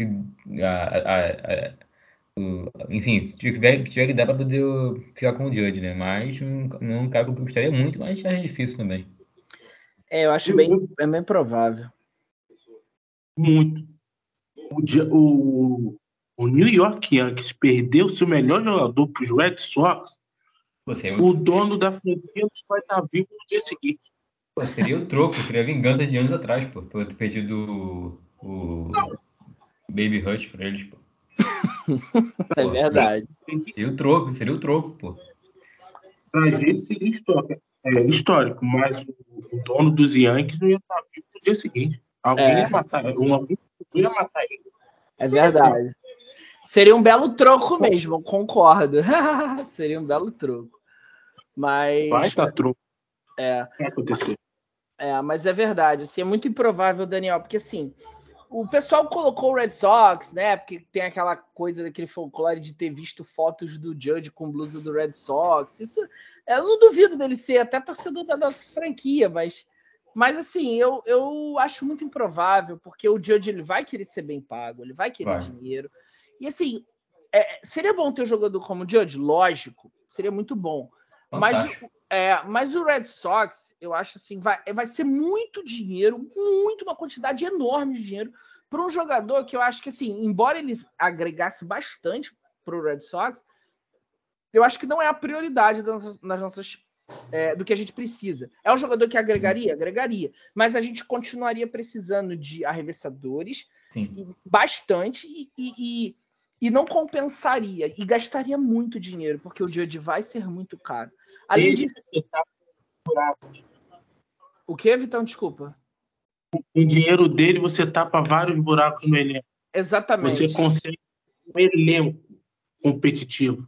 a, a, a, o, enfim, tiver, tiver que dar para poder ficar com o Judge, né? Mas não, não é um cara que eu gostaria muito, mas é difícil também. É, eu acho bem, é bem provável. Muito. O, o, o New York Yankees perdeu seu melhor jogador para os Red Sox. Seria, O dono da franquia não vai estar vivo no dia seguinte. pô, seria o troco, seria a vingança de anos atrás, pô, por eu ter perdido o, o Baby Rush pra eles, pô. É verdade. Seria o troco, seria o troco, pô. Pra gente seria histórico, é, histórico, mas o, o dono dos Yankees não ia estar vivo no dia seguinte. Alguém É. ia matar, um, alguém ia matar ele. É verdade. Seria um belo troco mesmo, concordo. Seria um belo troco. Mas. Vai estar troco. É. Vai acontecer. É, mas é verdade, assim, é muito improvável, Daniel, porque assim, o pessoal colocou o Red Sox, né? Porque tem aquela coisa daquele folclore de ter visto fotos do Judge com blusa do Red Sox. Isso, eu não duvido dele ser até torcedor da nossa franquia, mas, mas assim, eu, eu acho muito improvável, porque o Judge ele vai querer ser bem pago, ele vai querer Vai. dinheiro. E assim, é, seria bom ter um jogador como o Judge, lógico, seria muito bom. Mas, é, mas o Red Sox, eu acho assim, vai, vai ser muito dinheiro, muito, uma quantidade enorme de dinheiro para um jogador que eu acho que, assim, embora ele agregasse bastante para o Red Sox, eu acho que não é a prioridade das, nossas- nas nossas, é, do que a gente precisa. É um jogador que agregaria? Agregaria. Mas a gente continuaria precisando de arremessadores Sim. bastante e, e, e- não compensaria e gastaria muito dinheiro, porque o Judge vai ser muito caro. Além disso, buraco. o que, Vitão? Desculpa. Com o dinheiro dele, você tapa vários buracos no elenco. Exatamente. Você consegue um elenco competitivo.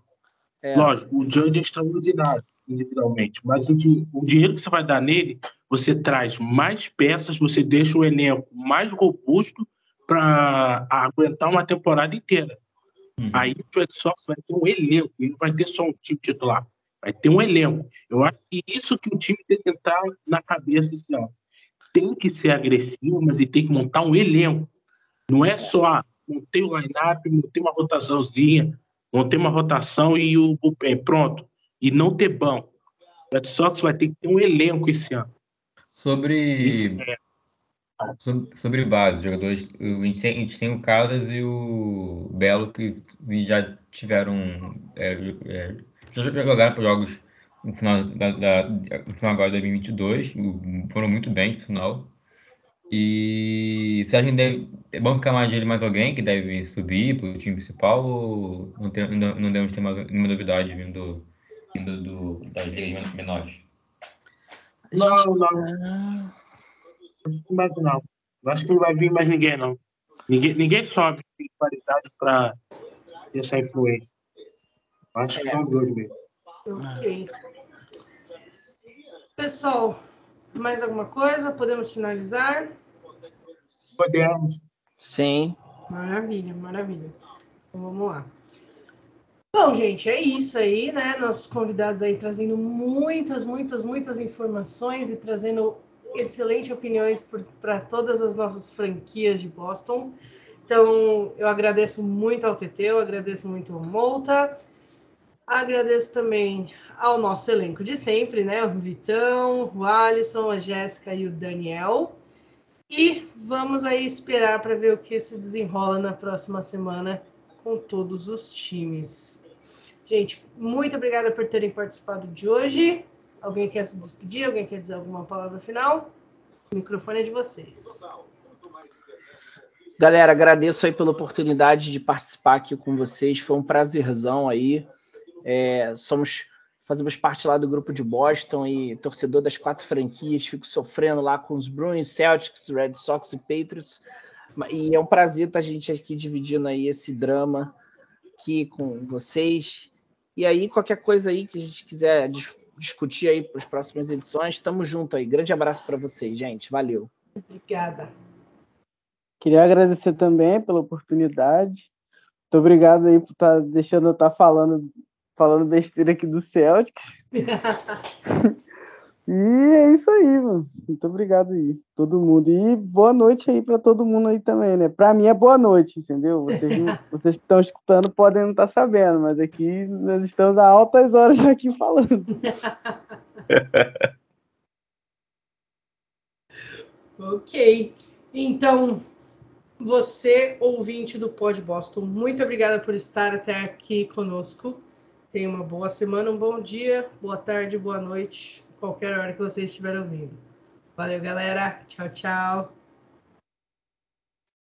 É. Lógico, o Judge é extraordinário individualmente, mas o, o dinheiro que você vai dar nele, você traz mais peças, você deixa o elenco mais robusto para aguentar uma temporada inteira. Uhum. Aí o Red Sox vai ter um elenco, e não vai ter só um time titular, vai ter um elenco. Eu acho que isso que o time tem que entrar na cabeça esse ano. Tem que ser agressivo, mas ele tem que montar um elenco. Não é só ah, montei o line-up, montei uma rotaçãozinha, montei uma rotação e o bullpen, pronto. E não ter banco. O Red Sox vai ter que ter um elenco esse ano. Sobre, Isso é. Sobre, base, jogadores, a gente tem, o Caldas e o Belo que já tiveram, é, é, já jogaram jogos no final, da, da, no final agora de 2022, foram muito bem no final. E você acha que deve, é bom ficar mais ele mais alguém que deve subir para o time principal ou não, tem, não, não devemos ter mais nenhuma novidade vindo, vindo do, das ligas menores? Não, não. Não. Eu Acho que não vai vir mais ninguém, não. Ninguém, ninguém sobe tem qualidade para ter essa influência. Eu Acho que são os dois mesmo. Ok. Pessoal, mais alguma coisa? Podemos finalizar? Podemos. Sim. Maravilha, maravilha. Então vamos lá. Bom, gente, é isso aí, né? Nossos convidados aí trazendo muitas, muitas, muitas informações e trazendo excelentes opiniões para todas as nossas franquias de Boston. Então, eu agradeço muito ao TT, eu agradeço muito ao Molta, agradeço também ao nosso elenco de sempre, né? O Vitão, o Alisson, a Jéssica e o Daniel. E vamos aí esperar para ver o que se desenrola na próxima semana com todos os times. Gente, muito obrigada por terem participado de hoje. Alguém quer se despedir? Alguém quer dizer alguma palavra final? O microfone é de vocês. Galera, agradeço aí pela oportunidade de participar aqui com vocês. Foi um prazerzão aí. É, somos fazemos parte lá do grupo de Boston e torcedor das quatro franquias. Fico sofrendo lá com os Bruins, Celtics, Red Sox e Patriots. E é um prazer estar a gente aqui dividindo aí esse drama aqui com vocês. E aí, qualquer coisa aí que a gente quiser discutir aí para as próximas edições, estamos junto aí. Grande abraço para vocês, gente. Valeu. Obrigada. Queria agradecer também pela oportunidade. Muito obrigado aí por estar tá deixando eu estar tá falando, falando besteira aqui do Celtics. e é isso aí, mano. Muito obrigado aí, todo mundo. E boa noite aí para todo mundo aí também, né? Para mim é boa noite, entendeu? Vocês, vocês que estão escutando podem não estar tá sabendo, mas aqui nós estamos a altas horas aqui falando. ok. Então, você, ouvinte do Pod Boston, muito obrigada por estar até aqui conosco. Tenha uma boa semana, um bom dia, boa tarde, boa noite, qualquer hora que você estiver ouvindo. Valeu, galera. Tchau, tchau.